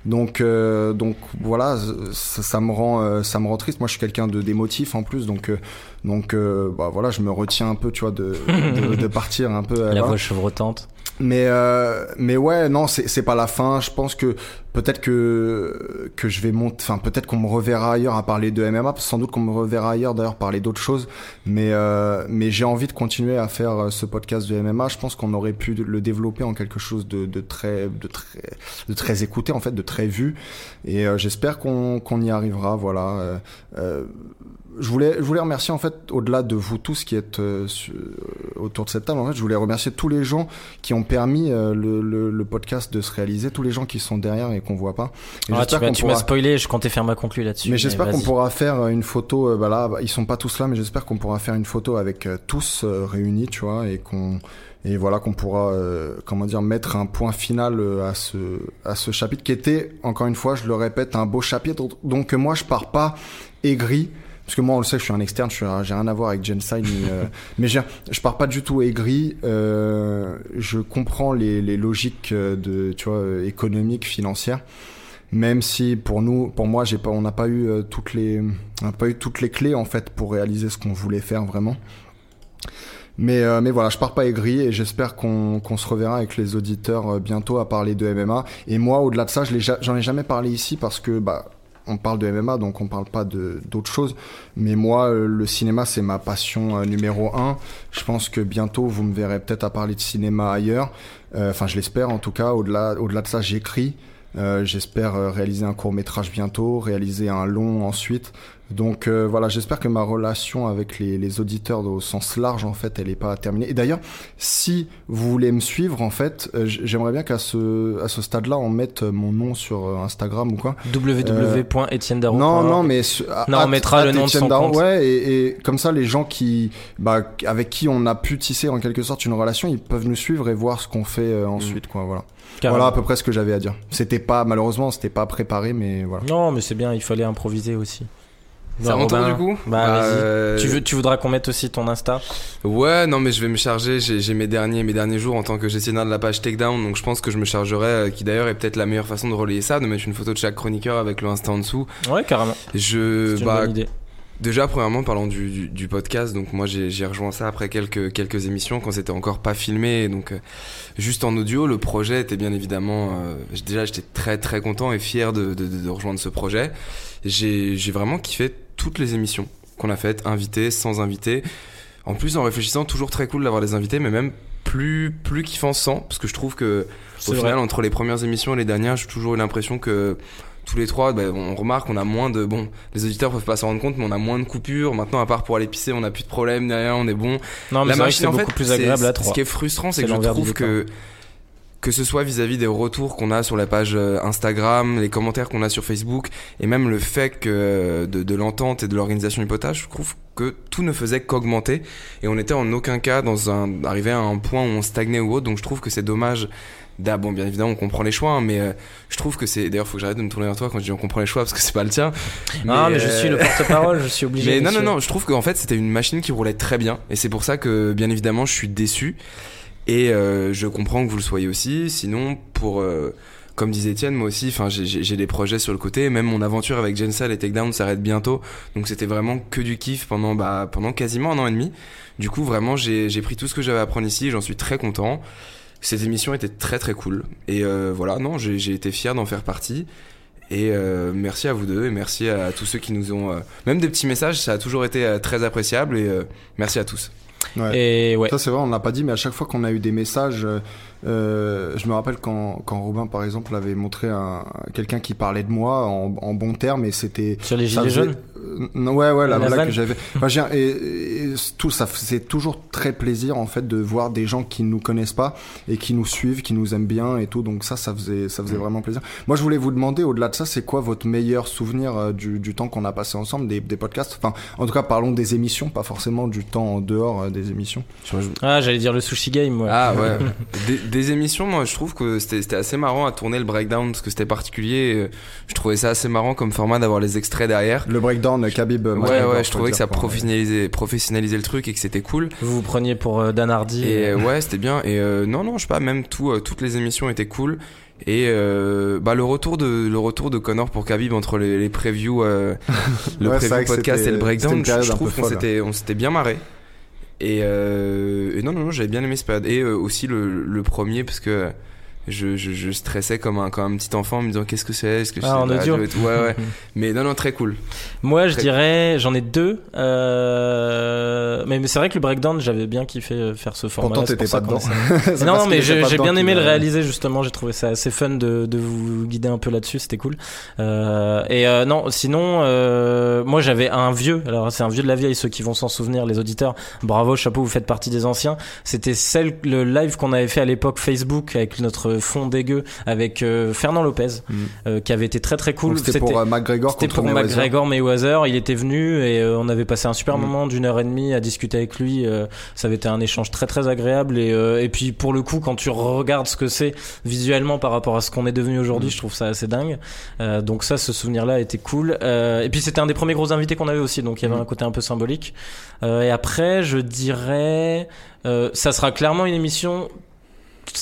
Donc euh, donc voilà, ça, ça me rend euh, ça me rend triste. Moi, je suis quelqu'un de d'émotif en plus, donc euh, donc euh, bah voilà, je me retiens un peu, tu vois, de de, de partir un peu. euh, La voix chevrotante. Mais euh, mais ouais non c'est c'est pas la fin. Je pense que peut-être que que je vais monter. Enfin peut-être qu'on me reverra ailleurs à parler de MMA. Sans doute qu'on me reverra ailleurs d'ailleurs parler d'autres choses. Mais euh, mais j'ai envie de continuer à faire euh, ce podcast de MMA. Je pense qu'on aurait pu le développer en quelque chose de de très de très de très écouté en fait de très vu. Et euh, j'espère qu'on qu'on y arrivera. Voilà. Je voulais, je voulais remercier en fait, au-delà de vous tous qui êtes euh, su- euh, autour de cette table, en fait, je voulais remercier tous les gens qui ont permis euh, le, le, le podcast de se réaliser, tous les gens qui sont derrière et qu'on voit pas. Et Ah, tu m'as pourra- spoilé, je comptais faire ma conclue là-dessus. mais j'espère qu'on pourra faire euh, une photo. euh, bah là, bah, ils sont pas tous là, mais j'espère qu'on pourra faire une photo avec euh, tous réunis, tu vois, et qu'on et voilà qu'on pourra, euh, comment dire, mettre un point final euh, à ce à ce chapitre qui était, encore une fois, je le répète, un beau chapitre. Donc moi, je pars pas aigri. Parce que moi, on le sait, je suis un externe, je j'ai rien à voir avec Genside, mais, euh, mais je pars pas du tout aigri. Euh, je comprends les, les logiques euh, de, tu vois, euh, économiques, financières même si pour nous, pour moi, j'ai pas, on n'a pas eu toutes les, on pas eu toutes les clés en fait pour réaliser ce qu'on voulait faire vraiment. Mais, euh, mais voilà, je pars pas aigri et j'espère qu'on se reverra avec les auditeurs bientôt à parler de MMA. Et moi, au-delà de ça, je j'en ai jamais parlé ici parce que bah on parle de MMA, donc on parle pas de d'autres choses. Mais moi, euh, le cinéma, c'est ma passion euh, numéro un. Je pense que bientôt, vous me verrez peut-être à parler de cinéma ailleurs. Euh, Enfin, je l'espère en tout cas. Au-delà, au-delà de ça, j'écris. J'espère réaliser un court métrage bientôt, réaliser un long ensuite. Donc euh, voilà, j'espère que ma relation avec les, les auditeurs au sens large en fait, elle est pas terminée. Et d'ailleurs, si vous voulez me suivre en fait, euh, j'aimerais bien qu'à ce à ce stade-là, on mette mon nom sur euh, Instagram ou quoi. www.etienne Non, non, mais su- Non, on mettra le nom de son compte. Ouais, et, et comme ça, les gens qui, bah, avec qui on a pu tisser en quelque sorte une relation, ils peuvent nous suivre et voir ce qu'on fait euh, ensuite, quoi. Voilà. Voilà à peu près ce que j'avais à dire. C'était pas, malheureusement, c'était pas préparé, mais voilà. Non, mais c'est bien, il fallait improviser aussi. C'est Bah, à mon tour Robin, du coup Bah, vas-y. euh, Tu, veux, tu voudras qu'on mette aussi ton Insta Ouais, non, mais je vais me charger. J'ai mes derniers, mes derniers jours en tant que gestionnaire de la page Takedown, donc je pense que je me chargerai, euh, qui d'ailleurs est peut-être la meilleure façon de relayer ça, de mettre une photo de chaque chroniqueur avec le Insta en dessous. Ouais, carrément. Je, une bah, bonne idée. Déjà, premièrement, parlons du, du, du podcast. Donc, moi, j'ai rejoint ça après quelques, quelques émissions quand c'était encore pas filmé. Donc, euh, juste en audio, le projet était bien évidemment. euh, déjà, j'étais très, très content et fier de, de, de rejoindre ce projet. J'ai j'ai vraiment kiffé toutes les émissions qu'on a faites, invités, sans invités. En plus, en réfléchissant, toujours très cool d'avoir des invités, mais même plus, plus kiffant sans, parce que je trouve que au vrai. final, entre les premières émissions et les dernières, j'ai toujours eu l'impression que tous les trois, bah, on remarque qu'on a moins de bon, les auditeurs peuvent pas s'en rendre compte, mais on a moins de coupures. Maintenant, à part pour aller pisser, on a plus de problème derrière, on est bon. Non, mais La machine, c'est en beaucoup fait, plus agréable à trois. Ce qui est frustrant, c'est que je trouve que que ce soit vis-à-vis des retours qu'on a sur la page euh, Instagram, les commentaires qu'on a sur Facebook, et même le fait que de, de l'entente et de l'organisation du potage, je trouve que tout ne faisait qu'augmenter, et on était en aucun cas dans un arrivé à un point où on stagnait ou autre. Donc je trouve que c'est dommage. Bon, bien évidemment, on comprend les choix, hein, mais euh, je trouve que c'est. D'ailleurs, faut que j'arrête de me tourner vers toi quand je dis on comprend les choix parce que c'est pas le tien. Non, mais je euh, suis le porte-parole, je suis obligé. mais non, non, non, je trouve qu'en fait c'était une machine qui roulait très bien et c'est pour ça que bien évidemment je suis déçu et euh, je comprends que vous le soyez aussi. Sinon, pour. euh, comme disait Étienne, moi aussi, enfin, j'ai- des projets sur le côté. Même mon aventure avec Gensal et Takedown s'arrête bientôt. Donc c'était vraiment que du kiff pendant, bah, pendant quasiment un an et demi. Du coup, vraiment, j'ai pris tout ce que j'avais à apprendre ici. J'en suis très content. Cette émission était très très cool. Et euh, voilà, non, j'ai j'ai été fier d'en faire partie. Et euh, merci à vous deux et merci à tous ceux qui nous ont... euh, même des petits messages, ça a toujours été euh, très appréciable et euh, merci à tous. Ouais. Et ouais. Ça c'est vrai, on l'a pas dit, mais à chaque fois qu'on a eu des messages, euh, je me rappelle quand, quand Robin par exemple avait montré un, quelqu'un qui parlait de moi en, en bons termes et c'était Sur les gilets faisait- jaunes? Ouais, ouais, la, La blague vanne. que j'avais. Enfin, j'ai- et, et tout ça, c'est toujours très plaisir en fait de voir des gens qui nous connaissent pas et qui nous suivent, qui nous aiment bien et tout. Donc ça, ça faisait, ça Mm. faisait vraiment plaisir. Moi, je voulais vous demander, au-delà de ça, c'est quoi votre meilleur souvenir euh, du, du temps qu'on a passé ensemble, des, des podcasts? Enfin, en tout cas, parlons des émissions, pas forcément du temps en dehors euh, des émissions. Ah, j'allais dire le sushi game, moi. Ah ouais. des, des émissions, moi je trouve que c'était c'était assez marrant à tourner le breakdown parce que c'était particulier. euh, Je trouvais ça assez marrant comme format d'avoir les extraits derrière. Le breakdown, euh, Khabib. euh, Ouais, ouais, je trouvais que ça quoi. professionnalisait, professionnalisait le truc et que c'était cool. Vous vous preniez pour euh, Dan Hardy. Et euh, euh, ouais, c'était bien. Et euh, non, non, je sais pas, même tout, euh, toutes les émissions étaient cool. Et euh, bah le retour de le retour de Connor pour Khabib entre les, les previews, euh, le Ouais, preview podcast et le breakdown, je, trouve qu'on s'était on s'était bien marré. Et, euh, et non, non, non, j'avais bien aimé cette période. Et euh, aussi le, le premier parce que je, je, je stressais comme un, comme un petit enfant en me disant qu'est-ce que c'est, est-ce que Ah, c'est en audio. radio et tout? Ouais, ouais. Mais non, non, très cool. Moi, je dirais, j'en ai deux. Euh... Mais, mais c'est vrai que le breakdown, j'avais bien kiffé euh, faire ce format. Pourtant, t'étais pas dedans. Non, non, mais j'ai bien aimé le a- réaliser justement. J'ai trouvé ça assez fun de, de vous guider un peu là-dessus. C'était cool. Euh, et euh, non, sinon, euh, moi j'avais un vieux. Alors c'est un vieux de la vieille. Ceux qui vont s'en souvenir, les auditeurs. Bravo, chapeau, vous faites partie des anciens. C'était celle le live qu'on avait fait à l'époque Facebook avec notre fond dégueu avec euh, Fernand Lopez, Mm. euh, qui avait été très très cool. C'était pour euh, McGregor C'était pour Mayweather. McGregor Mayweather, il était venu et euh, on avait passé un super Mm. moment d'une heure et demie à discuter avec lui. euh, ça avait été un échange très très agréable et, euh, et puis pour le coup quand tu regardes ce que c'est visuellement par rapport à ce qu'on est devenu aujourd'hui, Mm. je trouve ça assez dingue. Euh, donc ça, ce souvenir-là était cool. Euh, et puis c'était un des premiers gros invités qu'on avait aussi, donc il y avait un côté un peu symbolique. Euh, et après, je dirais, euh, ça sera clairement une émission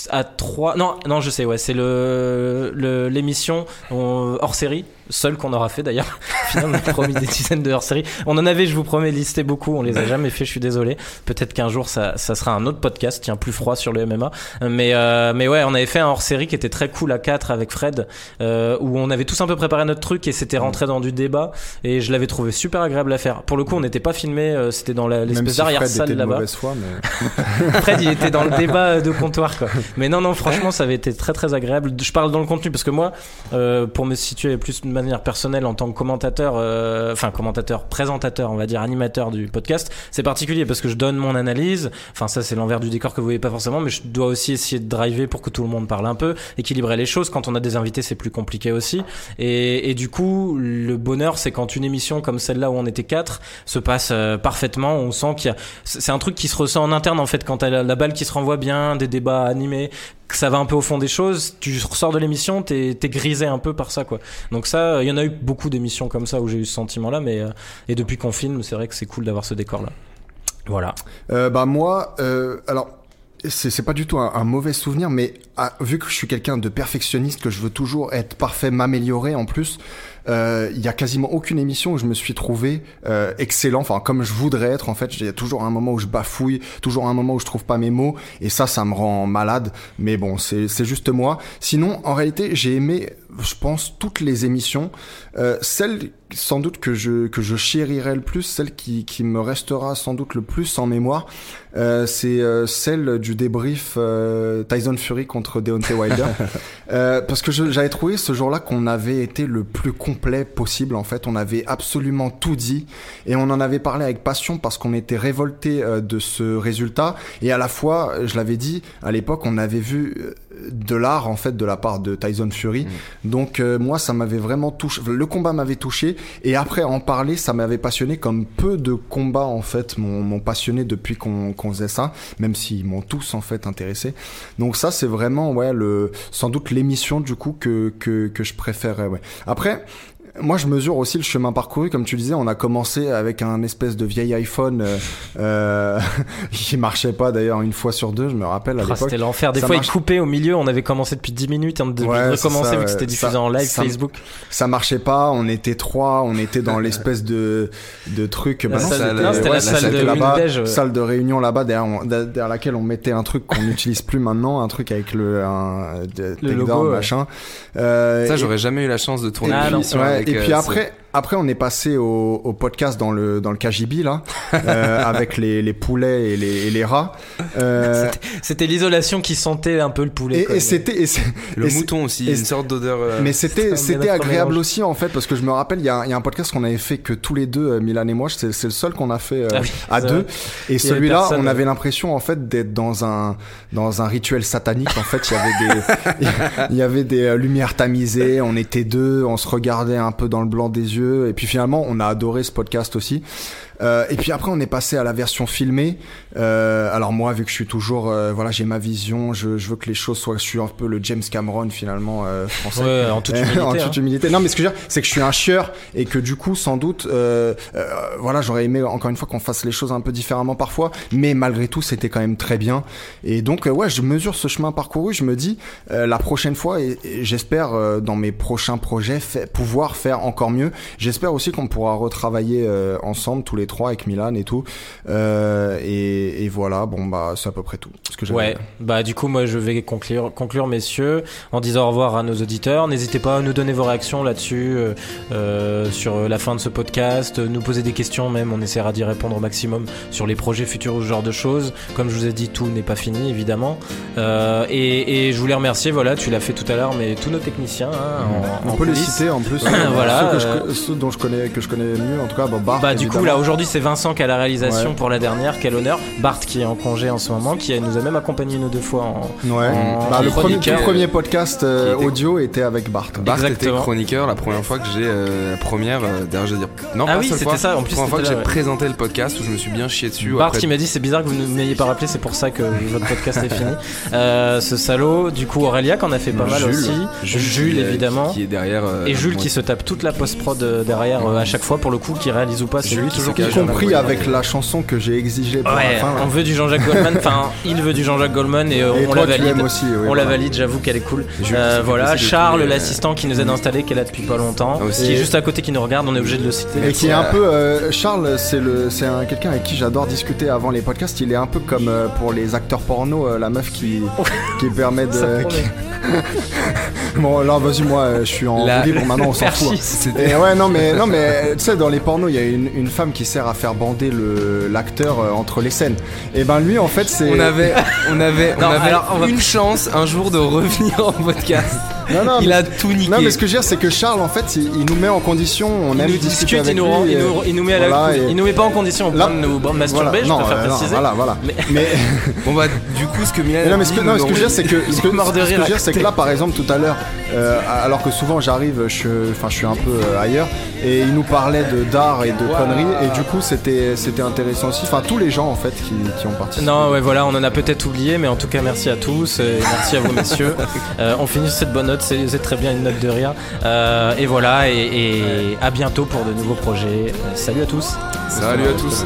à trois. Non non je sais ouais c'est le l'émission on- hors série seule qu'on aura fait d'ailleurs. Finalement on a promis des dizaines de hors série on en avait je vous promets listé beaucoup. On les a jamais fait je suis désolé. Peut-être qu'un jour ça ça sera un autre podcast tiens plus froid sur le MMA mais euh, mais ouais on avait fait un hors série qui était très cool à 4 avec Fred euh, où on avait tous un peu préparé notre truc et c'était rentré dans du débat. Et je l'avais trouvé super agréable à faire. Pour le coup on n'était pas filmé euh, c'était dans l'espèce si d'arrière Fred salle était de là-bas. mais Fred, il était dans le débat de comptoir, quoi. Mais non, non, franchement, ça avait été très, très agréable. Je parle dans le contenu parce que moi, euh, pour me situer plus de personnelle en tant que commentateur, euh, enfin commentateur, présentateur, on va dire animateur du podcast, c'est particulier parce que je donne mon analyse. Enfin, ça, c'est l'envers du décor que vous voyez pas forcément, mais je dois aussi essayer de driver pour que tout le monde parle un peu, équilibrer les choses. Quand on a des invités, c'est plus compliqué aussi. Et, du coup, le bonheur, c'est quand une émission comme celle-là où on était quatre se passe euh, parfaitement. On sent qu'il y a, c'est un truc qui se ressent en interne en fait quand la balle qui se renvoie bien, des débats animés, que ça va un peu au fond des choses. Tu ressors de l'émission, t'es t'es grisé un peu par ça quoi. Donc ça, il y en a eu beaucoup d'émissions comme ça où j'ai eu ce sentiment-là, mais euh, et depuis qu'on filme, c'est vrai que c'est cool d'avoir ce décor-là. Voilà. Euh, bah moi, euh, alors c'est pas du tout un, mauvais souvenir, mais ah, vu que je suis quelqu'un de perfectionniste, que je veux toujours être parfait, m'améliorer en plus, euh, il y a quasiment aucune émission où je me suis trouvé euh, excellent, enfin comme je voudrais être. En fait, il y a toujours un moment où je bafouille, toujours un moment où je trouve pas mes mots, et ça, ça me rend malade. Mais bon, c'est juste moi. Sinon, en réalité, j'ai aimé, je pense, toutes les émissions. Euh, celle sans doute que je que je chérirai le plus, celle qui qui me restera sans doute le plus en mémoire, euh, c'est euh, celle du débrief euh, Tyson Fury contre Deontay Wilder, Euh, parce que j'avais trouvé ce jour-là qu'on avait été le plus complet possible. En fait, on avait absolument tout dit et on en avait parlé avec passion parce qu'on était révolté euh, de ce résultat et à la fois, je l'avais dit à l'époque, on avait vu de l'art en fait de la part de Tyson Fury. Donc euh, moi, ça m'avait vraiment touché. Le combat m'avait touché et après en parler, ça m'avait passionné comme peu de combats en fait m'ont passionné depuis qu'on qu'on faisait ça, même s'ils m'ont tous en fait intéressé. Donc ça, c'est vraiment ouais le sans doute l'émission du coup que que que je préférais. Ouais. Après. Moi, je mesure aussi le chemin parcouru. Comme tu disais, on a commencé avec un espèce de vieil iPhone euh, euh, qui marchait pas d'ailleurs une fois sur deux. Je me rappelle à Ah. C'était l'enfer. Des Ça fois, marche- il coupait au milieu. On avait commencé depuis 10 minutes. On devait Ouais, recommencer ça, vu que c'était diffusé Ça- en live ça- Facebook. ça marchait pas, on était trois, on était dans l'espèce de, de truc. Bah c'était- la ouais, salle de salle de réunion là-bas, derrière, on- derrière laquelle on mettait un truc qu'on n'utilise plus maintenant, un truc avec le, un, de- Le logo, ouais. machin. Euh, Ça, et- j'aurais jamais eu la chance de tourner Ah, une non. émission Ouais, avec, et puis après, après on est passé au, au podcast dans le dans le KGB là, euh, avec les, les poulets et les, et les rats. Euh, C'était l'isolation qui sentait un peu le poulet. et, c'était le et mouton aussi, et une sorte d'odeur. euh, Mais c'était mélange. agréable aussi en fait parce que je me rappelle il y a, il y a un podcast qu'on avait fait que tous les deux Milan et moi c'est c'est le seul qu'on a fait euh, Ah oui, à deux vrai. et celui-là on avait l'impression en fait d'être dans un dans un rituel satanique en fait il y avait des il y avait des euh, lumières tamisées on était deux on se regardait un peu dans le blanc des yeux et puis finalement on a adoré ce podcast aussi Euh, et puis après on est passé à la version filmée euh, alors moi vu que je suis toujours euh, voilà j'ai ma vision je, je veux que les choses soient je suis un peu le James Cameron finalement euh, français Ouais, en toute humilité. en hein. toute humilité. Non, mais ce que je veux dire, c'est que je suis un chieur et que du coup, sans doute, euh, euh, voilà, j'aurais aimé encore une fois qu'on fasse les choses un peu différemment parfois, mais malgré tout, c'était quand même très bien. Et donc, ouais, je mesure ce chemin parcouru. Je me dis, euh, la prochaine fois, et, et j'espère euh, dans mes prochains projets pouvoir faire encore mieux. J'espère aussi qu'on pourra retravailler euh, ensemble tous les trois avec Milan et tout. Euh, et, et voilà, bon bah, c'est à peu près tout. Ce que j'avais- Ouais, bah du coup moi je vais conclure, conclure messieurs en disant au revoir à nos auditeurs. N'hésitez pas à nous donner vos réactions là-dessus euh, euh, sur la fin de ce podcast, nous poser des questions même, on essaiera d'y répondre au maximum sur les projets futurs ou ce genre de choses. Comme je vous ai dit, tout n'est pas fini évidemment. Euh, et, et je voulais remercier, voilà, tu l'as fait tout à l'heure, mais tous nos techniciens hein, en, On en peut les citer en plus. Voilà, ceux, que je co- ceux dont je connais, que je connais mieux, en tout cas, bah, Bart, Bah du coup là aujourd'hui c'est Vincent qui a la réalisation Ouais. pour la dernière, quel honneur. Bart qui est en congé en ce moment, qui nous a même accompagné une ou deux fois en, Ouais. en Bah, le premier, premier podcast euh, était- audio était avec Bart. Bart était Exactement. chroniqueur la première fois que j'ai euh, la première euh, d'ailleurs je veux dire non Ah pas oui, seule c'était fois, ça, en plus, la première fois que j'ai ouais. présenté le podcast où je me suis bien chié dessus Bart après qui m'a dit c'est bizarre que vous ne m'ayez pas rappelé, c'est pour ça que votre podcast est fini. Euh, ce salaud, du coup Aurélia qui en a fait pas mal Jules. aussi, Jules, évidemment. qui est derrière euh, et Jules qui se tape toute la post-prod derrière à chaque fois pour le coup, qui réalise ou pas, c'est lui qui toujours qui Y compris avec la chanson que j'ai exigée pour Ouais, la fin. là. on veut du Jean-Jacques Goldman, enfin il veut du Jean-Jacques Goldman et, euh, Et on toi, la valide. l'aimes aussi. oui, on voilà. la valide, j'avoue qu'elle est cool. Euh, voilà, Charles, les- l'assistant qui nous aide installé, qui est là depuis pas longtemps, aussi. qui est juste à côté, qui nous regarde, on est obligé de le citer. Et qui est un peu euh, Charles, c'est le, c'est un quelqu'un avec qui j'adore discuter avant les podcasts. Il est un peu comme euh, pour les acteurs porno, euh, la meuf qui qui permet de. Bon, là, vas-y, moi, euh, je suis en libre maintenant, on s'en fout. Ouais, non, mais non, mais tu sais, dans les pornos, il y a une, une femme qui sert à faire bander le l'acteur euh, entre les scènes. Et ben lui, en fait, c'est. on avait on avait on Non, avait alors, on va- une chance un jour de revenir en podcast Non, non, il mais- a tout niqué Non, mais ce que je veux dire, c'est que Charles, en fait, il, il nous met en condition. On Il aime nous discute, avec il nous, lui, il, nous, il nous met à la et- il nous met pas en condition au Là- point de nous masturber, Voilà, je préfère euh, non, préciser. voilà, voilà. Mais, bon bah du coup ce que Milan non, a mais ce dit que, non, nous ce que je veux dire, c'est que, ce que, mort de rire je à veux dire, c'est que là, par exemple, tout à l'heure, euh, alors que souvent j'arrive, je, enfin, je suis un peu euh, ailleurs, et il nous parlait de d'art et de conneries, et du coup, c'était, c'était intéressant aussi. Enfin, tous les gens, en fait, qui, qui ont participé. Non, ouais, voilà, on en a peut-être oublié, mais en tout cas, merci à tous, et merci à vous, messieurs. Euh, on finit cette bonne note, c'est c'est très bien une note de rire. Euh, et voilà, et, et à bientôt pour de nouveaux projets. Euh, salut à tous. salut à tous